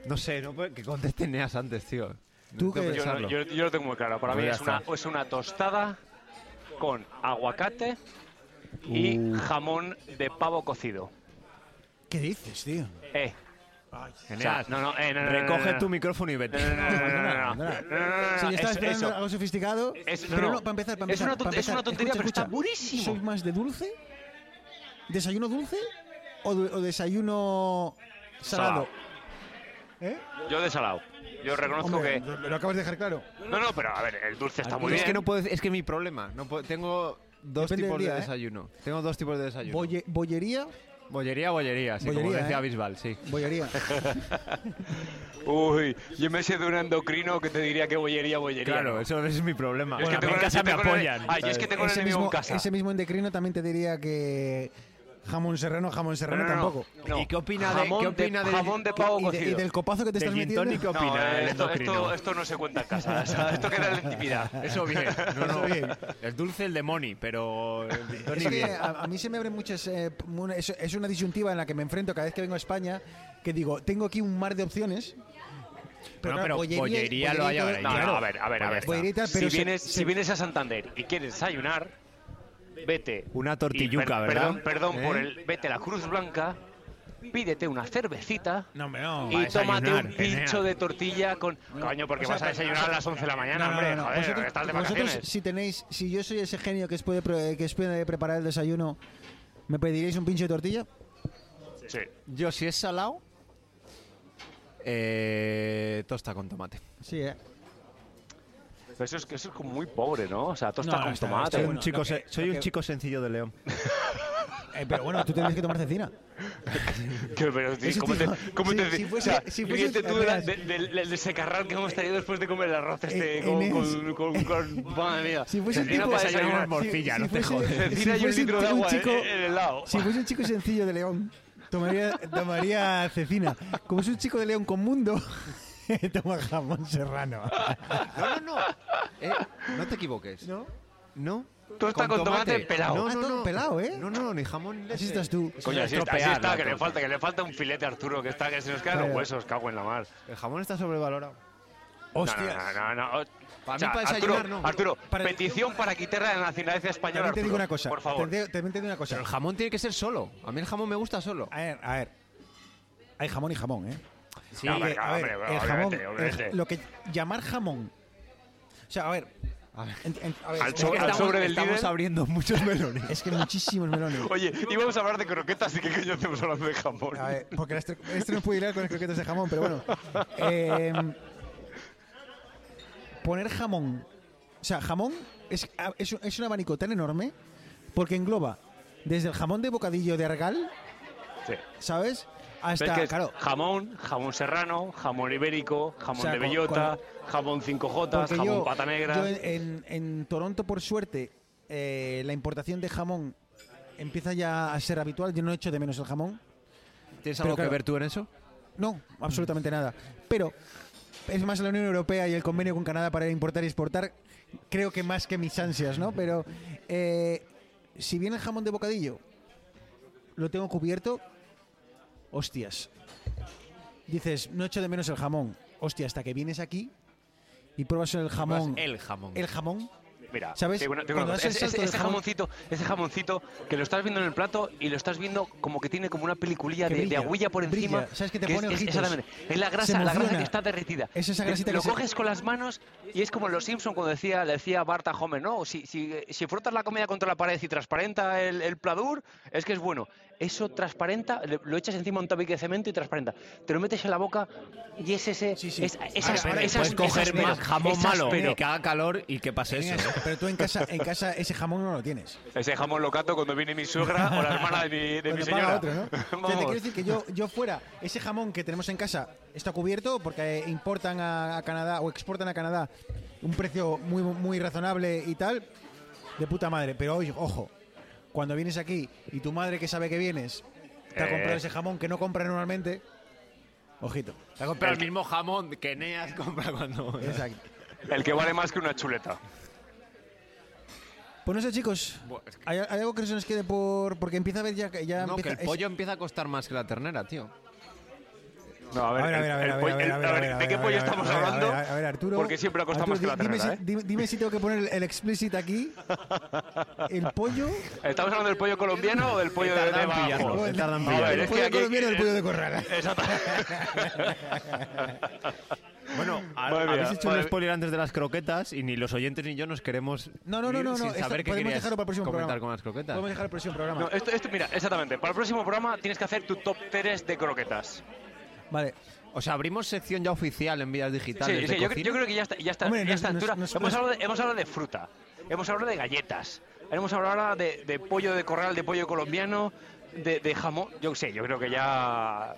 No sé, no, puede- que contesten Neas antes, tío. Tú que- Yo, pensarlo. no- yo- yo lo tengo muy claro. Para mí una, es una tostada con aguacate y Uh. jamón de pavo cocido. ¿Qué dices, tío? Eh. Eneas, no, no, eh, no, no, recoge no, no. tu micrófono y vete. no, no, no, Si no, estás es- esperando eso. algo sofisticado, Es- no, pero no. para empezar, para Es empezar, una es una tontería, pero escucha, está buenísimo. ¿Sois más de dulce? ¿Desayuno dulce? ¿O, de- o desayuno salado? Salado. ¿Eh? Yo de salado. Yo reconozco Hombre, que. lo, lo acabas de dejar claro. No, no, pero a ver, el dulce está muy es bien. que no puedo, es que mi problema, no puedo- tengo dos Depende tipos día, de ¿eh? desayuno. Tengo dos tipos de desayuno. Bolle- bollería, bollería, bollería, sí, como Bollería, decía ¿eh? Bisbal, sí. bollería. *laughs* Uy, yo me sé de un endocrino que te diría que bollería, bollería. Claro, ¿no? eso es mi problema. Es que a mí en casa me apoyan. Ah, yo es que tengo un ese, enemigo mismo, en casa. ese mismo endocrino también te diría que jamón serrano, jamón serrano No, no, no, tampoco. no. ¿Y qué opina de- Jamón qué opina de- jamón de pavo Y, de- y del copazo que te ¿De estás metiendo. qué No, opina eh, esto, esto, esto no se cuenta en casa. o sea, esto queda en la intimidad. *laughs* Eso bien, no, no. Eso bien. El dulce, el de Moni, pero el tonic Es que a, a mí se me abren muchas. eh, es, es una disyuntiva en la que me enfrento cada vez que vengo a España. Que digo, tengo aquí un mar de opciones. Bueno, claro, pero bollería lo hay y todo- ahora, No, Claro. no, a ver, a ver, a ver. Bollería Si pero se- vienes, se- si vienes a Santander y quieres desayunar, vete. Una tortilluca, per- ¿verdad? Perdón, perdón por ¿Eh? el. Vete a la Cruz Blanca, pídete una cervecita. No, hombre, no. Y tómate un pincho de tortilla con. Coño, porque O sea, vas a desayunar a las 11 de la mañana, No, hombre. no, no. Joder, Vosotros, estás de vosotros, vacaciones. si tenéis, si yo soy ese genio que os puede, pre- que os puede preparar el desayuno, ¿me pediréis un pincho de tortilla? Sí. Yo, si es salado, eh, tosta con tomate. Sí, eh. Pero eso es, que eso es como muy pobre, ¿no? O sea, tosta No, no, con está- tomate. Soy, bueno, un, chico, que- se- soy lo un que- chico sencillo de León. *laughs* Eh, pero bueno, tú tendrías que tomar cecina. *laughs* Que, pero, tío, ¿cómo te, cómo si- te- si o fuese- sea, si fuese- ríete tú de la- verás. de- del del desecarral que hemos traído después de comer el arroz este En- con, con, con, *laughs* con- madre mía. Si fuese un Cecina tipo- desayunar morcilla, no te jodes. si Cecina y un litro de un agua chico- en, en el lado. Si fuese un chico sencillo de León, tomaría, tomaría cecina. Como es un chico de León con mundo, *laughs* toma jamón serrano. No, no, no. Eh, no te equivoques. ¿No? No. Tú estás con tomate pelado. No, Ah, no, no. pelado, ¿eh? No, no, ni jamón ni leche. Así estás tú. Coño, es así está, así está, que le falta, que le falta un filete a Arturo, que está, que se nos quedan los huesos, cago en la mar. El jamón está sobrevalorado. Hostias. No, no, no, no. O Para sea, mí, para Arturo, desayunar, no. Arturo, Para- petición para quitarle la nacionalidad española. También te digo Arturo, una cosa. Por favor. Te- te digo una cosa. Pero el jamón tiene que ser solo. A mí el jamón me gusta solo. A ver, a ver. Hay jamón y jamón, ¿eh? Sí, No, Porque, venga, a ver, hombre, el obviamente, jamón, el- lo que llamar jamón. O sea, a ver. en- en- a ver, Al so- al sobre del estamos abriendo muchos melones. es que muchísimos melones. *laughs* Oye, íbamos a hablar de croquetas y qué coño hacemos hablando de jamón. A ver, porque esto, esto no puede ir con las croquetas de jamón, pero bueno. Eh, poner jamón. O sea, jamón es, es, un- es un abanico tan enorme porque engloba desde el jamón de bocadillo de argal, Sí. ¿sabes? ¿Ves Hasta, que es claro, jamón, jamón serrano, jamón ibérico, jamón O sea, de bellota, jamón 5J, porque jamón yo, pata negra. yo en, en- en Toronto, por suerte, eh, la importación de jamón empieza ya a ser habitual. Yo no echo de menos el jamón. ¿Tienes algo claro. que ver tú en eso? No, absolutamente nada. Pero es más la Unión Europea y el convenio con Canadá para importar y exportar, creo que más que mis ansias, ¿no? Pero eh, si viene el jamón de bocadillo, lo tengo cubierto, hostias. Dices, no echo de menos el jamón. Hostia, hasta que vienes aquí y pruebas el jamón. El jamón. El jamón. Mira, ¿Sabes? te te ese, ese jamón- jamoncito, ese jamoncito que lo estás viendo en el plato y lo estás viendo como que tiene como una peliculilla Que de, de brilla, agüilla por encima. brilla. ¿Sabes que te es- pone es, ojitos? exactamente. Es la grasa, la grasa que está derretida. Es esa grasita lo que se- coges con las manos y es como en los Simpsons cuando decía, le decía Bart a Homer, no, si, si, si frotas la comida contra la pared y transparenta el, el pladur, es que es bueno. Eso transparenta, lo echas encima de un tabique de cemento y transparenta. Te lo metes en la boca y es ese, Sí, sí. es, es Ahora, áspero, ahora, es Puedes coger más jamón malo áspero. y que haga calor y que pase eso. ¿eh? Pero tú en casa, en casa ese jamón no lo tienes. Ese jamón locato cuando viene mi suegra o la hermana de mi, de mi señora. otro, ¿no? O sea, te quiero decir que yo, yo fuera, ese jamón que tenemos en casa está cubierto porque importan a, a Canadá o exportan a Canadá un precio muy, muy razonable y tal, de puta madre. Pero ojo, cuando vienes aquí y tu madre que sabe que vienes te ha Eh. comprado ese jamón que no compra normalmente, ojito. Te ha comprado el mismo jamón que Neas compra cuando... *laughs* Exacto. El que vale más que una chuleta. Pues no sé, chicos. ¿Hay, hay algo que se nos quede por...? Porque empieza a ver ya... ya No, que empieza- el pollo empieza a costar más que la ternera, tío. No, a ver, ¿de qué pollo estamos hablando? A ver, Arturo. Porque siempre ha costado más que la di- dime si- ¿eh? dime, dime si tengo que poner el, el explicit aquí. El pollo. ¿Estamos hablando del pollo colombiano o del pollo de, o te el- pollo colombiano y el pollo de corral. Exacto. Bueno, mía, habéis hecho un spoiler antes de las croquetas y ni los oyentes ni yo nos queremos No, no, no, no. no, sin saber qué podemos dejarlo para el próximo comentar programa. con las croquetas. Podemos dejar el próximo programa. No, esto, esto, mira, exactamente. Para el próximo programa tienes que hacer tu top 3 de croquetas. Vale. O sea, abrimos sección ya oficial en vías digitales Sí, de sí, yo, cocina. yo creo que ya está, ya está, Hombre, ya esta nos- altura. hemos, hablado de, hemos hablado de fruta, hemos hablado de galletas, hemos hablado ahora de, de pollo de corral, de pollo colombiano, de, de jamón. Yo sé, yo creo que ya.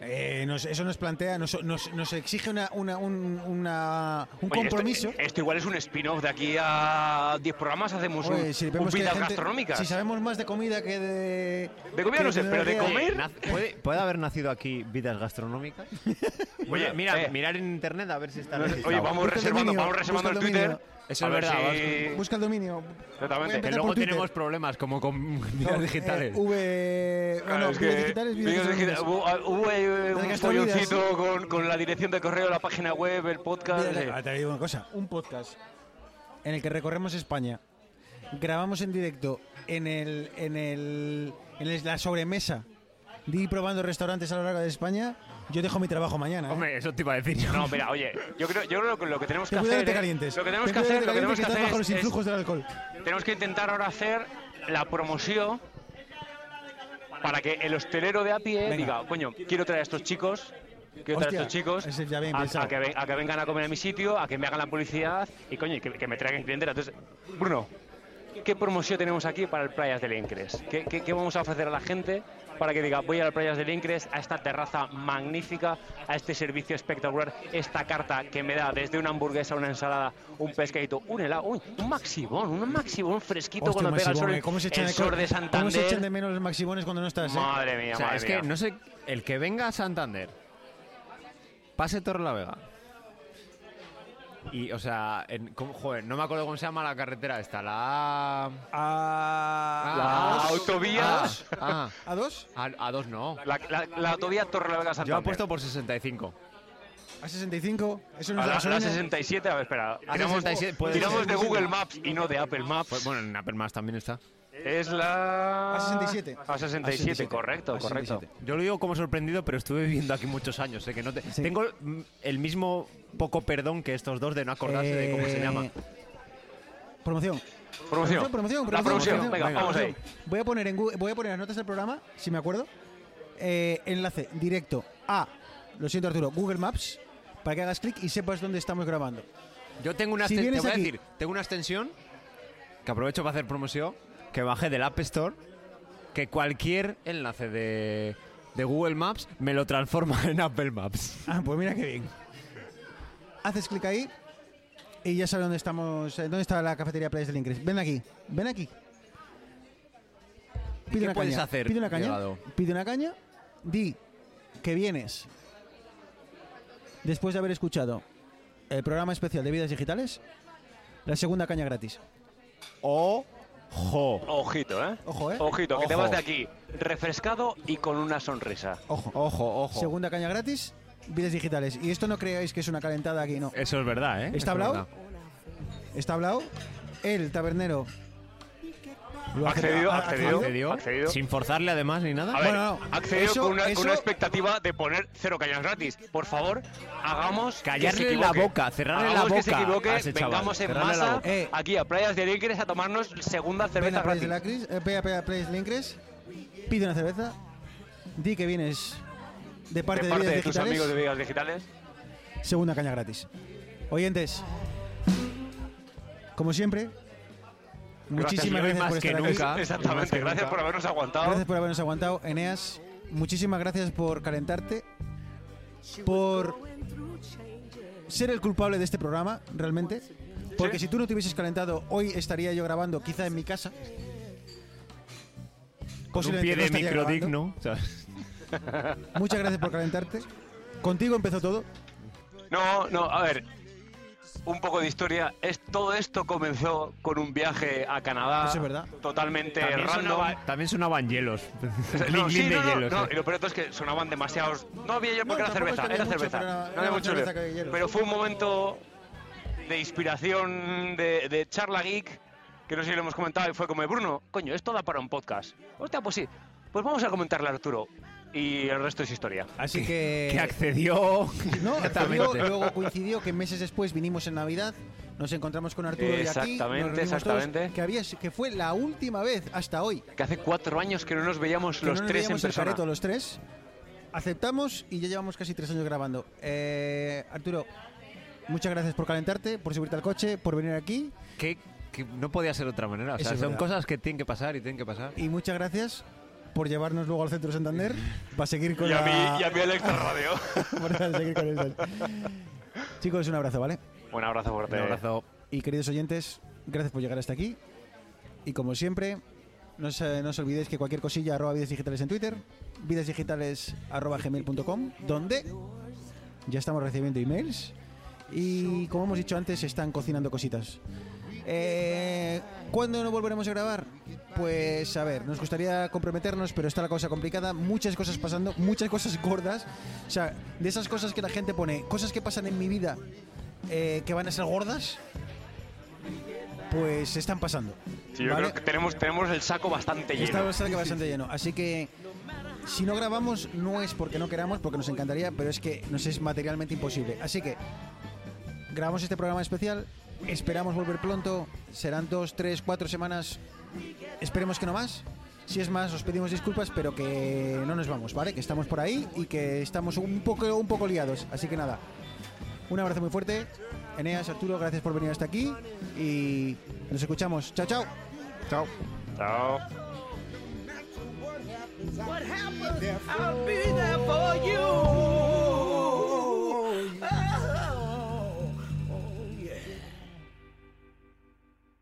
Eh, nos- eso nos plantea, nos, nos, nos exige una, una, un, una- un Oye, esto- compromiso. Esto, igual es un spin-off de aquí a 10 programas, hacemos un, Oye, si un hay vidas gente- gastronómicas. Si sabemos más de comida que de. De comida no sé, pero de comer- ¿Puede, puede haber nacido aquí vidas gastronómicas? *laughs* Oye, mira, eh. mirar en internet a ver si está Oye, vamos reservando, dominio, vamos reservando el Twitter. Eso a es ver verdad, si- Busca el dominio. Exactamente. Que luego tenemos problemas como con *laughs* vidas No, digitales. eh, v. Claro, bueno, es que vídeos digitales, vídeos vídeos digitales. ahí un folloncito con, con la dirección de correo, la página web, el podcast. Mira, ahora te digo una cosa, un podcast en el que recorremos España, grabamos en directo en el en el en la sobremesa de ir probando restaurantes a lo largo de España, yo dejo mi trabajo mañana. ¿eh? Hombre, eso te iba a decir. No, mira, oye, yo creo, yo creo que lo que tenemos que hacer. es- calientes. Lo que tenemos Ten que hacer, lo que te tenemos que hacer los es- influjos del alcohol. tenemos que intentar ahora hacer la promoción para que el hostelero de a pie Venga. diga, coño, quiero traer a estos chicos. Quiero traer a estos chicos ese ya bien a, que ven- a que vengan a comer a mi sitio, a que me hagan la publicidad y coño, y que, que me traigan clientela. Entonces, Bruno, ¿qué promoción tenemos aquí para el Playas del Incres? ¿Qué, qué, qué vamos a ofrecer a la gente para que diga, voy a las Playas del Incres, a esta terraza magnífica, a este servicio espectacular, esta carta que me da desde una hamburguesa, una ensalada, un pescadito, un helado, uy, un maximón, un maximón fresquito Hostia, cuando pega el sol, ¿eh? ¿Cómo se echan el de, sol de ¿Cómo se echan Santander. de menos los maximones cuando no estás? eh? Madre mía, O sea, madre es mía. que no sé, el que venga a Santander, pase Torre la Vega. Y, o sea, en- ¿cómo- joder, no me acuerdo cómo se llama la carretera esta, la... A... La Ah, autovía, Ah, ¿A dos? a, a dos no. la, la, la autovía Torrelavega Yo Santander. apuesto por 65. ¿A 65? Eso no A es de la, la gasolina. 67, a ver, espera. A Tiramos, 67, puede tiramos de Google Maps y no de Apple Maps. Pues, bueno, en Apple Maps también está. Es la... A 67. A 67, correcto, A correcto. 67. Yo lo digo como sorprendido, pero estuve viviendo aquí muchos años. sé que no te- Sí. Tengo el mismo poco perdón que estos dos de no acordarse de cómo se Eh, llama. Promoción. Promoción. promoción, La promoción, venga, venga, vamos ahí. Voy a poner en Google- voy a poner las notas del programa, si me acuerdo. eh, enlace directo a, lo siento Arturo, Google Maps, para que hagas clic y sepas dónde estamos grabando. Yo tengo una si te voy a decir, tengo una extensión que aprovecho para hacer promoción, que bajé del App Store, que cualquier enlace de, de Google Maps me lo transforma en Apple Maps. Ah, pues mira qué bien. Haces clic ahí y ya sabes dónde estamos, eh, dónde está la cafetería Playas del Incres. Ven aquí, ven aquí. Pide qué una puedes caña. hacer, Pide una caña. llegado? Pide una caña. Di que vienes después de haber escuchado el programa especial de vidas digitales. La segunda caña gratis. Ojo. Ojito, ¿eh? Ojo, ¿eh? Ojito, que te Ojo. vas de aquí refrescado y con una sonrisa. Ojo. Ojo, ojo. Segunda caña gratis, vidas digitales. Y esto no creáis que es una calentada aquí, no. Eso es verdad, ¿eh? ¿Está es hablado? verdad. Está hablado. El tabernero. Lo Ha accedido, ha accedido. ¿Accedió? Accedido. Sin forzarle además ni nada. A ver, Bueno, no. ha accedido Eso- con, una, con eso- una expectativa de poner cero cañas gratis. Por favor, hagamos que Callarle se la boca, cerrarle la Hagamos que se boca equivoque, a ese chaval, vengamos en masa boca. Eh. aquí a Playas de Líqueres a tomarnos segunda Ven cerveza a Playas de gratis. la Cris, eh, ve a Playa- Playas de Incres, pide una cerveza, di que vienes de parte de parte de tus amigos de Vidas Digitales. segunda caña gratis. Oyentes, como siempre, muchísimas gracias más por que estar aquí. Exactamente, gracias por habernos aguantado. Gracias por habernos aguantado, Eneas. Muchísimas gracias por calentarte, por ser el culpable de este programa, realmente. Porque Sí. si tú no te hubieses calentado, hoy estaría yo grabando, quizá en mi casa. Con un pie no de estaría micro grabando. digno. Muchas gracias por calentarte. Contigo empezó todo. No, no, a ver. Un poco de historia. Es, todo esto comenzó con un viaje a Canadá. Eso es verdad. Totalmente También, random. sonaba- también sonaban hielos. *laughs* No, sí, no, no, hielos. no, eh. y lo peor es que sonaban demasiados. No había hielo porque No, era cerveza, era cerveza. era- no había mucho cerveza hielo. Pero fue un momento de inspiración, de, de charla geek, que no sé si lo hemos comentado, y fue como, Bruno, coño, esto da para un podcast. Hostia, pues sí. Pues vamos a comentarle a Arturo. Y el resto es historia. Así que. Que *laughs* accedió. *laughs* No, Exactamente. *laughs* accedió, luego coincidió que meses después vinimos en Navidad, nos encontramos con Arturo y aquí. nos Exactamente, exactamente. todos, que, había, que fue la última vez hasta hoy Que hace cuatro años que no nos veíamos que los no nos tres en veíamos el persona. careto los tres. Aceptamos y ya llevamos casi tres años grabando. Eh, Arturo, muchas gracias por calentarte, por subirte al coche, por venir aquí. que, que no podía ser de otra manera. O sea, son verdad. cosas que tienen que pasar y tienen que pasar. Y muchas gracias por llevarnos luego al centro de Santander para seguir con Y a la... mí, y a mí el extra radio. para seguir con. Chicos, un abrazo, ¿vale? Un abrazo fuerte. Un abrazo. Y queridos oyentes, gracias por llegar hasta aquí. Y como siempre, no os, no os olvidéis que cualquier cosilla, arroba vidas digitales en Twitter, vidasdigitales arroba gmail.com, donde ya estamos recibiendo emails. Y como hemos dicho antes, se están cocinando cositas. Eh, ¿Cuándo no volveremos a grabar? Pues a ver, nos gustaría comprometernos, pero está la cosa complicada. Muchas cosas pasando, muchas cosas gordas. O sea, de esas cosas que la gente pone, cosas que pasan en mi vida eh, que van a ser gordas, pues están pasando. Sí, yo ¿vale? creo que tenemos, tenemos el saco bastante lleno. Está bastante, *laughs* bastante lleno. Así que si no grabamos no es porque no queramos, porque nos encantaría, pero es que nos es materialmente imposible. Así que grabamos este programa especial. Esperamos volver pronto. Serán dos, tres, cuatro semanas. Esperemos que no más. Si es más, os pedimos disculpas, pero que no nos vamos, ¿vale? Que estamos por ahí y que estamos un poco, un poco liados. Así que nada. Un abrazo muy fuerte. Eneas, Arturo, gracias por venir hasta aquí. Y nos escuchamos. Chao, chao. Chao. Chao. What happens? I'll be there for you.